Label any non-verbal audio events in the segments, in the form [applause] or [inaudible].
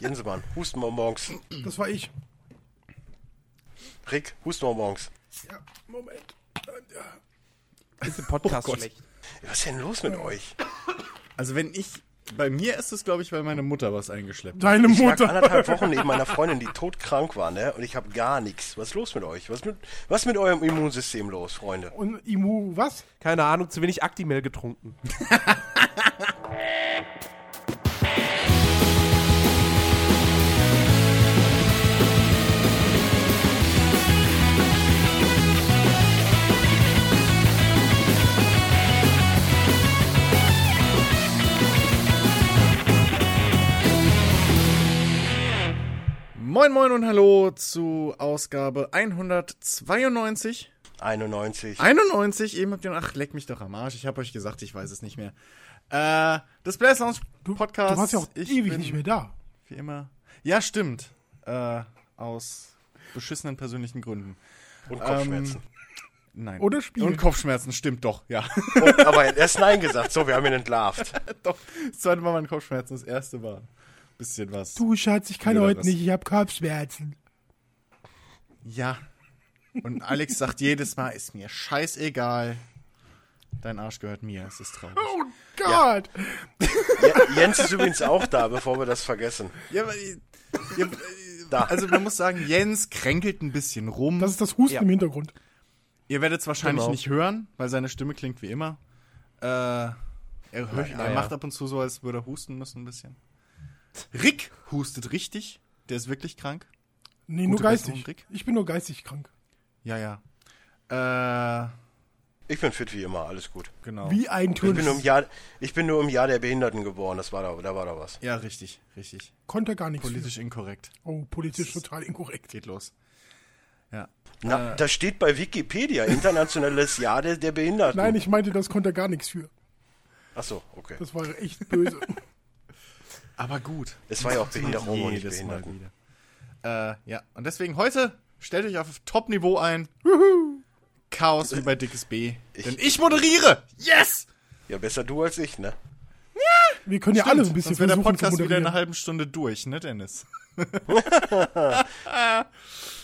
Jensemann, Hustenbonbons. Das war ich. Rick, Hustenbonbons. Ja, Moment. Ist im Podcast Gott. schlecht. Was ist denn los mit euch? Also wenn ich, bei mir ist es, glaube ich, weil meine Mutter was eingeschleppt hat. Deine Ich lag Mutter. anderthalb Wochen neben meiner [laughs] Freundin, die todkrank war, ne? Und ich habe gar nichts. Was ist los mit euch? Was mit, was ist mit eurem Immunsystem los, Freunde? Und Imu, was? Keine Ahnung, zu wenig Actimel getrunken. [laughs] Moin Moin und Hallo zu Ausgabe 192. 91. 91, eben habt ihr, ach, leck mich doch am Arsch, ich habe euch gesagt, ich weiß es nicht mehr. Äh, das Blair Sounds Podcast. Du warst ja auch ich ewig bin, nicht mehr da. Wie immer. Ja, stimmt. Äh, aus beschissenen persönlichen Gründen. Und Kopfschmerzen. Nein. Oder Spiele. Und Kopfschmerzen, stimmt doch, ja. Oh, aber er erst Nein gesagt. So, wir haben ihn entlarvt. [laughs] doch, das zweite Mal meine Kopfschmerzen, das erste war bisschen was. Du Schatz, ich kann heute nicht, ich habe Kopfschmerzen. Ja. Und Alex sagt jedes Mal, ist mir scheißegal. Dein Arsch gehört mir, es ist traurig. Oh Gott. Je- Jens ist übrigens auch da, bevor wir das vergessen. Ja, aber, ja, Da. also man muss sagen, Jens kränkelt ein bisschen rum. Das ist das Husten Ja. im Hintergrund. Ihr werdet es wahrscheinlich Genau. nicht hören, weil seine Stimme klingt wie immer. Äh, er, hört, Ja, er ja. macht ab und zu so, als würde er husten müssen ein bisschen. Rick hustet richtig. Der ist wirklich krank. Nee, nur Gute Besserung, geistig. Rick. Ich bin nur geistig krank. Ja, ja. Äh, Ich bin fit wie immer, alles gut. genau. Wie ein Ich bin, nur im Turn. Jahr, ich bin nur im Jahr der Behinderten geboren, das war da, da war da was. Ja, richtig, richtig. Konnte gar nichts. Politisch inkorrekt. Für. Oh, politisch total inkorrekt. Geht los. Ja. Na, Äh. das steht bei Wikipedia, internationales Jahr der, der Behinderten. Nein, ich meinte, das konnte er gar nichts für. Ach so, okay. Das war echt böse. [laughs] Aber gut. Es war ja auch Behinderung und nicht Behinderten. wieder. Äh, ja. Und deswegen heute stellt euch auf Top-Niveau ein. Chaos wie bei Dickes B. Denn ich moderiere. Yes! Ja, besser du als ich, ne? Wir können ja alle ein bisschen der versuchen zu Podcast wieder in einer halben Stunde durch, ne, Dennis? [laughs] [laughs]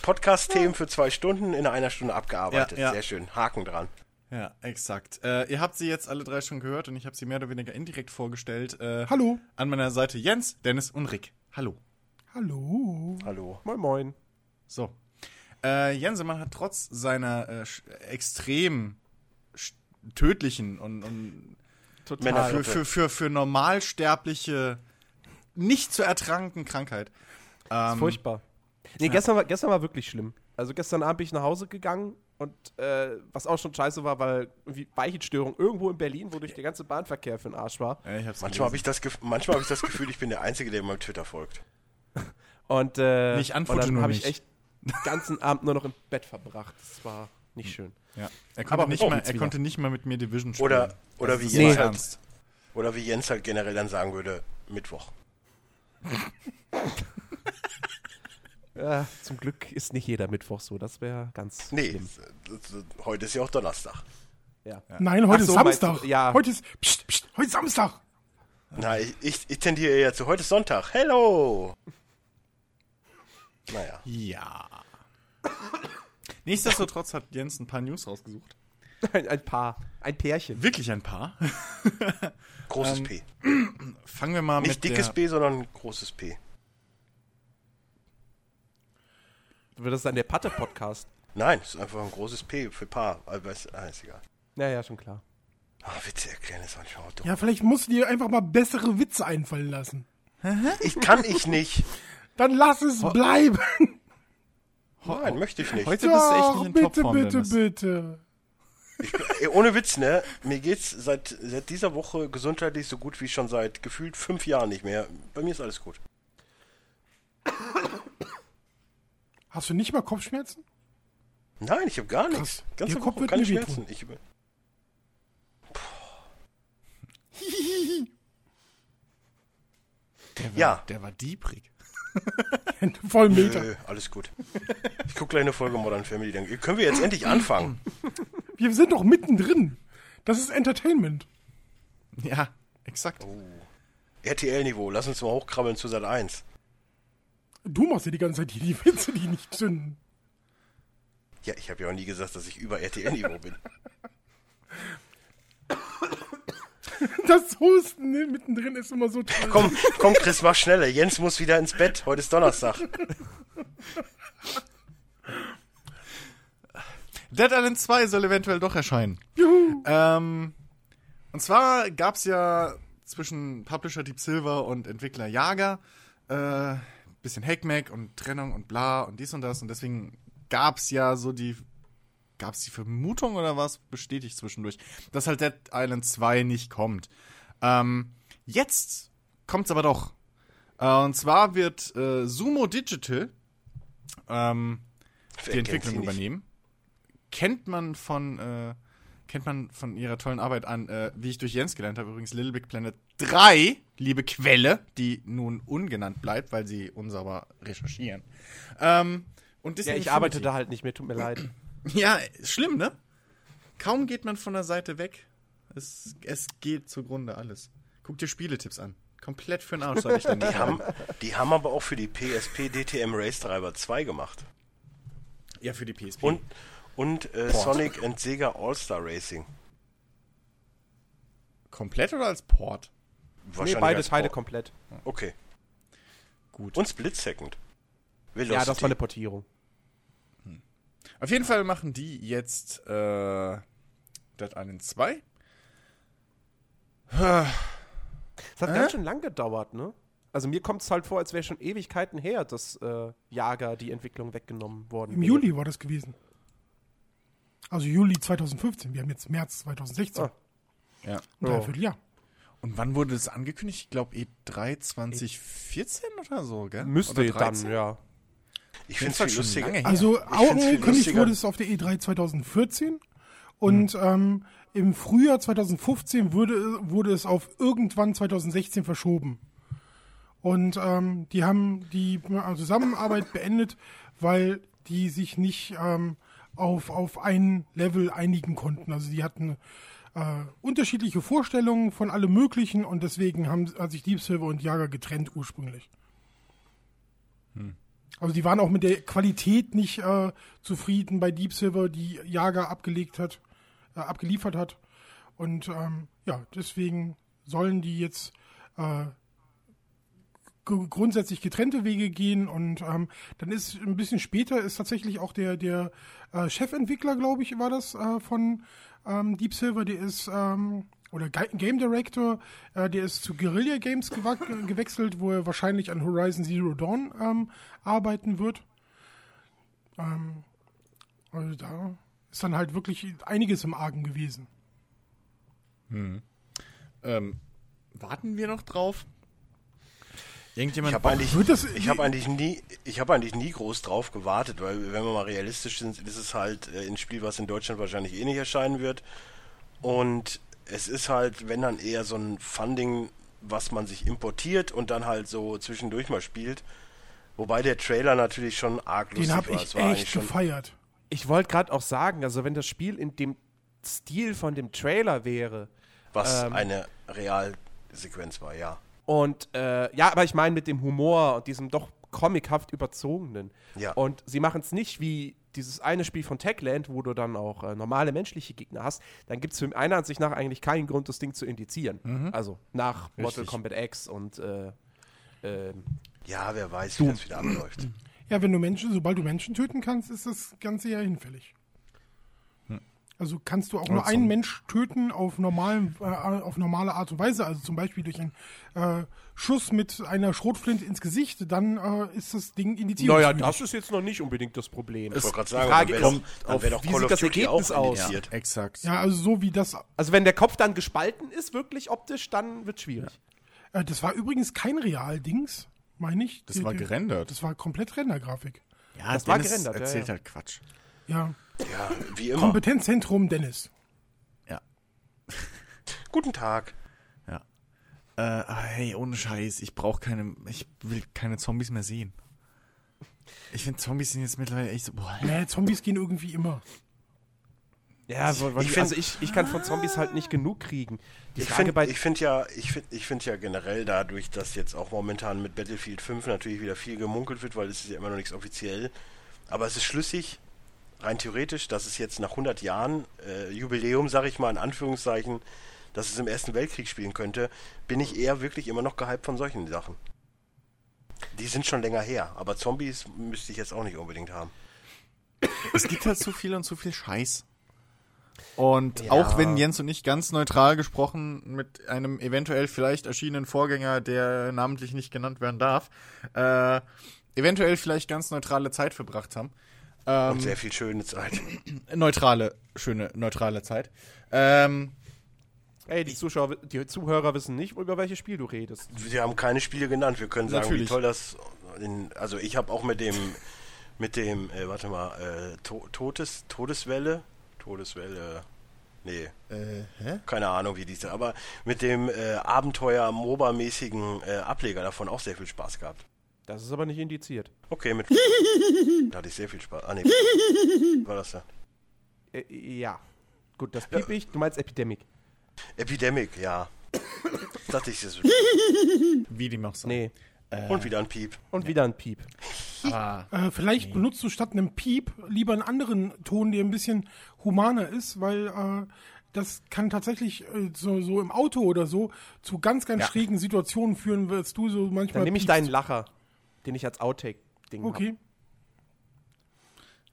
Podcast-Themen für zwei Stunden in einer Stunde abgearbeitet. Ja, ja. Sehr schön. Haken dran. Ja, exakt. Äh, ihr habt sie jetzt alle drei schon gehört und ich habe sie mehr oder weniger indirekt vorgestellt. Äh, Hallo. An meiner Seite Jens, Dennis und Rick. Hallo. Hallo. Hallo. Moin Moin. So. Äh, Jensemann hat trotz seiner äh, extrem tödlichen und, und Total. Männer- für, für, für, für normalsterbliche nicht zu ertrankenden Krankheit. ist furchtbar. Nee, gestern, war, gestern war wirklich schlimm. Also gestern Abend bin ich nach Hause gegangen und äh, was auch schon scheiße war, weil irgendwie Weichenstörung irgendwo in Berlin, wodurch der ganze Bahnverkehr für den Arsch war. Ja, Manchmal habe ich, das manchmal hab ich das Gefühl, ich bin der Einzige, der meinem Twitter folgt. [laughs] Und, äh, Nee, ich antworte und dann habe ich echt den ganzen Abend nur noch im Bett verbracht. Das war nicht schön. Ja. Er, konnte nicht mal, er konnte nicht mal mit mir Division spielen. Oder, oder, wie Jens nicht halt, ernst. oder wie Jens halt generell dann sagen würde, Mittwoch. [laughs] Ja, zum Glück ist nicht jeder Mittwoch so. Das wäre ganz Nee, schlimm. heute ist ja auch Donnerstag. Ja. Nein, heute so, ist Samstag. du- ja. Heute ist. Psst, psst, heute ist Samstag. Na, ich, ich, ich tendiere ja zu, heute ist Sonntag. Hello! Naja. Ja. Nichtsdestotrotz hat Jens ein paar News rausgesucht. Ein, ein Paar. Ein Pärchen. Wirklich ein paar. Großes Ähm, P. [clears throat] Fangen wir mal Nicht mit dickes der, P, sondern großes P. Wird das dann der Patte-Podcast? Nein, es ist einfach ein großes P für Paar. Aber ist, ah, ist egal. Naja, schon klar. Ah, Witze erklären ist manchmal auch dumm. Ja, vielleicht musst du dir einfach mal bessere Witze einfallen lassen. Ich kann ich nicht. Dann lass es bleiben. Nein, möchte ich nicht. Heute bist du echt nicht in bitte, Topform, bitte, Dennis. bitte. Ich, ey, ohne Witz, ne? Mir geht's seit, seit dieser Woche gesundheitlich so gut wie schon seit gefühlt fünf Jahren nicht mehr. Bei mir ist alles gut. Hast du nicht mal Kopfschmerzen? Nein, ich habe gar nichts. Ihr Kopf wird keine Schmerzen. Ich, Der war, Ja. Der war diebrig. [laughs] Voll Meter. nö, alles gut. Ich gucke gleich eine Folge Modern Family. Dann können wir jetzt endlich anfangen. [laughs] Wir sind doch mittendrin. Das ist Entertainment. Ja, exakt. RTL-Niveau, lass uns mal hochkrabbeln zu Sat 1. Du machst ja die ganze Zeit hier die Witze, die nicht zünden. Ja, ich habe ja auch nie gesagt, dass ich über RTL-Niveau bin. Das Husten ne, mittendrin ist immer so toll. Komm, komm, Chris, mach schneller. Jens muss wieder ins Bett. Heute ist Donnerstag. Dead Island 2 soll eventuell doch erscheinen. Juhu. Ähm, und zwar gab's ja zwischen Publisher Deep Silver und Entwickler Jager äh, bisschen Hackmack und Trennung und bla und dies und das und deswegen gab's ja so die gab's die Vermutung oder was bestätigt zwischendurch, dass halt Dead Island 2 nicht kommt. Ähm, jetzt kommt's aber doch. Äh, und zwar wird äh, Sumo Digital ähm, die Entwicklung übernehmen. Kennt man von äh, kennt man von ihrer tollen Arbeit an, äh, wie ich durch Jens gelernt habe, übrigens Little Big Planet 3, liebe Quelle, die nun ungenannt bleibt, weil sie unsauber recherchieren. Ähm, und Ja, Disney ich arbeite da halt nicht mehr, tut mir leid. [clears throat] Ja, schlimm, ne? Kaum geht man von der Seite weg. Es, es geht zugrunde alles. Guck dir Spieletipps an. Komplett für den Arsch, sag ich dann Die haben, die haben aber auch für die PSP DTM Race Driver 2 gemacht. Ja, für die PSP. Und, und äh, Sonic and Sega All-Star Racing. komplett oder als Port? nee, beide Teile komplett. Okay. Gut. Und Split Second. Velocity. Ja, das war eine Portierung. Auf jeden Fall machen die jetzt äh, Dead Island 2. Es hat ganz schön lang gedauert, ne? Also mir kommt es halt vor, als wäre schon Ewigkeiten her, dass äh, Jager die Entwicklung weggenommen worden Im wäre. Juli war das gewesen. Also Juli 2015. Wir haben jetzt März 2016. Ah. Ja. Ein Dreivierteljahr. Und wann wurde das angekündigt? Ich glaube E3 2014 oder so, gell? Müsste oder dann, 13? ja. Ich finde es halt lustiger. lange her. Also angekündigt wurde es auf der E3 2014 und ähm, im Frühjahr 2015 wurde, wurde es auf irgendwann 2016 verschoben. Und ähm, die haben die äh, Zusammenarbeit beendet, weil die sich nicht ähm, auf, auf ein Level einigen konnten. Also die hatten äh, unterschiedliche Vorstellungen von allem Möglichen und deswegen haben hat sich Deep Silver und Jager getrennt ursprünglich. Also die waren auch mit der Qualität nicht äh, zufrieden bei Deep Silver, die Jager abgelegt hat, äh, abgeliefert hat. Und ähm, ja, deswegen sollen die jetzt äh, grundsätzlich getrennte Wege gehen und ähm, dann ist ein bisschen später ist tatsächlich auch der der äh, Chefentwickler, glaube ich, war das äh, von ähm, Deep Silver, der ist ähm, oder Ga- Game Director, äh, der ist zu Guerilla Games gewechselt, wo er wahrscheinlich an Horizon Zero Dawn ähm, arbeiten wird. Ähm, also da ist dann halt wirklich einiges im Argen gewesen. Ähm, warten wir noch drauf? Irgendjemand Ich habe eigentlich, ich habe eigentlich nie, ich habe eigentlich nie groß drauf gewartet, weil wenn wir mal realistisch sind, ist es halt äh, ein Spiel, was in Deutschland wahrscheinlich eh nicht erscheinen wird. Und es ist halt, wenn dann eher so ein Funding, was man sich importiert und dann halt so zwischendurch mal spielt. Wobei der Trailer natürlich schon arg lustig Den habe war. ich Es war eigentlich echt schon, gefeiert. Ich wollte gerade auch sagen, also wenn das Spiel in dem Stil von dem Trailer wäre was ähm, eine Realsequenz war, ja. Und äh, ja, aber ich meine mit dem Humor und diesem doch comichaft überzogenen. Ja. Und sie machen es nicht wie dieses eine Spiel von Techland, wo du dann auch äh, normale menschliche Gegner hast, dann gibt es für meiner Ansicht nach eigentlich keinen Grund, das Ding zu indizieren. Also nach Mortal Richtig. Kombat X und äh, ähm, Ja, wer weiß, wie das wieder abläuft. Ja, wenn du Menschen, sobald du Menschen töten kannst, ist das Ganze ja hinfällig. Also kannst du auch nur einen Mensch töten auf, normalen, äh, auf normale Art und Weise, also zum Beispiel durch einen äh, Schuss mit einer Schrotflinte ins Gesicht, dann äh, ist das Ding indizierungswürdig. naja, das ist jetzt noch nicht unbedingt das Problem. Ich wollte gerade Die sagen, Frage ist, wie sieht das Ergebnis auch aus? indiziert. Exakt. Ja, also so wie das. Also wenn der Kopf dann gespalten ist, wirklich optisch, dann wird schwierig. Äh, das war übrigens kein Real-Dings, meine ich. Das Die- war die- gerendert. Das war komplett Rendergrafik. Ja, das war Dennis gerendert, ja, erzählt ja. halt Quatsch. Ja. Ja, wie immer. Kompetenzzentrum Dennis. Ja. [laughs] Guten Tag. Ja. Äh, ah, hey, ohne Scheiß, ich brauche keine, ich will keine Zombies mehr sehen. Ich finde Zombies sind jetzt mittlerweile echt so, boah. Nee, Zombies gehen irgendwie immer. Ja, so, Ich find- also ich, ich kann von Zombies halt nicht genug kriegen. Die Ich finde find ja, ich find, ich find ja generell dadurch, dass jetzt auch momentan mit Battlefield 5 natürlich wieder viel gemunkelt wird, weil es ist ja immer noch nichts offiziell. Aber es ist schlüssig, rein theoretisch, dass es jetzt nach 100 Jahren, äh, Jubiläum, sage ich mal in Anführungszeichen, dass es im Ersten Weltkrieg spielen könnte, bin ich eher wirklich immer noch gehypt von solchen Sachen. Die sind schon länger her, aber Zombies müsste ich jetzt auch nicht unbedingt haben. Es gibt halt zu viel und zu viel Scheiß. Und auch wenn Jens und ich ganz neutral gesprochen mit einem eventuell vielleicht erschienenen Vorgänger, der namentlich nicht genannt werden darf, äh, eventuell vielleicht ganz neutrale Zeit verbracht haben. Ähm, Und sehr viel schöne Zeit. [clears throat] neutrale, schöne, neutrale Zeit. Ähm, Ey, die Zuschauer, die Zuhörer wissen nicht, über welches Spiel du redest. Wir haben keine Spiele genannt. Wir können sagen, Natürlich. wie toll das. In, also ich habe auch mit dem, mit dem, äh, warte mal, äh, to Todes, Todeswelle, Todeswelle, nee, äh, hä? keine Ahnung wie diese, aber mit dem äh, Abenteuer-MOBA-mäßigen äh, Ableger davon auch sehr viel Spaß gehabt. Das ist aber nicht indiziert. Okay, mit. [laughs] da hatte ich sehr viel Spaß. Ah nee, [laughs] war das ja? Äh, ja. Gut, das piep ich. Du meinst Epidemic. Epidemic, ja. [laughs] Dachte ich es. Wie die auch sein. Nee. Und wieder ein Piep. Und wieder ein Piep. Aber Äh, vielleicht benutzt du statt einem Piep lieber einen anderen Ton, der ein bisschen humaner ist, weil äh, das kann tatsächlich äh, so, so im Auto oder so zu ganz, ganz Ja. schrägen Situationen führen, wirst du so manchmal. Dann nehme ich piepst. deinen Lacher, den ich als Outtake-Ding Okay.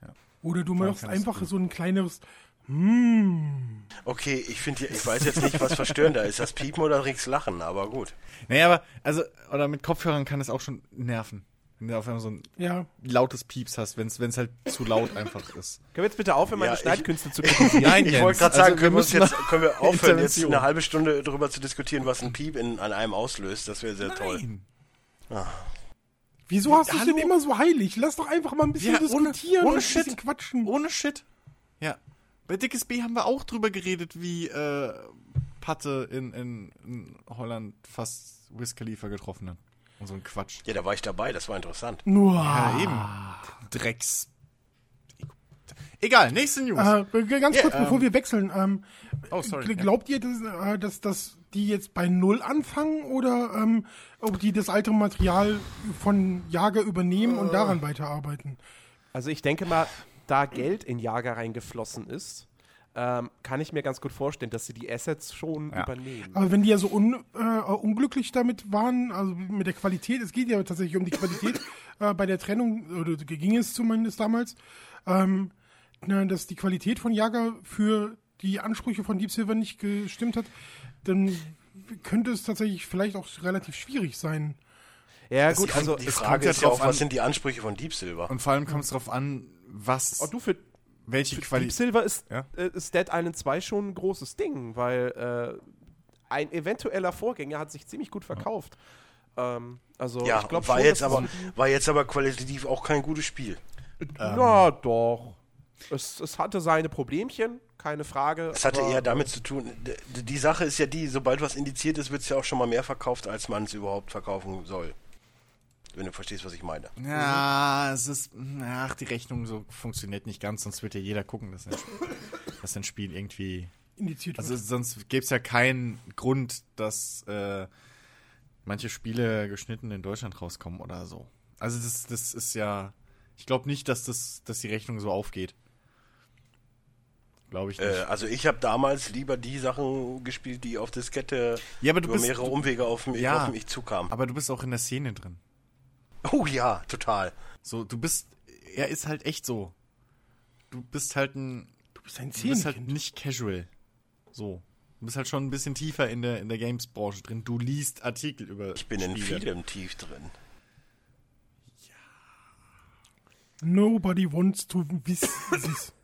habe. Oder du machst einfach so ein kleines. Mm. Okay, ich finde, ich weiß jetzt nicht, was verstörender ist, das Piepen oder Rings Lachen, aber gut. Nee, aber, also, oder mit Kopfhörern kann es auch schon nerven. Wenn du auf einmal so ein Ja, lautes Pieps hast, wenn es halt zu laut einfach ist. Können wir jetzt bitte aufhören, meine Ja, ich- Schneidkünste zu [laughs] kritisieren? Nein, Ich wollte gerade also sagen, wir können wir, müssen jetzt, können wir [laughs] aufhören, jetzt eine halbe Stunde darüber zu diskutieren, was ein Piep in, an einem auslöst. Das wäre sehr toll. Nein. Wieso hast du es denn immer so heilig? Lass doch einfach mal ein bisschen Ja, ohne- diskutieren ohne und ein Shit. bisschen quatschen. Ohne Shit. Ja. Bei Dickes B haben wir auch drüber geredet, wie äh, Patte in, in, in Holland fast Wiz Khalifa getroffen hat. Und so ein Quatsch. Ja, da war ich dabei, das war interessant. Nur. Ja, eben. Drecks. Egal, nächste News. Äh, ganz kurz, Ja, bevor ähm, wir wechseln. Ähm, oh, sorry. gl- Glaubt ihr, dass, äh, dass, dass die jetzt bei Null anfangen oder ähm, ob die das alte Material von Jager übernehmen und daran weiterarbeiten? Also ich denke mal, da Geld in Jager reingeflossen ist, ähm, kann ich mir ganz gut vorstellen, dass sie die Assets schon Ja. übernehmen. Aber wenn die ja so un, äh, unglücklich damit waren, also mit der Qualität, es geht ja tatsächlich um die Qualität [laughs] äh, bei der Trennung, oder ging es zumindest damals, ähm, na, dass die Qualität von Jager für die Ansprüche von Deep Silver nicht gestimmt hat, dann könnte es tatsächlich vielleicht auch relativ schwierig sein. Ja gut, also die es Frage ja ist ja auch, an- was sind die Ansprüche von Deep Silver? Und vor allem kommt es darauf an, was, oh, du für welche Deep Qualität. Silver ist, Ja. äh, ist Dead Island 2 schon ein großes Ding, weil äh, ein eventueller Vorgänger hat sich ziemlich gut verkauft. Ähm, also Ja, ich glaube war, schon, jetzt aber, es- war jetzt aber qualitativ auch kein gutes Spiel. Ja, doch. Es, es hatte seine Problemchen, keine Frage. Es hatte aber, eher damit zu tun, d- die Sache ist ja die, sobald was indiziert ist, wird es ja auch schon mal mehr verkauft, als man es überhaupt verkaufen soll. Wenn du verstehst, was ich meine. Ja, es ist. Ach, die Rechnung so funktioniert nicht ganz, sonst wird ja jeder gucken, dass ein, [laughs] dass ein Spiel irgendwie. Indiziert Also wird. sonst gäbe es ja keinen Grund, dass äh, manche Spiele geschnitten in Deutschland rauskommen oder so. Also das, das ist ja. Ich glaube nicht, dass das, dass die Rechnung so aufgeht. Glaube ich nicht. Äh, also ich habe damals lieber die Sachen gespielt, die auf Diskette ja, aber du über bist. mehrere Umwege auf mich, Ja. auf mich zukamen. aber du bist auch in der Szene drin. Oh ja, total. So, du bist. Er ist halt echt so. Du bist halt ein. Du bist ein Du bist halt nicht casual. So. Du bist halt schon ein bisschen tiefer in der, in der Games-Branche drin. Du liest Artikel über Ich bin in Spiele. vielem tief drin. Nobody wants to wiss this. [laughs]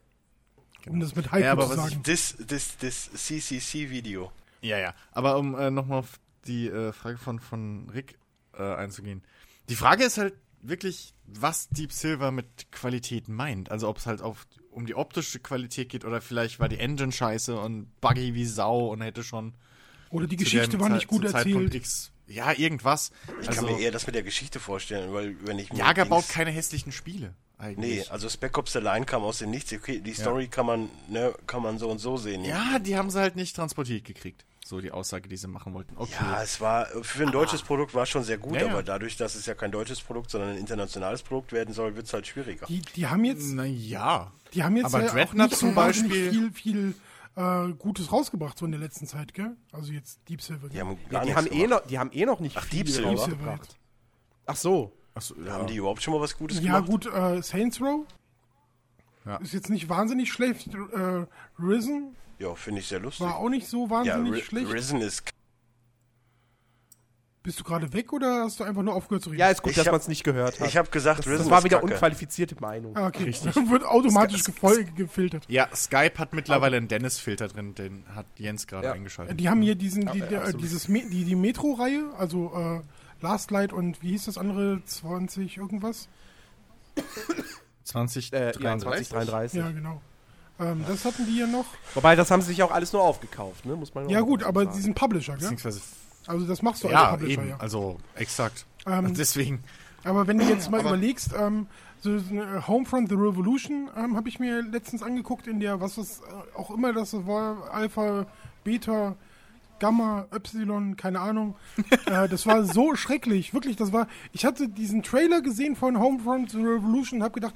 Um das mit Heiko Ja, aber zu was sagen. Das, das, das CCC-Video. Ja, ja. Aber um äh, nochmal auf die äh, Frage von, von Rick äh, einzugehen. Die Frage ist halt wirklich, was Deep Silver mit Qualität meint. Also ob es halt auf, um die optische Qualität geht oder vielleicht war die Engine scheiße und buggy wie Sau und hätte schon Oder die Geschichte war nicht gut erzählt. X. Ja, irgendwas. Ich also, kann mir eher das mit der Geschichte vorstellen, weil wenn ich mir Jager baut keine hässlichen Spiele. Eigentlich. Nee, also Spec Ops The Line kam aus dem Nichts. Okay, die Story kann man, ne, kann man so und so sehen. Ja, die haben sie halt nicht transportiert gekriegt. So die Aussage, die sie machen wollten. Okay. Ja, es war für ein deutsches Produkt war schon sehr gut, Ja, ja. aber dadurch, dass es ja kein deutsches Produkt, sondern ein internationales Produkt werden soll, wird es halt schwieriger. Die, die haben jetzt, Naja. die haben jetzt Aber ja auch Dreadnought nicht zum Beispiel- viel, viel äh, Gutes rausgebracht so in der letzten Zeit, gell? Also jetzt Deep Silver. Die haben Ja, die, haben eh gemacht. noch, die haben eh noch nicht Ach, viel Deep Silver. rausgebracht. Ach so. Achso, ja. Haben die überhaupt schon mal was Gutes Ja, gemacht? gut, äh, Saints Row Ja. ist jetzt nicht wahnsinnig schlecht. Äh, Risen Ja, finde ich sehr lustig. war auch nicht so ja, wahnsinnig Ri- schlecht. Risen ist Bist du gerade weg oder hast du einfach nur aufgehört zu reden? Ja, ist gut, Ich dass man es nicht gehört hat. Ich habe gesagt, das, Risen das war wieder Kacke. unqualifizierte Meinung. Ah, okay. Richtig. Wird automatisch gefol gefiltert. ja, Skype hat mittlerweile einen Dennis-Filter drin, den hat Jens gerade Ja. eingeschaltet. Die haben hier diesen, die, Ja, der, absolut. dieses Me die, die Metro-Reihe, also äh, Last Light und wie hieß das andere? 20 irgendwas? 20, Äh, ja, 33? 2033. Ja, genau. Ähm, das hatten die ja noch. Wobei, das haben sie sich auch alles nur aufgekauft, ne? Muss man Ja gut, aber sagen. die sind Publisher, gell? Beziehungsweise, Also das machst du ja, als Publisher, eben, ja. also exakt. Ähm, [laughs] Deswegen, Aber wenn du jetzt mal Aber- überlegst, ähm, so eine Homefront The Revolution ähm, habe ich mir letztens angeguckt in der, was das äh, auch immer das war, Alpha, Beta, Gamma, Epsilon, keine Ahnung. [laughs] äh, das war so schrecklich, wirklich, das war, ich hatte diesen Trailer gesehen von Homefront The Revolution und habe gedacht,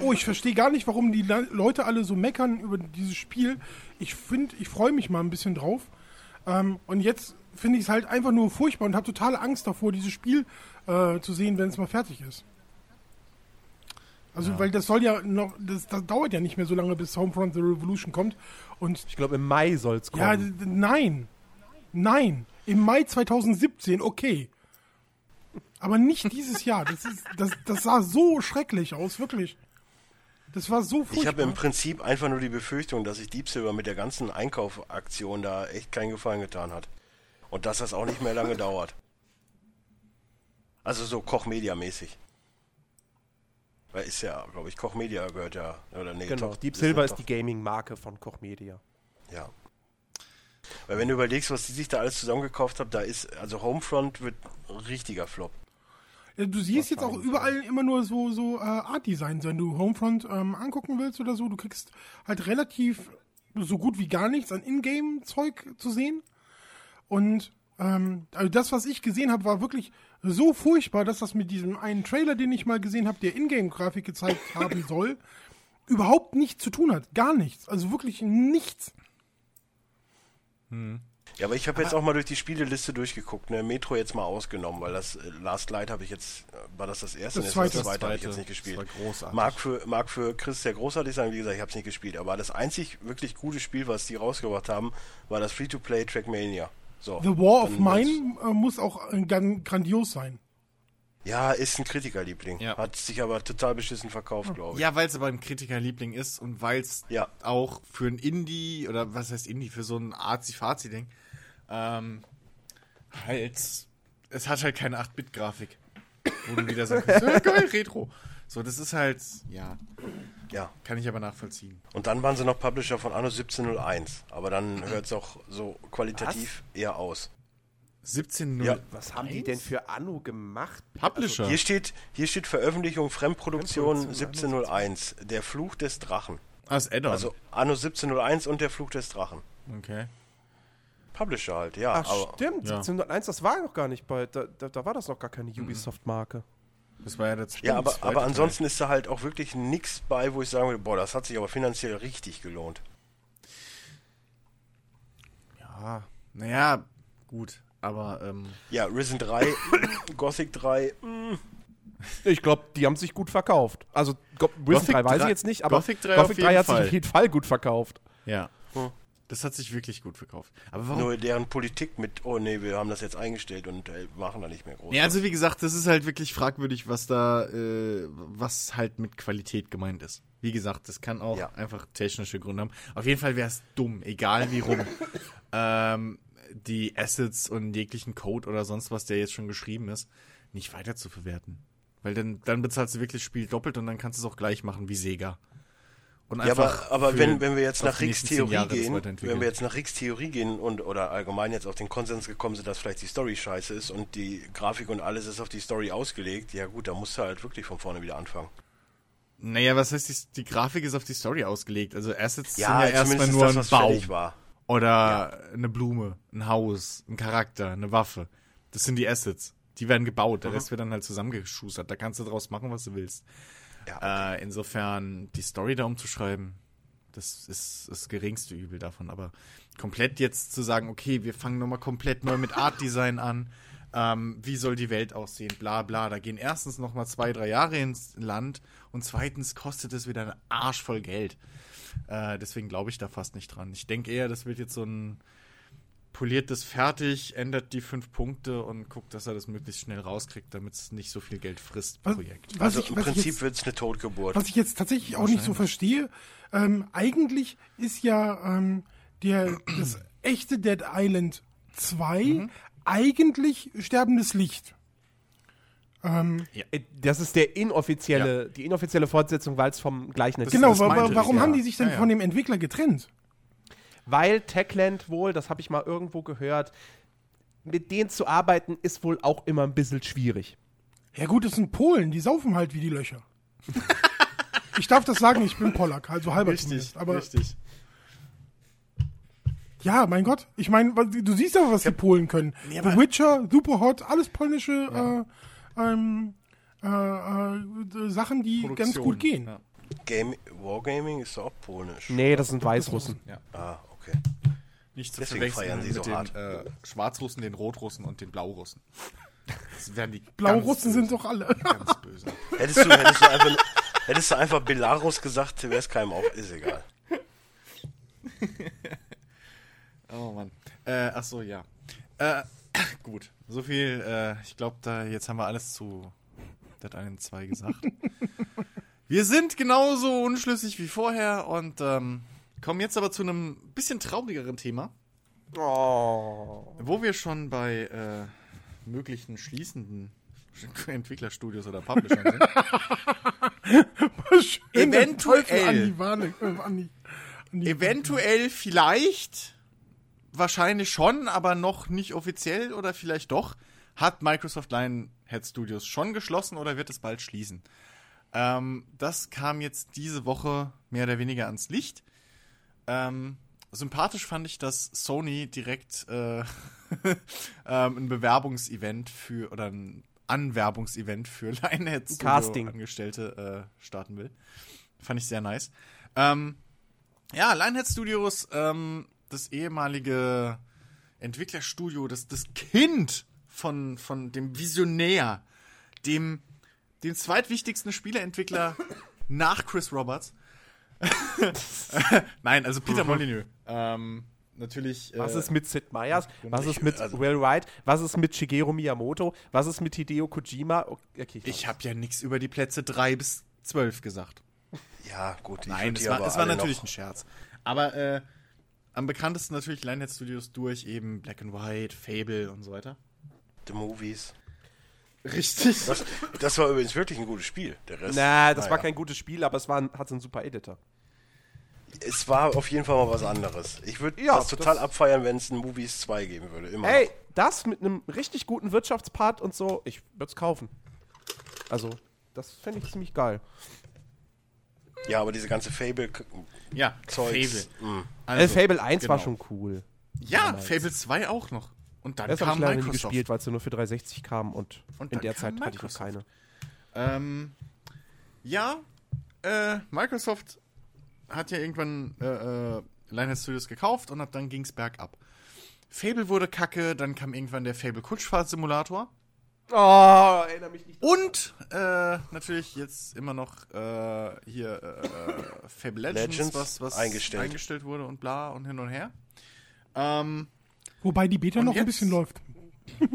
oh, ich verstehe gar nicht, warum die Le Leute alle so meckern über dieses Spiel. Ich finde, ich freue mich mal ein bisschen drauf. Ähm, und jetzt finde ich es halt einfach nur furchtbar und habe totale Angst davor, dieses Spiel äh, zu sehen, wenn es mal fertig ist. Also, weil das soll ja noch, das, das dauert ja nicht mehr so lange, bis Homefront The Revolution kommt. Und Ich glaube, im Mai soll es kommen. ja, nein. Nein. Im Mai 2017, okay. Aber nicht dieses Jahr. Das, ist, das, das sah so schrecklich aus, wirklich. Das war so Ich furchtbar. habe im Prinzip einfach nur die Befürchtung, dass sich Deep Silver mit der ganzen Einkaufaktion da echt keinen Gefallen getan hat. Und dass das auch nicht mehr lange dauert. Also so Koch-Media-mäßig. Weil ist ja, glaube ich, Koch-Media gehört ja, oder nee, genau. doch, Deep Silver ist die Gaming-Marke von Koch Media. Ja. Weil wenn du überlegst, was die sich da alles zusammengekauft haben, da ist, also Homefront wird ein richtiger Flop. Ja, Du siehst jetzt auch überall immer nur so, so äh, Art-Designs, wenn du Homefront ähm, angucken willst oder so. Du kriegst halt relativ so gut wie gar nichts an Ingame-Zeug zu sehen. Und ähm, also das, was ich gesehen habe, war wirklich so furchtbar, dass das mit diesem einen Trailer, den ich mal gesehen habe, der Ingame-Grafik gezeigt [laughs] haben soll, überhaupt nichts zu tun hat. Gar nichts. Also wirklich nichts. Ja, aber ich habe jetzt auch mal durch die Spieleliste durchgeguckt, ne? Metro jetzt mal ausgenommen, weil das äh, Last Light habe ich jetzt, äh, war das das erste? Das zweite. das zweite habe ich jetzt nicht gespielt. Das war großartig. Mag für, mag für Chris sehr großartig sein, wie gesagt, ich habe es nicht gespielt, aber das einzig wirklich gute Spiel, was die rausgebracht haben, war das Free-to-Play Trackmania. So. The War of Mine äh, muss auch grandios sein. Ja, ist ein Kritikerliebling. Ja. Hat sich aber total beschissen verkauft, glaube ich. ja, weil es aber ein Kritikerliebling ist und weil es Ja. auch für ein Indie, oder was heißt Indie, für so ein Arzi-Fazi-Ding, ähm, halt, es hat halt keine 8-Bit-Grafik. Wo du wieder sagst, [laughs] ja, geil, Retro. So, das ist halt, ja, Ja. kann ich aber nachvollziehen. Und dann waren sie noch Publisher von Anno 1701, aber dann hört es auch so qualitativ eher aus. 17.0. Ja. Was haben die denn für Anno gemacht? Publisher. Hier steht, hier steht Veröffentlichung Fremdproduktion Fremdproduktion 1701, der Fluch des Drachen. ah, das Add-on. Also Anno 1701 und der Fluch des Drachen. okay. Publisher halt, ja. Ach, aber stimmt. Ja. 1701, das war noch gar nicht bei. Da, da, da war das noch gar keine Mhm. Ubisoft-Marke. Das war ja das ja, aber, aber ansonsten ist da halt auch wirklich nichts bei, wo ich sagen würde, boah, das hat sich aber finanziell richtig gelohnt. Ja, naja, gut. Aber, ähm, Ja, Risen 3, [coughs] Gothic 3, Ich glaube, die haben sich gut verkauft. Also, Go Risen Gothic 3 weiß ich 3 jetzt nicht, aber Gothic 3 Gothic auf 3 jeden hat sich Fall. auf jeden Fall gut verkauft. ja. Hm. Das hat sich wirklich gut verkauft. Aber warum? nur deren Politik mit, oh nee, wir haben das jetzt eingestellt und äh, machen da nicht mehr groß. Ja, also wie gesagt, das ist halt wirklich fragwürdig, was da, äh, was halt mit Qualität gemeint ist. Wie gesagt, das kann auch Ja. einfach technische Gründe haben. Auf jeden Fall wäre es dumm, egal wie rum, [laughs] ähm, die Assets und jeglichen Code oder sonst was, der jetzt schon geschrieben ist, nicht weiter zu verwerten. Weil dann, dann bezahlst du wirklich das Spiel doppelt und dann kannst du es auch gleich machen wie Sega. Und Ja, aber, aber wenn, wenn wir jetzt nach Ricks Theorie gehen, wenn wir jetzt nach Ricks Theorie gehen und oder allgemein jetzt auf den Konsens gekommen sind, dass vielleicht die Story scheiße ist und die Grafik und alles ist auf die Story ausgelegt, ja gut, da musst du halt wirklich von vorne wieder anfangen. Naja, was heißt, die, die Grafik ist auf die Story ausgelegt. Also Assets Ja, sind ja erstmal nur das, ein fertig war. Oder eine Blume, ein Haus, ein Charakter, eine Waffe. Das sind die Assets. Die werden gebaut, der Rest wird dann halt zusammengeschustert. Da kannst du draus machen, was du willst. Ja, Äh, insofern, die Story da umzuschreiben, das ist das geringste Übel davon. Aber komplett jetzt zu sagen, okay, wir fangen nochmal komplett neu mit Art Design an. Ähm, wie soll die Welt aussehen? Bla bla. Da gehen erstens nochmal zwei, drei Jahre ins Land und zweitens kostet es wieder einen Arsch voll Geld. Äh, deswegen glaube ich da fast nicht dran. Ich denke eher, das wird jetzt so ein poliertes fertig, ändert die fünf Punkte und guckt, dass er das möglichst schnell rauskriegt, damit es nicht so viel Geld frisst, Was, Projekt. was also ich, im was Prinzip jetzt, wird es eine Totgeburt. was ich jetzt tatsächlich auch nicht so verstehe, ähm, eigentlich ist ja ähm, der, das echte Dead Island 2 Mhm. eigentlich sterbendes Licht. Äh, Das ist der inoffizielle, die inoffizielle Fortsetzung, weil es vom gleichen Das- Genau, das wa- wa- warum ja. haben die sich denn Ja, ja. von dem Entwickler getrennt? Weil Techland wohl, das habe ich mal irgendwo gehört, mit denen zu arbeiten ist wohl auch immer ein bisschen schwierig. Ja gut, das sind Polen, die saufen halt wie die Löcher. [laughs] ich darf das sagen, ich bin Polack, also halber zumindest. Aber richtig. ja, mein Gott, ich meine, du siehst ja, was die Polen können. Nee, The Witcher, Superhot, alles polnische äh, ähm, äh, äh, Sachen, die ganz Produktion, gut gehen. Ja. Game, Wargaming ist doch auch polnisch. Nee, das sind Weißrussen. Ah, okay. Nicht zu Deswegen verwechseln feiern sie mit so den hart. Äh, Schwarzrussen, den Rotrussen und den Blaurussen. Das wären die Blaurussen ganz sind doch alle. ganz böse. Hättest du, hättest du einfach, hättest du einfach Belarus gesagt, wäre es keinem auf. Ist egal. [laughs] Oh Mann. Äh, ach so, ja. Äh, [coughs] gut. So viel, äh, ich glaube, da jetzt haben wir alles zu Dead Island 2 gesagt. [laughs] wir sind genauso unschlüssig wie vorher und ähm, kommen jetzt aber zu einem bisschen traurigeren Thema, Oh. wo wir schon bei äh, möglichen schließenden [laughs] Entwicklerstudios oder Publishern sind. [laughs] Eventuell. An die Warne, äh, an die, an die Eventuell vielleicht, wahrscheinlich schon, aber noch nicht offiziell oder vielleicht doch, hat Microsoft Lionhead Studios schon geschlossen oder wird es bald schließen. Ähm, das kam jetzt diese Woche mehr oder weniger ans Licht. Ähm, sympathisch fand ich, dass Sony direkt äh, [laughs] ähm, ein Bewerbungsevent für oder ein Anwerbungsevent für Lionhead Studio Casting. Angestellte äh, starten will. Fand ich sehr nice. Ähm, ja, Lionhead Studios, ähm, das ehemalige Entwicklerstudio, das, das Kind von, von dem Visionär, dem, dem zweitwichtigsten Spieleentwickler [laughs] nach Chris Roberts. [laughs] Nein, also Peter Molyneux. Ähm, natürlich. Was äh, ist mit Sid Meier's? Was ist mit also- Will Wright? Was ist mit Shigeru Miyamoto? Was ist mit Hideo Kojima? Okay, Ich habe ja nichts über die Plätze 3 bis 12 gesagt. Ja, gut. ich Nein, es war, es war natürlich noch- ein Scherz. Aber äh, am bekanntesten natürlich Lionhead Studios durch eben Black and White, Fable und so weiter. The Movies. Richtig. Das, das war übrigens wirklich ein gutes Spiel. Der Rest. Na, das war naja. kein gutes Spiel, aber es war ein, hat so einen super Editor. Es war auf jeden Fall mal was anderes. Ich würde Ja, das total das- abfeiern, wenn es ein Movies 2 geben würde. Immer. Hey, noch. das mit einem richtig guten Wirtschaftspart und so, ich würde es kaufen. Also, das fände ich ziemlich geil. Ja, aber diese ganze Fable Ja, Zeugs. Fable. mm. äh, Fable 1 war genau. schon cool. Ja, damals. Fable 2 auch noch. Und dann Das kam ich leider nie Microsoft. gespielt, weil es nur für 360 kam und, Und in der Zeit hatte ich noch Microsoft. keine. Ähm, ja, äh, Microsoft hat ja irgendwann äh, äh, Lionhead Studios gekauft und hat, dann ging's bergab. Fable wurde kacke, dann kam irgendwann der Fable Kutschfahrt-Simulator. Oh, erinnere mich nicht. Und äh, natürlich jetzt immer noch äh, hier äh, äh, Fable Legends, Legends was, was eingestellt. eingestellt wurde und bla und hin und her. Ähm, Wobei die Beta noch ein bisschen läuft. [laughs]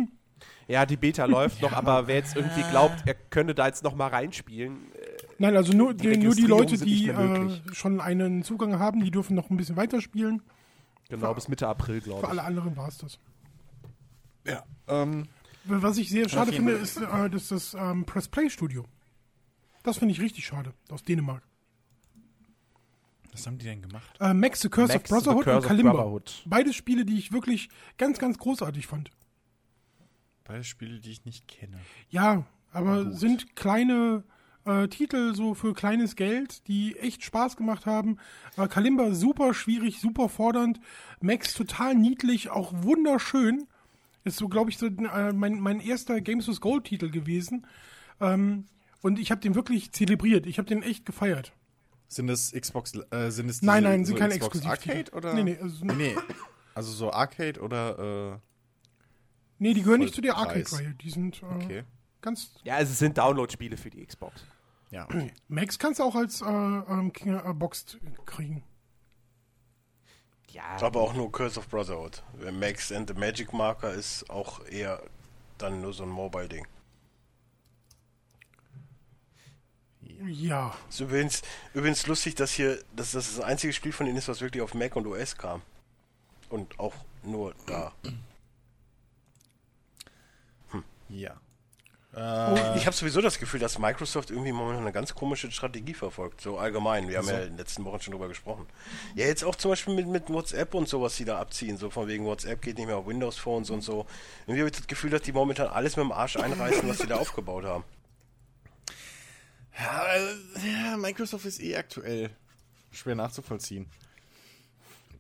Ja, die Beta läuft noch, aber wer jetzt irgendwie glaubt, er könne da jetzt noch mal reinspielen, äh, Nein, also nur die, nur die Leute, die äh, schon einen Zugang haben, die dürfen noch ein bisschen weiterspielen. genau bis Mitte April, Für glaube ich. alle anderen war es das. ja. Ähm, Was ich sehr schade finde, ist äh, das, das ähm, Press Play Studio. Das finde ich richtig schade. Aus Dänemark. was haben die denn gemacht? Äh, Max the Curse Max, of The Brotherhood Curse und Kalimba. Brotherhood. Beide Spiele, die ich wirklich ganz, ganz großartig fand. Beide Spiele, die ich nicht kenne. Ja, aber sind kleine äh, Titel so für kleines Geld, die echt Spaß gemacht haben. Äh, Kalimba super schwierig, super fordernd. Max total niedlich, auch wunderschön. Ist so, glaube ich, so äh, mein, mein erster Games with Gold Titel gewesen. Ähm, und ich habe den wirklich zelebriert. Ich habe den echt gefeiert. Sind das Xbox, äh, sind es Nein, nein, sind so keine Xbox. Arcade oder? Nee, nee, also, Nee. Also so Arcade oder, äh, nee, die gehören nicht zu der. Arcade-Reihe. Die sind äh, okay. ganz. Ja, also es sind Download-Spiele für die Xbox. Ja, okay. Max kannst du auch als äh, ähm, King- äh, Boxed kriegen. Ja. Aber auch nur Curse of Brotherhood. Max and the Magic Marker ist auch eher dann nur so ein Mobile-Ding. Ja. Ist übrigens, übrigens lustig, dass hier, dass das das einzige Spiel von ihnen ist, was wirklich auf Mac und OS kam. Und auch nur da. ja. Ich habe sowieso das Gefühl, dass Microsoft irgendwie momentan eine ganz komische Strategie verfolgt, so allgemein. Wir haben ja in den letzten Wochen schon drüber gesprochen. Ja, jetzt auch zum Beispiel mit, mit WhatsApp und sowas, die da abziehen, so von wegen WhatsApp geht nicht mehr auf Windows Phones und so. Irgendwie habe ich das Gefühl, dass die momentan alles mit dem Arsch einreißen, was sie da aufgebaut haben. Ja, äh, ja, Microsoft ist eh aktuell schwer nachzuvollziehen.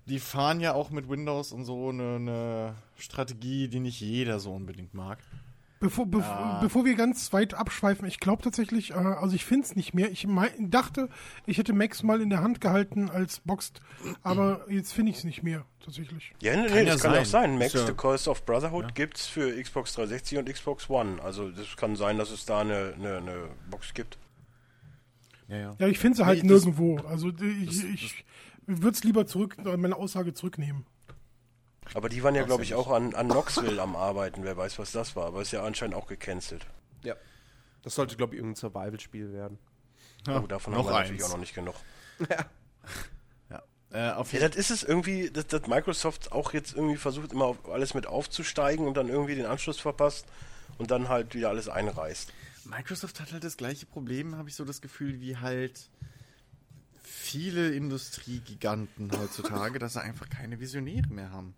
Die fahren ja auch mit Windows und so eine, eine Strategie, die nicht jeder so unbedingt mag. Bevor, bev bevor wir ganz weit abschweifen, ich glaube tatsächlich, äh, also ich finde es nicht mehr. Ich mein, dachte, ich hätte Max mal in der Hand gehalten als Boxed, aber jetzt finde ich es nicht mehr, tatsächlich. Ja, nee, Kann nee, ja das kann sein. auch sein. Max, ja- The Curse of Brotherhood gibt's für Xbox 360 und Xbox One. Also das kann sein, dass es da eine, eine, eine Box gibt. Ja, ja. Ja, ich finde sie halt Nee, das- nirgendwo. Also ich, ich würde es lieber zurück, meine Aussage zurücknehmen. Aber die waren ja, glaube ja ich, auch an, an Knoxville am Arbeiten. Wer weiß, was das war. Aber ist ja anscheinend auch gecancelt. Ja. Das sollte, glaube ich, irgendein Survival-Spiel werden. oh, davon noch haben wir natürlich eins. auch noch nicht genug. Ja. Äh, auf Ja, das ist es irgendwie, dass, dass Microsoft auch jetzt irgendwie versucht, immer auf alles mit aufzusteigen und dann irgendwie den Anschluss verpasst und dann halt wieder alles einreißt. Microsoft hat halt das gleiche Problem, habe ich so das Gefühl, wie halt viele Industriegiganten heutzutage, [laughs] dass sie einfach keine Visionäre mehr haben.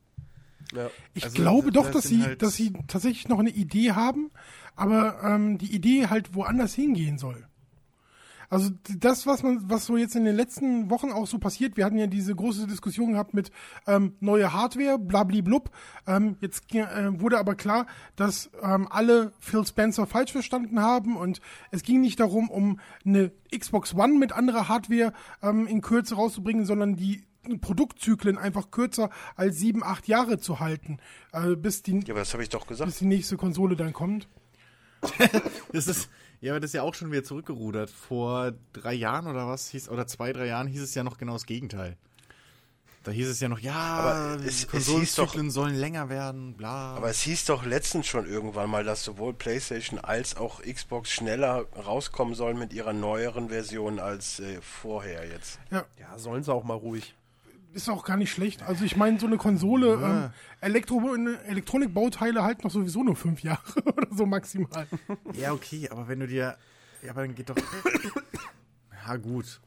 Ja. Ich Also, glaube doch, dass sie, halt- dass sie tatsächlich noch eine Idee haben, aber ähm, die Idee halt woanders hingehen soll. Also das, was man, was so jetzt in den letzten Wochen auch so passiert, wir hatten ja diese große Diskussion gehabt mit ähm, neue Hardware, blablablub. Ähm, jetzt äh, wurde aber klar, dass ähm, alle Phil Spencer falsch verstanden haben und es ging nicht darum, um eine Xbox One mit anderer Hardware ähm, in Kürze rauszubringen, sondern die Produktzyklen einfach kürzer als sieben, acht Jahre zu halten, äh, bis, die, Ja, aber das habe ich doch gesagt. bis die nächste Konsole dann kommt. [laughs] Das ist, ja, aber das ist ja auch schon wieder zurückgerudert. Vor drei Jahren oder was hieß, oder zwei, drei Jahren hieß es ja noch genau das Gegenteil. Da hieß es ja noch, ja, Aber die es- Konsolenzyklen sollen länger werden, bla. Aber es hieß doch letztens schon irgendwann mal, dass sowohl PlayStation als auch Xbox schneller rauskommen sollen mit ihrer neueren Version als äh, vorher jetzt. Ja, Ja, sollen sie auch mal ruhig. Ist auch gar nicht schlecht. Also ich meine, so eine Konsole, ähm, Elektro Elektronikbauteile halten noch sowieso nur fünf Jahre [laughs] oder so maximal. ja, okay, aber wenn du dir, ja, aber dann geht doch, ja, gut.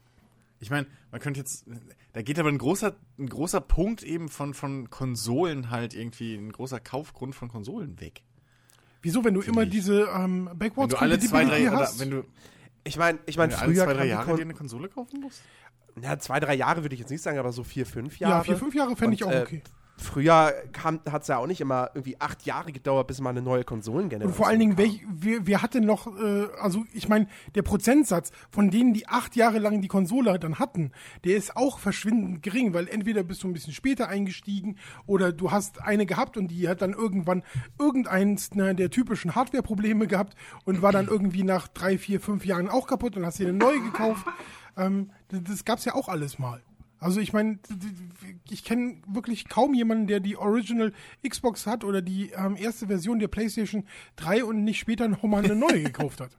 Ich meine, man könnte jetzt, da geht aber ein großer, ein großer Punkt eben von, von Konsolen halt irgendwie, ein großer Kaufgrund von Konsolen weg. Wieso, wenn du immer ich. diese ähm, Wenn Backwards du alle zwei, drei, oder hast? wenn du, Ich meine, ich wenn mein, du alle früher zwei, drei Jahre dir eine Konsole kaufen musst? Ja, zwei, drei Jahre würde ich jetzt nicht sagen, aber so vier, fünf Jahre. ja, vier, fünf Jahre fände ich auch äh, okay. Früher hat es ja auch nicht immer irgendwie acht Jahre gedauert, bis mal eine neue Konsolengeneration Und vor allen Dingen, welch, wer, wer hatte noch, äh, also ich meine, der Prozentsatz von denen, die acht Jahre lang die Konsole dann hatten, der ist auch verschwindend gering, weil entweder bist du ein bisschen später eingestiegen oder du hast eine gehabt und die hat dann irgendwann irgendeins ne, der typischen Hardware-Probleme gehabt und war dann irgendwie nach drei, vier, fünf Jahren auch kaputt und hast dir eine neue gekauft. Ähm, das, gab's ja auch alles mal. Also ich meine, ich kenne wirklich kaum jemanden, der die Original Xbox hat oder die ähm, erste Version der PlayStation 3 und nicht später nochmal eine neue [laughs] gekauft hat.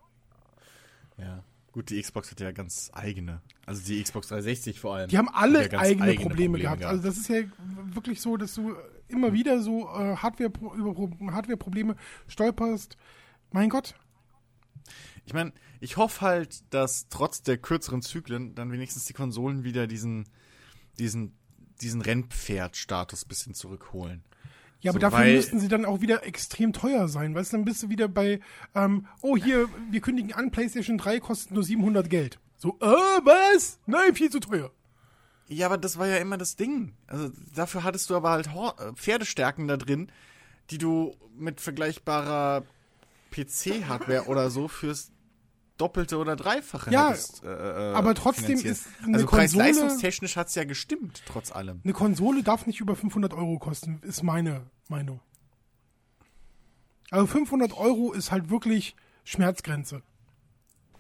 Ja. Gut, die Xbox hat ja ganz eigene. Also die Xbox 360 vor allem. Die haben alle ja ganz eigene, Probleme, gehabt. Also das ist ja wirklich so, dass du immer Hm. wieder so äh, Hardware über Pro- Hardware-Probleme stolperst. Mein Gott. Ich meine, ich hoffe halt, dass trotz der kürzeren Zyklen dann wenigstens die Konsolen wieder diesen, diesen, diesen Rennpferd-Status bisschen zurückholen. Ja, aber So, dafür müssten sie dann auch wieder extrem teuer sein. Weißt du, dann bist du wieder bei, ähm, oh hier, wir kündigen an, PlayStation 3 kostet nur 700 Geld. So, äh, was? Nein, viel zu teuer. Ja, aber das war ja immer das Ding. Also dafür hattest du aber halt äh, Pferdestärken da drin, die du mit vergleichbarer PC-Hardware oder so fürs Doppelte oder Dreifache Ja, hättest, äh, äh, aber trotzdem finanziert. ist eine Also Konsole- preis-leistungstechnisch hat's ja gestimmt, trotz allem. Eine Konsole darf nicht über 500 Euro kosten, ist meine Meinung. Also 500 Euro ist halt wirklich Schmerzgrenze.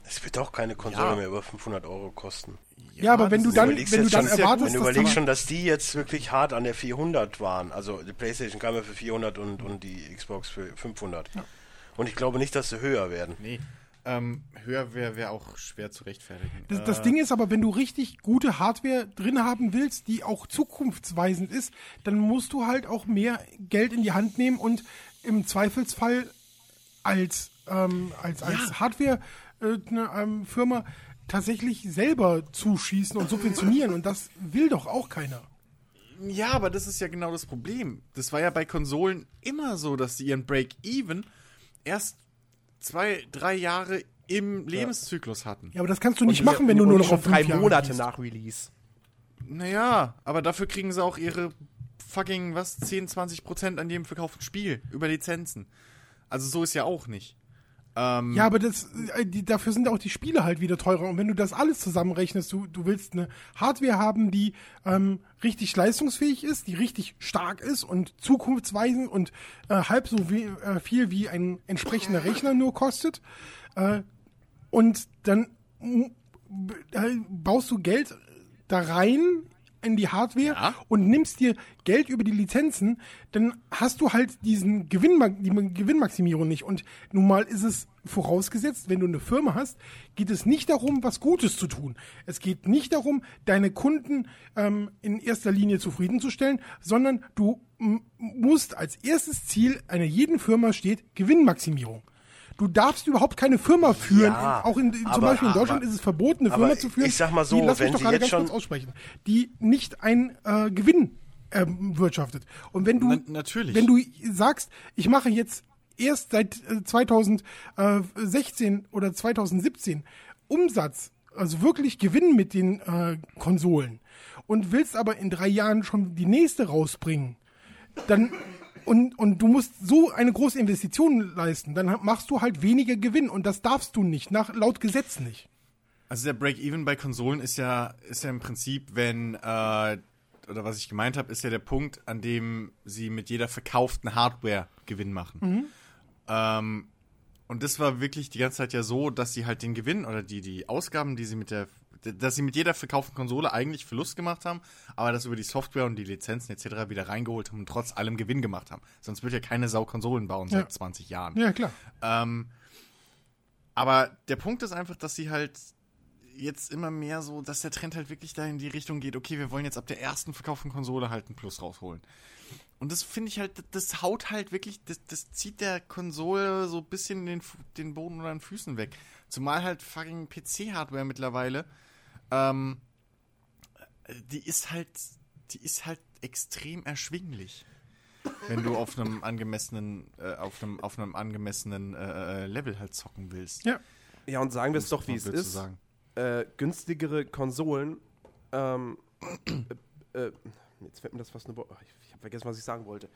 Es wird auch keine Konsole Ja. mehr über 500 Euro kosten. Ja, aber wenn du dann, wenn du dann schon- erwartest, Wenn du dass überlegst schon, dass die jetzt wirklich hart an der 400 waren. Also die Playstation kam ja für 400 und, und die Xbox für 500. Und ich glaube nicht, dass sie höher werden. Nee. Ähm, höher wäre wär auch schwer zu rechtfertigen. Das, das Äh, Ding ist aber, wenn du richtig gute Hardware drin haben willst, die auch zukunftsweisend ist, dann musst du halt auch mehr Geld in die Hand nehmen und im Zweifelsfall als, ähm, als, als Hardware äh, ne, ähm, Firma tatsächlich selber zuschießen und subventionieren und das will doch auch keiner. Ja, aber das ist ja genau das Problem. Das war ja bei Konsolen immer so, dass sie ihren Break-Even erst zwei, drei Jahre im Lebenszyklus hatten. Ja, aber das kannst du nicht Und- machen, wenn du nur noch auf drei Monate gehst. nach Release. Naja, aber dafür kriegen sie auch ihre fucking, was, 10, 20 Prozent an jedem verkauften Spiel über Lizenzen. Also so ist ja auch nicht. Ähm, Ja, aber das, äh, die, dafür sind auch die Spiele halt wieder teurer. Und wenn du das alles zusammenrechnest, du, du willst eine Hardware haben, die ähm, richtig leistungsfähig ist, die richtig stark ist und zukunftsweisend und äh, halb so wie, äh, viel wie ein entsprechender Rechner nur kostet. Äh, und dann äh, baust du Geld da rein in die Hardware Ja. und nimmst dir Geld über die Lizenzen, dann hast du halt diesen Gewinnma die Gewinnmaximierung nicht. Und nun mal ist es vorausgesetzt, wenn du eine Firma hast, geht es nicht darum, was Gutes zu tun. Es geht nicht darum, deine Kunden ähm, in erster Linie zufriedenzustellen, sondern du musst als erstes Ziel einer jeden Firma steht Gewinnmaximierung. Du darfst überhaupt keine Firma führen. Ja, auch in, zum aber- Beispiel in Deutschland aber- ist es verboten, eine Firma zu führen. ich sag mal so, die, lass mich wenn doch sie gerade jetzt ganz schon- kurz aussprechen, die nicht ein äh, Gewinn ähm, wirtschaftet. Und wenn du, Na- natürlich. wenn du sagst, ich mache jetzt erst seit äh, 2016 oder 2017 Umsatz, also wirklich Gewinn mit den äh, Konsolen und willst aber in drei Jahren schon die nächste rausbringen, dann und, und du musst so eine große Investition leisten, dann machst du halt weniger Gewinn und das darfst du nicht, nach laut Gesetz nicht. Also der Break-Even bei Konsolen ist ja, ist ja im Prinzip, wenn, äh, oder was ich gemeint habe, ist ja der Punkt, an dem sie mit jeder verkauften Hardware Gewinn machen. Ähm, und das war wirklich die ganze Zeit ja so, dass sie halt den Gewinn oder die, die Ausgaben, die sie mit der, dass sie mit jeder verkauften Konsole eigentlich Verlust gemacht haben, aber das über die Software und die Lizenzen etc. wieder reingeholt haben und trotz allem Gewinn gemacht haben. Sonst wird ja keine Sau Konsolen bauen seit Ja. 20 Jahren. Ja, klar. Ähm, aber der Punkt ist einfach, dass sie halt jetzt immer mehr so, dass der Trend halt wirklich da in die Richtung geht, okay, wir wollen jetzt ab der ersten verkauften Konsole halt einen Plus rausholen. Und das finde ich halt, das haut halt wirklich, das, das zieht der Konsole so ein bisschen den, den Boden unter den Füßen weg. Zumal halt fucking PC-Hardware mittlerweile, ähm, die ist halt, die ist halt extrem erschwinglich. Wenn du auf einem angemessenen, äh, auf einem, auf einem angemessenen äh, äh, Level halt zocken willst. Ja. Ja, und sagen wir es doch, wie es ist. sagen. Äh, günstigere Konsolen. Ähm, äh, äh, jetzt fällt mir das fast eine. Wo- Ach, ich ich habe vergessen, was ich sagen wollte.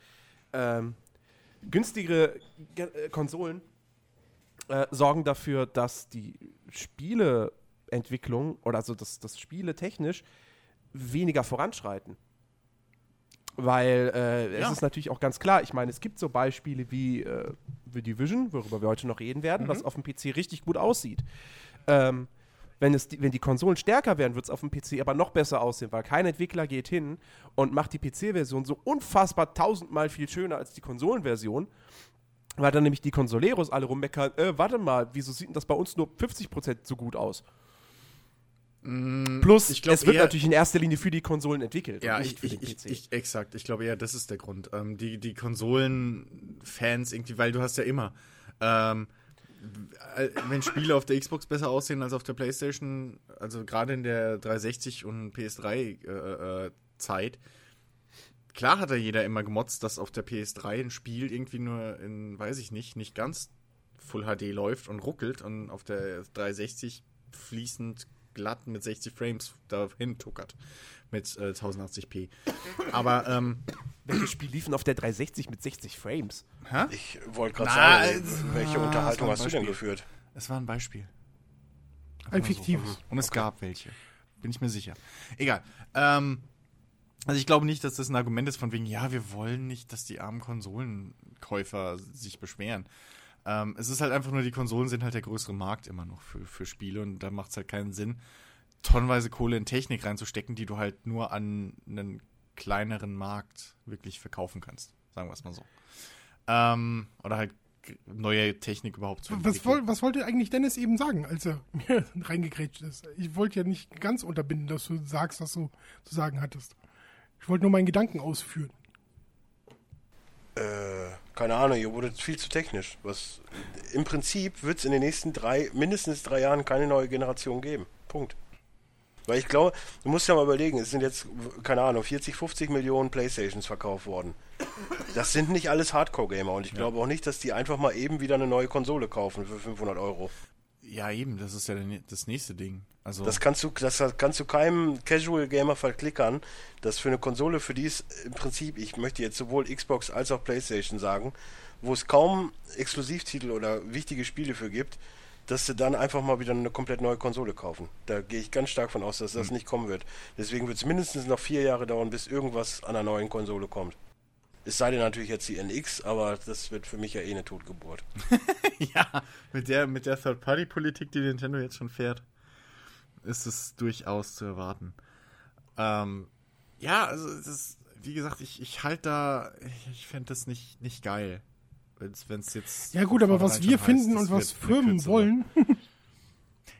Ähm, günstigere Ge- äh, Konsolen äh, sorgen dafür, dass die Spieleentwicklung oder also das, das Spiele technisch weniger voranschreiten. Weil äh, es Ja. ist natürlich auch ganz klar, ich meine, es gibt so Beispiele wie äh, The Division, worüber wir heute noch reden werden, was auf dem PC richtig gut aussieht. Ähm, wenn, es die, wenn die Konsolen stärker werden, wird es auf dem PC aber noch besser aussehen, weil kein Entwickler geht hin und macht die PC-Version so unfassbar tausendmal viel schöner als die Konsolenversion, weil dann nämlich die Consoleros alle rummeckern, äh, warte mal, wieso sieht denn das bei uns nur 50% so gut aus? Plus, ich glaub es wird eher- natürlich in erster Linie für die Konsolen entwickelt Ja, und ich, ich, ich, ich, exakt. Ich glaube eher, das ist der Grund. Ähm, die, die Konsolenfans irgendwie, weil du hast ja immer, ähm, w- wenn Spiele auf der Xbox besser aussehen als auf der Playstation, also gerade in der 360 und PS3 äh, äh, Zeit, klar hat da jeder immer gemotzt, dass auf der PS3 ein Spiel irgendwie nur in, weiß ich nicht, nicht ganz Full HD läuft und ruckelt und auf der 360 fließend glatt mit 60 Frames dahin tuckert mit äh, 1080p. Aber ähm, Welches Spiel liefen auf der 360 mit 60 Frames? hä? Ich wollte gerade sagen, es- welche ah, Unterhaltung das hast du denn geführt? Es war ein Beispiel. Ein mal so. fiktives. Und es gab welche. Bin ich mir sicher. Egal. Ähm, also ich glaube nicht, dass das ein Argument ist von wegen, ja, wir wollen nicht, dass die armen Konsolenkäufer sich beschweren. Ähm, es ist halt einfach nur, die Konsolen sind halt der größere Markt immer noch für, für Spiele und da macht es halt keinen Sinn, tonnenweise Kohle in Technik reinzustecken, die du halt nur an einen kleineren Markt wirklich verkaufen kannst. Sagen wir es mal so. Ähm, oder halt neue Technik überhaupt zu Was, woll, was wollte eigentlich Dennis eben sagen, als er [laughs] mir reingegrätscht ist? Ich wollte ja nicht ganz unterbinden, dass du sagst, was du zu sagen hattest. Ich wollte nur meinen Gedanken ausführen. Äh, keine Ahnung, ihr wurdet viel zu technisch. Was, Im Prinzip wird es in den nächsten drei, mindestens drei Jahren keine neue Generation geben. Punkt. Weil ich glaube, du musst ja mal überlegen, es sind jetzt, keine Ahnung, 40, 50 Millionen Playstations verkauft worden. Das sind nicht alles Hardcore-Gamer und ich glaube auch nicht, dass die einfach mal eben wieder eine neue Konsole kaufen für 500 Euro. Ja, eben, das ist ja das nächste Ding. Also, Das kannst du, das kannst du keinem Casual Gamer verklickern, dass für eine Konsole, für die es im Prinzip, ich möchte jetzt sowohl Xbox als auch PlayStation sagen, wo es kaum Exklusivtitel oder wichtige Spiele für gibt, dass sie dann einfach mal wieder eine komplett neue Konsole kaufen. Da gehe ich ganz stark von aus, dass das nicht kommen wird. Deswegen wird es mindestens noch vier Jahre dauern, bis irgendwas an einer neuen Konsole kommt. Es sei denn natürlich jetzt die NX, aber das wird für mich ja eh eine Totgeburt. [laughs] ja, mit der, mit der Third-Party-Politik, die Nintendo jetzt schon fährt, ist es durchaus zu erwarten. Ähm, ja, also es ist, wie gesagt, ich, ich halte da, ich, ich fände das nicht, nicht geil. Wenn es jetzt. Ja gut, aber was wir schon finden heißt, und was Firmen kürzere. wollen, [laughs]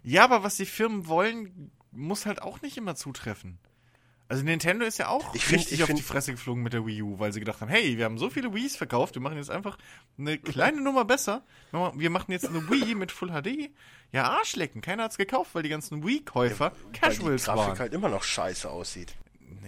Ja, aber was die Firmen wollen, muss halt auch nicht immer zutreffen. Also Nintendo ist ja auch Ich find- richtig ich auf die Fresse geflogen mit der Wii U, weil sie gedacht haben, hey, wir haben so viele Wiis verkauft, wir machen jetzt einfach eine kleine Nummer besser. Wir machen jetzt eine Wii mit Full HD. Ja, Arschlecken, keiner hat's gekauft, weil die ganzen Wii-Käufer Weil die Casuals Grafik waren. halt immer noch scheiße aussieht.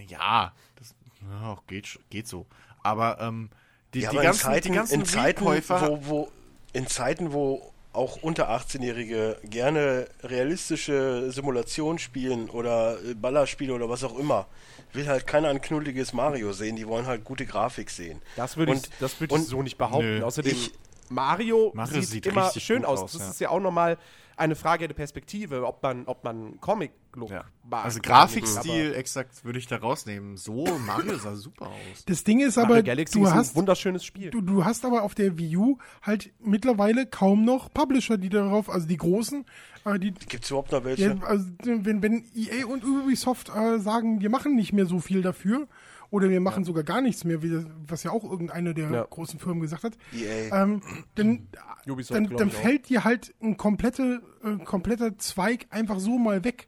Ja, das ja, geht, geht so. Aber ähm, die, Ja, die aber ganzen, in Zeiten, die ganzen in Zeiten, Wii-Käufer wo, wo, in Zeiten, wo auch unter 18-Jährige gerne realistische Simulationen spielen oder äh, Ballerspiele oder was auch immer, will halt keiner ein knulliges Mario sehen, die wollen halt gute Grafik sehen. Das würde ich, Und- das würd ich und- so nicht behaupten. Nö. Außerdem, Ich- Mario, Mario sieht, sieht immer schön aus. aus, Das ja. ist ja auch nochmal eine Frage der Perspektive, ob man, ob man Comic-Look Ja. mag. Also Grafikstil nicht, exakt würde ich da rausnehmen. So, Mario sah super aus. das Ding ist aber Galaxy du ist hast, ein wunderschönes Spiel. du, du hast aber auf der Wii U halt mittlerweile kaum noch Publisher, die darauf, also die großen, äh, die, Gibt es überhaupt noch welche? ja, also, wenn, wenn EA und Ubisoft äh, sagen, wir machen nicht mehr so viel dafür, oder wir machen sogar gar nichts mehr, wie, das- was ja auch irgendeine der Ja. großen Firmen gesagt hat, EA. ähm, dann, Ubisoft, dann, dann auch. fällt dir halt ein komplette, äh, kompletter Zweig einfach so mal weg.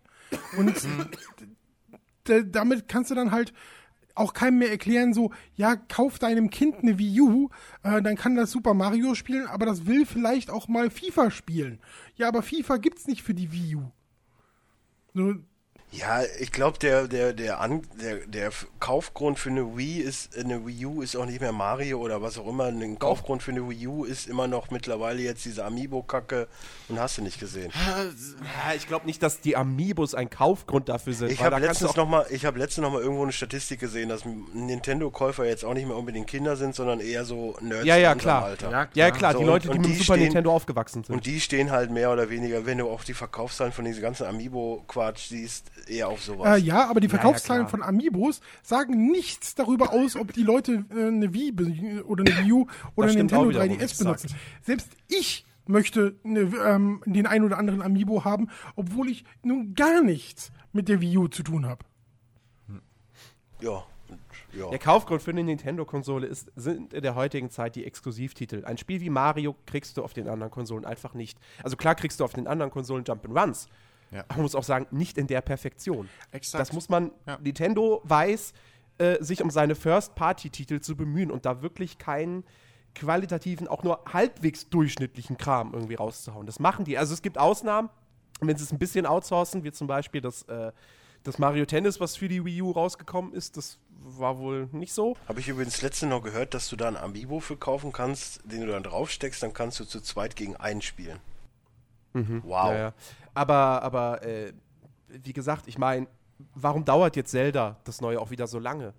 Und [laughs] damit kannst du dann halt auch keinem mehr erklären, so, ja, kauf deinem Kind eine Wii U, äh, dann kann das Super Mario spielen, aber das will vielleicht auch mal FIFA spielen. Ja, aber FIFA gibt's nicht für die Wii U. So, Ja, ich glaube, der, der, der, An der, der Kaufgrund für eine Wii ist, eine Wii U ist auch nicht mehr Mario oder was auch immer. Ein Kaufgrund für eine Wii U ist immer noch mittlerweile jetzt diese Amiibo-Kacke und hast du nicht gesehen. Ich glaube nicht, dass die Amiibos ein Kaufgrund dafür sind. Ich habe letztens auch- noch mal, ich habe letztens noch mal irgendwo eine Statistik gesehen, dass Nintendo-Käufer jetzt auch nicht mehr unbedingt Kinder sind, sondern eher so Nerds Ja, ja, klar. Alter. Ja, Ja, klar, So, die Leute, die mit dem Super stehen- Nintendo aufgewachsen sind. Und die stehen halt mehr oder weniger, wenn du auch die Verkaufszahlen von diesem ganzen Amiibo-Quatsch siehst, eher auf sowas. äh, ja, aber die Ja, ja, Verkaufszahlen klar. von Amiibos sagen nichts darüber aus, ob die Leute äh, eine Wii oder eine Wii U oder eine Nintendo wieder, wo 3DS du's benutzen. sagst. Selbst ich möchte eine, ähm, den ein oder anderen Amiibo haben, obwohl ich nun gar nichts mit der Wii U zu tun habe. Ja. ja. Der Kaufgrund für eine Nintendo-Konsole ist, sind in der heutigen Zeit die Exklusivtitel. Ein Spiel wie Mario kriegst du auf den anderen Konsolen einfach nicht. Also klar kriegst du auf den anderen Konsolen Jump'n'Runs. Ja. Man muss auch sagen, nicht in der Perfektion. Exakt. Das muss man, Ja. Nintendo weiß, äh, sich um seine First-Party-Titel zu bemühen und da wirklich keinen qualitativen, auch nur halbwegs durchschnittlichen Kram irgendwie rauszuhauen. Das machen die. Also es gibt Ausnahmen, wenn sie es ein bisschen outsourcen, wie zum Beispiel das äh, das Mario Tennis, was für die Wii U rausgekommen ist, das war wohl nicht so. Habe ich übrigens letzte noch gehört, dass du da ein Amiibo für kaufen kannst, den du dann draufsteckst, dann kannst du zu zweit gegen einen spielen. Mhm. Wow. Ja, ja. Aber, aber äh, wie gesagt, ich meine, warum dauert jetzt Zelda das neue auch wieder so lange?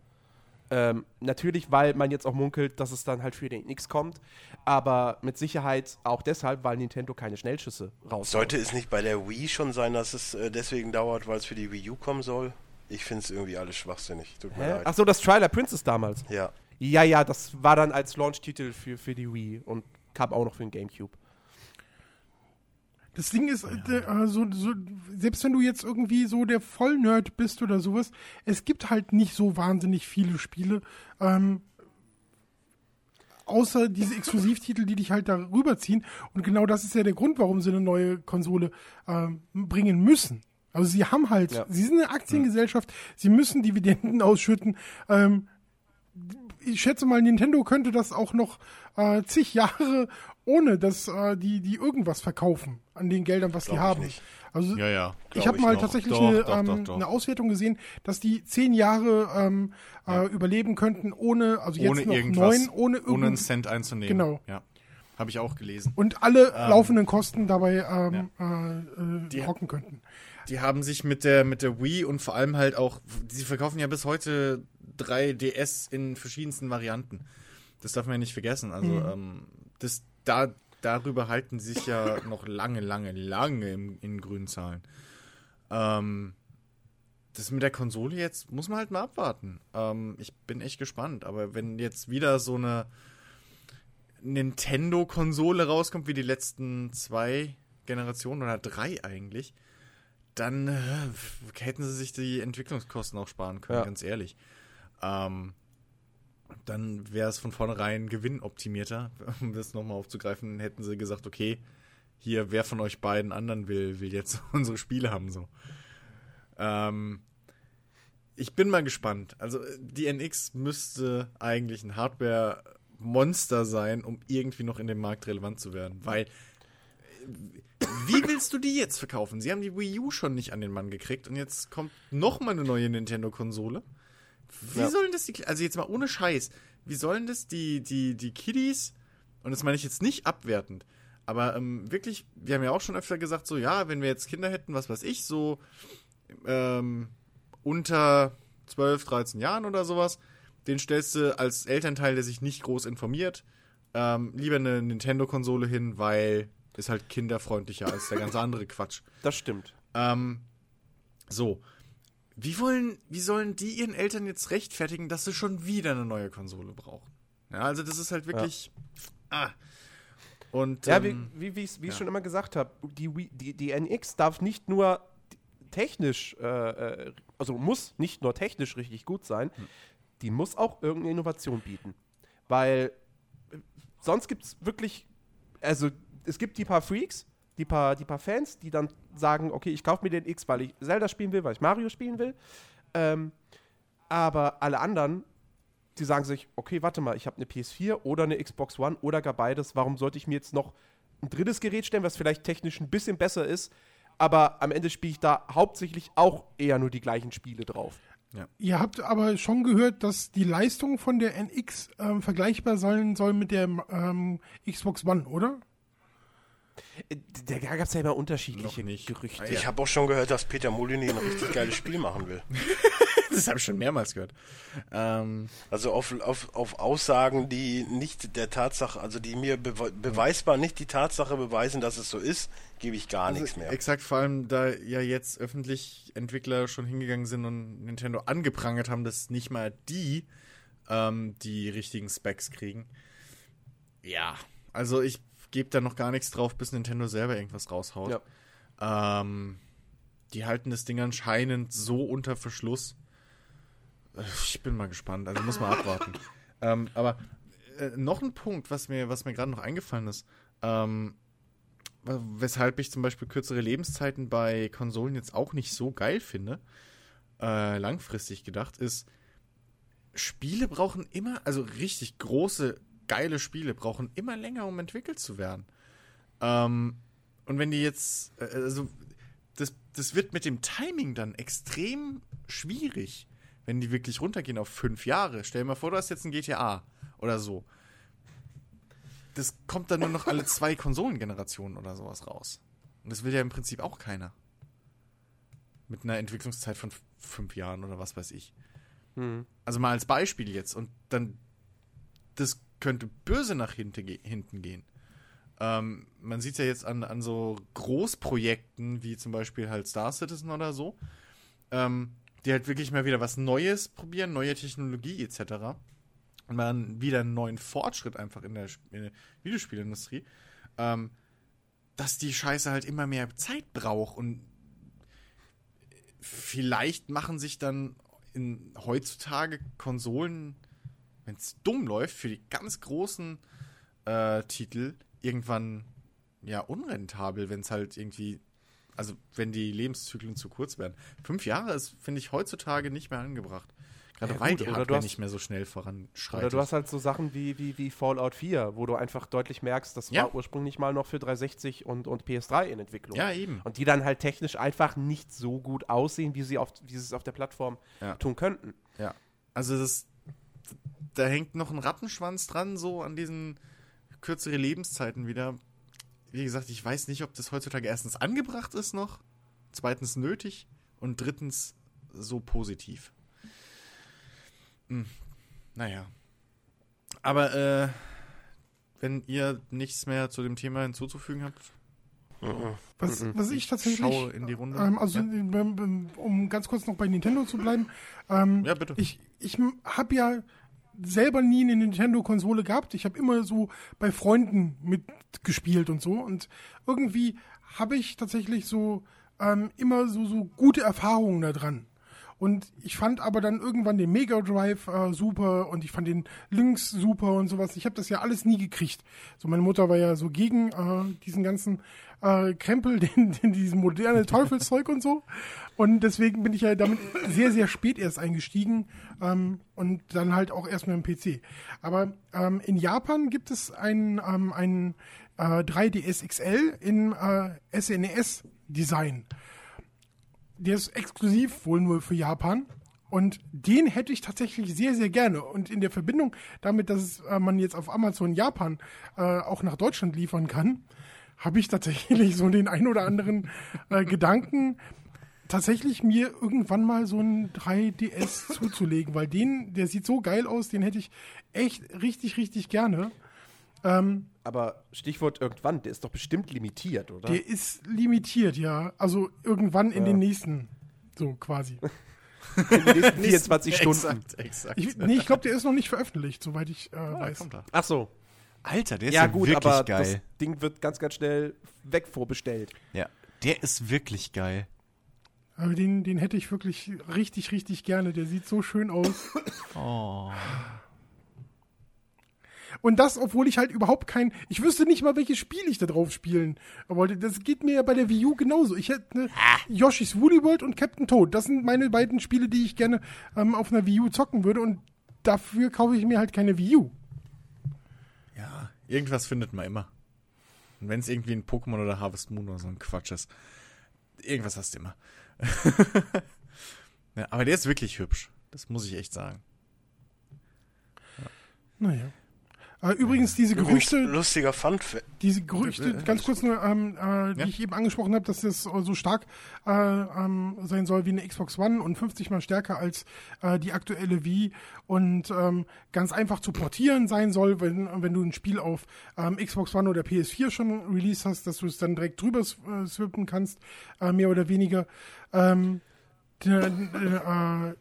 Ähm, natürlich, weil man jetzt auch munkelt, dass es dann halt für den X kommt, aber mit Sicherheit auch deshalb, weil Nintendo keine Schnellschüsse raus. Sollte es nicht bei der Wii schon sein, dass es äh, deswegen dauert, weil es für die Wii U kommen soll? Ich finde es irgendwie alles schwachsinnig. Tut mir leid. Achso, das Trailer Princess damals. Ja. Ja, ja, das war dann als Launch-Titel für, für die Wii und kam auch noch für den Gamecube. Das Ding ist, äh, so, so, selbst wenn du jetzt irgendwie so der Vollnerd bist oder sowas, es gibt halt nicht so wahnsinnig viele Spiele, ähm, außer diese Exklusivtitel, die dich halt darüber ziehen. Und genau das ist ja der Grund, warum sie eine neue Konsole ähm, bringen müssen. Also sie haben halt, Ja. sie sind eine Aktiengesellschaft, sie müssen Dividenden [laughs] ausschütten. Ähm, ich schätze mal, Nintendo könnte das auch noch äh, zig Jahre ohne, dass äh, die, die irgendwas verkaufen an den Geldern, was Glaub die ich haben. nicht. Also Ja, ja. ich habe mal noch. tatsächlich Doch, eine, doch, ähm, doch, doch. eine Auswertung gesehen, dass die zehn Jahre ähm, äh, überleben könnten, ohne, also jetzt ohne noch irgendwas, neun, ohne ohne einen irgend Cent einzunehmen. Genau. Ja. Habe ich auch gelesen. und alle laufenden Kosten dabei ähm, äh, Die- äh, rocken könnten. Die haben sich mit der, mit der Wii und vor allem halt auch, sie verkaufen ja bis heute 3DS in verschiedensten Varianten. Das darf man ja nicht vergessen. Also, ähm, das, da, darüber halten sie sich ja [laughs] noch lange, lange, lange im, in grünen Zahlen. Ähm, das mit der Konsole jetzt muss man halt mal abwarten. Ähm, ich bin echt gespannt. Aber wenn jetzt wieder so eine Nintendo-Konsole rauskommt, wie die letzten zwei Generationen oder drei eigentlich, dann äh, hätten sie sich die Entwicklungskosten auch sparen können, Ja. ganz ehrlich. Ähm, dann wäre es von vornherein gewinnoptimierter, [laughs] um das nochmal aufzugreifen, hätten sie gesagt, okay, hier, wer von euch beiden anderen will, will jetzt [laughs] unsere Spiele haben, so. Ähm, ich bin mal gespannt. Also, die NX müsste eigentlich ein Hardware-Monster sein, um irgendwie noch in dem Markt relevant zu werden, weil äh, wie willst du die jetzt verkaufen? Sie haben die Wii U schon nicht an den Mann gekriegt und jetzt kommt noch mal eine neue Nintendo-Konsole. Wie Ja. sollen das die, also jetzt mal ohne Scheiß, wie sollen das die, die, die Kiddies, und das meine ich jetzt nicht abwertend, aber ähm, wirklich, wir haben ja auch schon öfter gesagt, so, ja, wenn wir jetzt Kinder hätten, was weiß ich, so ähm, unter 12, 13 Jahren oder sowas, den stellst du als Elternteil, der sich nicht groß informiert, ähm, lieber eine Nintendo-Konsole hin, weil ist halt kinderfreundlicher als der ganze andere Quatsch. Das stimmt. Ähm, so. Wie wollen, wie sollen die ihren Eltern jetzt rechtfertigen, dass sie schon wieder eine neue Konsole brauchen? Ja, also das ist halt wirklich. Ah. Und Ja, ähm, wie, wie, wie, ich- wie ich ja. schon immer gesagt habe, die, die, die NX darf nicht nur technisch, äh, äh, also muss nicht nur technisch richtig gut sein, Hm. die muss auch irgendeine Innovation bieten. Weil äh, sonst gibt es wirklich, also es gibt die paar Freaks, die paar, die paar Fans, die dann sagen, okay, ich kaufe mir den X, weil ich Zelda spielen will, weil ich Mario spielen will. Ähm, aber alle anderen, die sagen sich, okay, warte mal, ich habe eine PS4 oder eine Xbox One oder gar beides. Warum sollte ich mir jetzt noch ein drittes Gerät stellen, was vielleicht technisch ein bisschen besser ist, aber am Ende spiele ich da hauptsächlich auch eher nur die gleichen Spiele drauf. Ihr habt aber schon gehört, dass die Leistung von der NX ähm, vergleichbar sein soll mit der ähm, Xbox One, oder? Da gab es ja immer unterschiedliche. Gerüchte. Ich habe auch schon gehört, dass Peter Molyneux ein richtig geiles Spiel machen will. [laughs] das habe ich schon mehrmals gehört. Ähm, Also auf, auf, auf Aussagen, die nicht der Tatsache, also die mir bewe beweisbar nicht die Tatsache beweisen, dass es so ist, gebe ich gar nichts mehr. Exakt, vor allem, da ja jetzt öffentlich Entwickler schon hingegangen sind und Nintendo angeprangert haben, dass nicht mal die ähm, die richtigen Specs kriegen. Ja, also ich gebe da noch gar nichts drauf, bis Nintendo selber irgendwas raushaut. Ja. Ähm, die halten das Ding anscheinend so unter Verschluss. Ich bin mal gespannt, also muss man abwarten. [laughs] ähm, aber äh, noch ein Punkt, was mir, was mir gerade noch eingefallen ist, ähm, weshalb ich zum Beispiel kürzere Lebenszeiten bei Konsolen jetzt auch nicht so geil finde, äh, langfristig gedacht, ist, Spiele brauchen immer, also richtig große, geile Spiele brauchen immer länger, um entwickelt zu werden. Ähm, und wenn die jetzt, äh, also das, das wird mit dem Timing dann extrem schwierig, wenn die wirklich runtergehen auf fünf Jahre. Stell dir mal vor, du hast jetzt ein GTA oder so. Das kommt dann nur noch alle zwei [laughs] Konsolengenerationen oder sowas raus. Und das will ja im Prinzip auch keiner. Mit einer Entwicklungszeit von fünf Jahren oder was weiß ich. Hm. Also mal als Beispiel jetzt. Und dann, das könnte böse nach hinten, ge hinten gehen. Ähm, man sieht ja jetzt an, an so Großprojekten wie zum Beispiel halt Star Citizen oder so, ähm, die halt wirklich mal wieder was Neues probieren, neue Technologie etc. Und man wieder einen neuen Fortschritt einfach in der, in der Videospielindustrie, ähm, dass die Scheiße halt immer mehr Zeit braucht und vielleicht machen sich dann in heutzutage Konsolen, wenn es dumm läuft, für die ganz großen äh, Titel irgendwann ja unrentabel, wenn es halt irgendwie, also wenn die Lebenszyklen zu kurz werden. Fünf Jahre ist, finde ich, heutzutage nicht mehr angebracht. Gerade Ja, weil die Hardware hast- nicht mehr so schnell voranschreitet. Oder du hast halt so Sachen wie, wie, wie Fallout 4, wo du einfach deutlich merkst, das Ja. war ursprünglich mal noch für 360 und, und PS3 in Entwicklung. ja, eben. Und die dann halt technisch einfach nicht so gut aussehen, wie sie, auf, wie sie es auf der Plattform Ja. tun könnten. Ja. Also das, da hängt noch ein Rattenschwanz dran, so an diesen kürzere Lebenszeiten wieder. Wie gesagt, ich weiß nicht, ob das heutzutage erstens angebracht ist noch, zweitens nötig und drittens so positiv. Hm. Naja. Aber äh, wenn ihr nichts mehr zu dem Thema hinzuzufügen habt, Was, was ich tatsächlich. schau in die Runde. Ähm, also, ja? um ganz kurz noch bei Nintendo zu bleiben. Ähm, ja, bitte. ich ich habe ja selber nie eine Nintendo-Konsole gehabt. Ich habe immer so bei Freunden mitgespielt und so. Und irgendwie habe ich tatsächlich so ähm, immer so, so gute Erfahrungen da dran. Und ich fand aber dann irgendwann den Mega Drive äh, super und ich fand den Lynx super und sowas. Ich habe das ja alles nie gekriegt. So meine Mutter war ja so gegen äh, diesen ganzen äh, Krempel, [laughs] den, den diesen moderne Teufelszeug und so. Und deswegen bin ich ja damit sehr sehr spät erst eingestiegen ähm, und dann halt auch erst mit dem PC. Aber ähm, in Japan gibt es einen ähm, einen äh, 3DS XL in äh, SNES Design der ist exklusiv wohl nur für Japan. Und den hätte ich tatsächlich sehr, sehr gerne. Und in der Verbindung damit, dass äh, man jetzt auf Amazon Japan äh, auch nach Deutschland liefern kann, habe ich tatsächlich so den ein oder anderen äh, Gedanken, tatsächlich mir irgendwann mal so einen 3DS zuzulegen, weil den, der sieht so geil aus, den hätte ich echt richtig, richtig gerne. Ähm, Aber Stichwort irgendwann, der ist doch bestimmt limitiert, oder? der ist limitiert, ja. Also irgendwann in Ja. den nächsten, so quasi. In den nächsten [laughs] 24 Stunden. Exakt, exakt. Ich, nee, ich glaube, der ist noch nicht veröffentlicht, soweit ich äh, Ah, weiß. Ach so. Alter, der ist Ja, ja, gut, wirklich aber geil. das Ding wird ganz, ganz schnell wegvorbestellt. Ja, der ist wirklich geil. Aber den, den hätte ich wirklich richtig, richtig gerne. Der sieht so schön aus. Oh. Und das, obwohl ich halt überhaupt kein. Ich wüsste nicht mal, welches Spiel ich da drauf spielen wollte. Das geht mir ja bei der Wii U genauso. Ich hätte ne, Yoshi's Woolly World und Captain Toad. Das sind meine beiden Spiele, die ich gerne ähm, auf einer Wii U zocken würde. Und dafür kaufe ich mir halt keine Wii U. Ja, irgendwas findet man immer. Und wenn es irgendwie ein Pokémon oder Harvest Moon oder so ein Quatsch ist, irgendwas hast du immer. [laughs] ja, aber der ist wirklich hübsch. Das muss ich echt sagen. Naja. Äh, übrigens, diese Übrigens, Gerüchte. lustiger Fun Diese Gerüchte, ganz kurz nur, ähm, äh, die Ja. ich eben angesprochen habe, dass das so stark äh, ähm, sein soll wie eine Xbox One und 50 mal stärker als äh, die aktuelle Wii und ähm, ganz einfach zu portieren sein soll, wenn, wenn du ein Spiel auf ähm, Xbox One oder PS4 schon release hast, dass du es dann direkt drüber äh, swippen kannst, äh, mehr oder weniger. Ähm, äh,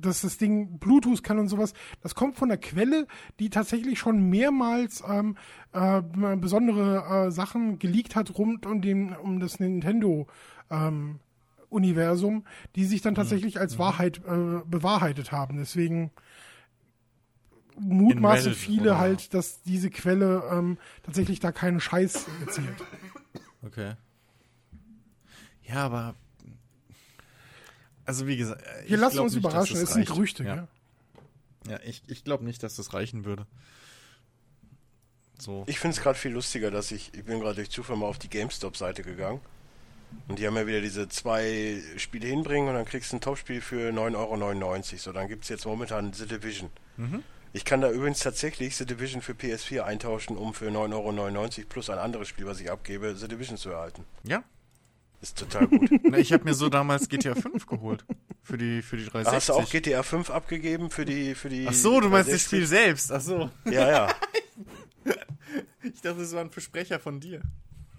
dass das Ding Bluetooth kann und sowas, das kommt von der Quelle, die tatsächlich schon mehrmals ähm, äh, besondere äh, Sachen geleakt hat rund um, den, um das Nintendo ähm, Universum, die sich dann tatsächlich als Wahrheit äh, bewahrheitet haben. Deswegen mutmaßen viele oder- halt, dass diese Quelle ähm, tatsächlich da keinen Scheiß erzählt. Okay. Ja, aber. Also wie gesagt, äh, Wir ich lassen uns nicht, überraschen, das es sind. Gerüchte. Ja, ja ich, ich glaube nicht, dass das reichen würde. So. Ich finde es gerade viel lustiger, dass ich, ich bin gerade durch Zufall mal auf die GameStop-Seite gegangen Und die haben ja wieder diese zwei Spiele hinbringen und dann kriegst du ein Topspiel für 9,99 Euro. So, dann gibt's jetzt momentan The Division. Ich kann da übrigens tatsächlich The Division für PS4 eintauschen, um für 9,99 Euro plus ein anderes Spiel, was ich abgebe, The Division zu erhalten. Ja. Ist total gut. [laughs] Na, ich habe mir so damals GTA 5 geholt. Für die, für die 360. Hast du auch GTA 5 abgegeben für die für die Ach so, du meinst das 360? Spiel selbst. Ach so. Ja, ja. [laughs] Ich dachte, das war ein Versprecher von dir.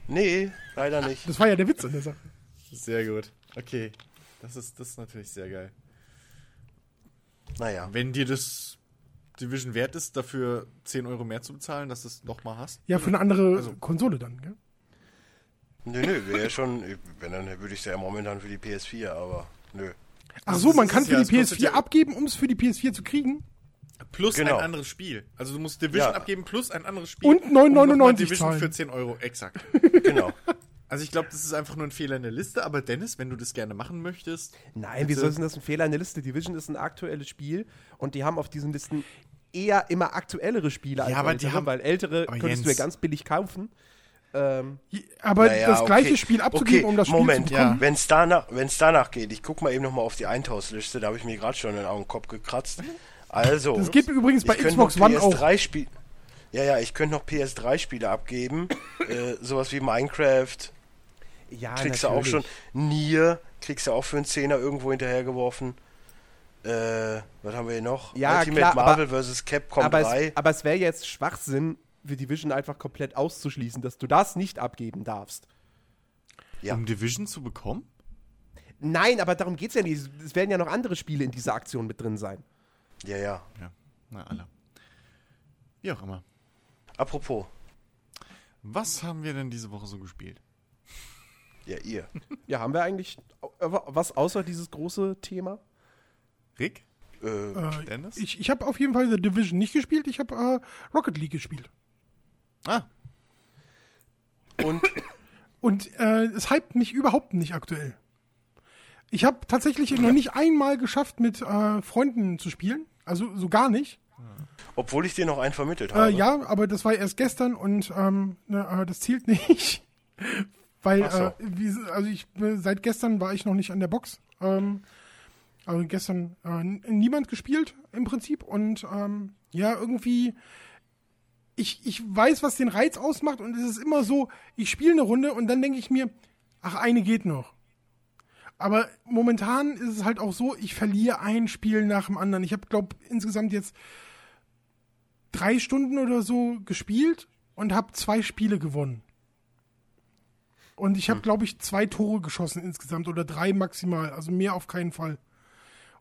Nee, leider nicht. Das war ja der Witz an der Sache. Sehr gut. Okay. Das ist, das ist natürlich sehr geil. Naja. Wenn dir das Division wert ist, dafür 10 Euro mehr zu bezahlen, dass du es nochmal hast. Ja, für eine andere Also- Konsole dann, gell? Nö, nö, wäre schon, wenn dann würde ich es ja momentan für die PS4, aber nö. Ach so, man kann für die das kostet PS4 ja- abgeben, um es für die PS4 zu kriegen. Plus Genau. ein anderes Spiel. Also du musst Division Ja. abgeben plus ein anderes Spiel. Und 9,99 nochmal Division zahlen. für 10 Euro, exakt. [laughs] Genau. Also ich glaube, das ist einfach nur ein Fehler in der Liste, aber Dennis, wenn du das gerne machen möchtest, Nein, Bitte. wieso ist denn das ein Fehler in der Liste? Division ist ein aktuelles Spiel und die haben auf diesen Listen eher immer aktuellere Spiele als Ja, aber die ältere, haben- weil ältere Aber könntest du ja Jens. ganz billig kaufen. Ähm, Aber Naja, das gleiche okay. Spiel abzugeben, Okay, um das Spiel Moment, zu bekommen. ja. Wenn es danach, wenn's danach geht, ich guck mal eben nochmal auf die Eintauschliste, da habe ich mir gerade schon den Kopf gekratzt. Also, Das geht übrigens bei Xbox One auch. PS3 Spiel Ja, ja, ich könnte noch PS3-Spiele abgeben. [coughs] äh, sowas wie Minecraft, ja, kriegst du auch schon. Nier, kriegst du auch für einen Zehner irgendwo hinterhergeworfen. Äh, was haben wir hier noch? Ja, Ultimate klar, Marvel vs. Capcom aber 3. es, aber es wäre jetzt Schwachsinn, für Division einfach komplett auszuschließen, dass du das nicht abgeben darfst. Ja. um Division zu bekommen? Nein, aber darum geht es ja nicht. Es werden ja noch andere Spiele in dieser Aktion mit drin sein. Ja, ja. Ja, na alle. Wie auch immer. Apropos, Was haben wir denn diese Woche so gespielt? ja, ihr. [laughs] Ja, haben wir eigentlich au- was außer dieses große Thema? Rick? Äh, Äh, Dennis? ich ich habe auf jeden Fall The Division nicht gespielt, ich habe äh, Rocket League gespielt. Ah, und [coughs] Und äh, es hypt mich überhaupt nicht aktuell. Ich habe tatsächlich noch nicht einmal geschafft, mit äh, Freunden zu spielen. Also so gar nicht. obwohl ich dir noch einen vermittelt Äh, habe. ja, aber das war erst gestern und ähm, ne, äh, das zielt [laughs] nicht. Weil, so. äh, wie, also ich äh, seit gestern war ich noch nicht an der Box. Ähm, also gestern äh, niemand gespielt im Prinzip und ähm, ja, irgendwie ich, ich weiß, was den Reiz ausmacht und es ist immer so, ich spiele eine Runde und dann denke ich mir, ach, eine geht noch. Aber momentan ist es halt auch so, ich verliere ein Spiel nach dem anderen. Ich habe, glaube insgesamt jetzt drei Stunden oder so gespielt und habe zwei Spiele gewonnen. Und ich habe, glaube ich, zwei Tore geschossen insgesamt oder drei maximal. Also mehr auf keinen Fall.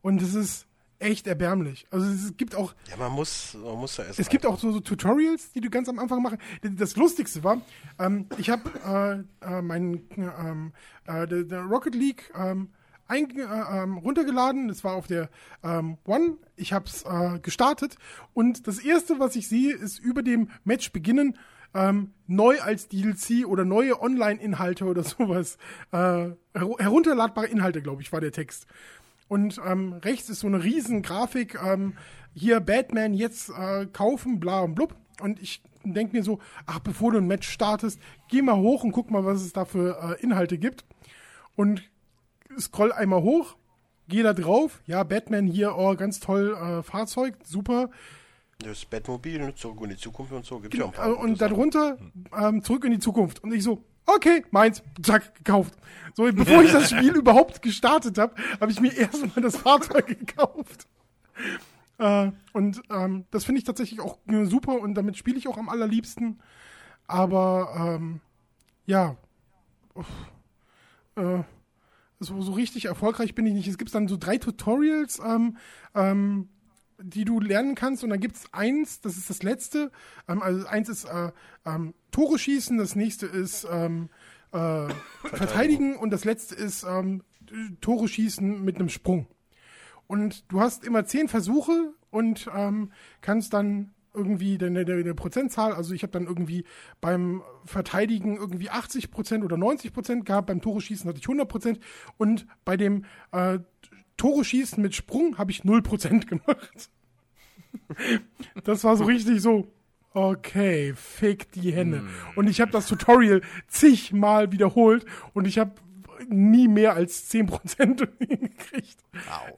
Und es ist echt erbärmlich. Also es gibt auch Ja, man muss, man muss da erst es gibt auch so, so Tutorials, die du ganz am Anfang machen. Das Lustigste war, ähm, ich habe äh, äh, meinen ähm, äh, der, der Rocket League ähm, ein, äh, ähm, runtergeladen. Das war auf der ähm, One. Ich habe es äh, gestartet und das erste, was ich sehe, ist über dem Match beginnen ähm, neu als DLC oder neue Online-Inhalte oder [laughs] sowas. Äh, her herunterladbare Inhalte, glaube ich, war der Text. Und ähm, rechts ist so eine riesen Grafik, ähm, hier Batman jetzt äh, kaufen, bla und blub. Und ich denke mir so, ach, bevor du ein Match startest, geh mal hoch und guck mal, was es da für äh, Inhalte gibt. Und scroll einmal hoch, geh da drauf, ja, Batman hier, oh, ganz toll, äh, Fahrzeug, super. das Batmobil, zurück in die Zukunft und so. Gibt ja ein paar. Äh, und darunter ähm, zurück in die Zukunft. Und ich so, okay, meins, zack, gekauft. So, bevor ich das Spiel [laughs] überhaupt gestartet habe, habe ich mir erstmal das Fahrzeug gekauft. Äh, und ähm, das finde ich tatsächlich auch äh, super und damit spiele ich auch am allerliebsten. Aber ähm, ja, uff, äh, so, so richtig erfolgreich bin ich nicht. Es gibt dann so drei Tutorials, ähm, ähm, die du lernen kannst. Und dann gibt es eins, das ist das letzte. Ähm, also eins ist äh, ähm, Tore schießen, das nächste ist ähm, äh, [laughs] verteidigen und das letzte ist ähm, Tore schießen mit einem Sprung. Und du hast immer zehn Versuche und ähm, kannst dann irgendwie deine, deine, deine Prozentzahl, also ich habe dann irgendwie beim Verteidigen irgendwie 80 Prozent oder 90 Prozent gehabt, beim Tore schießen hatte ich 100 Prozent und bei dem äh, Tore schießen mit Sprung habe ich 0 Prozent [laughs] gemacht. Das war so richtig so, okay, fick die Hände. Und ich habe das Tutorial zigmal wiederholt und ich habe nie mehr als 10% [laughs] gekriegt.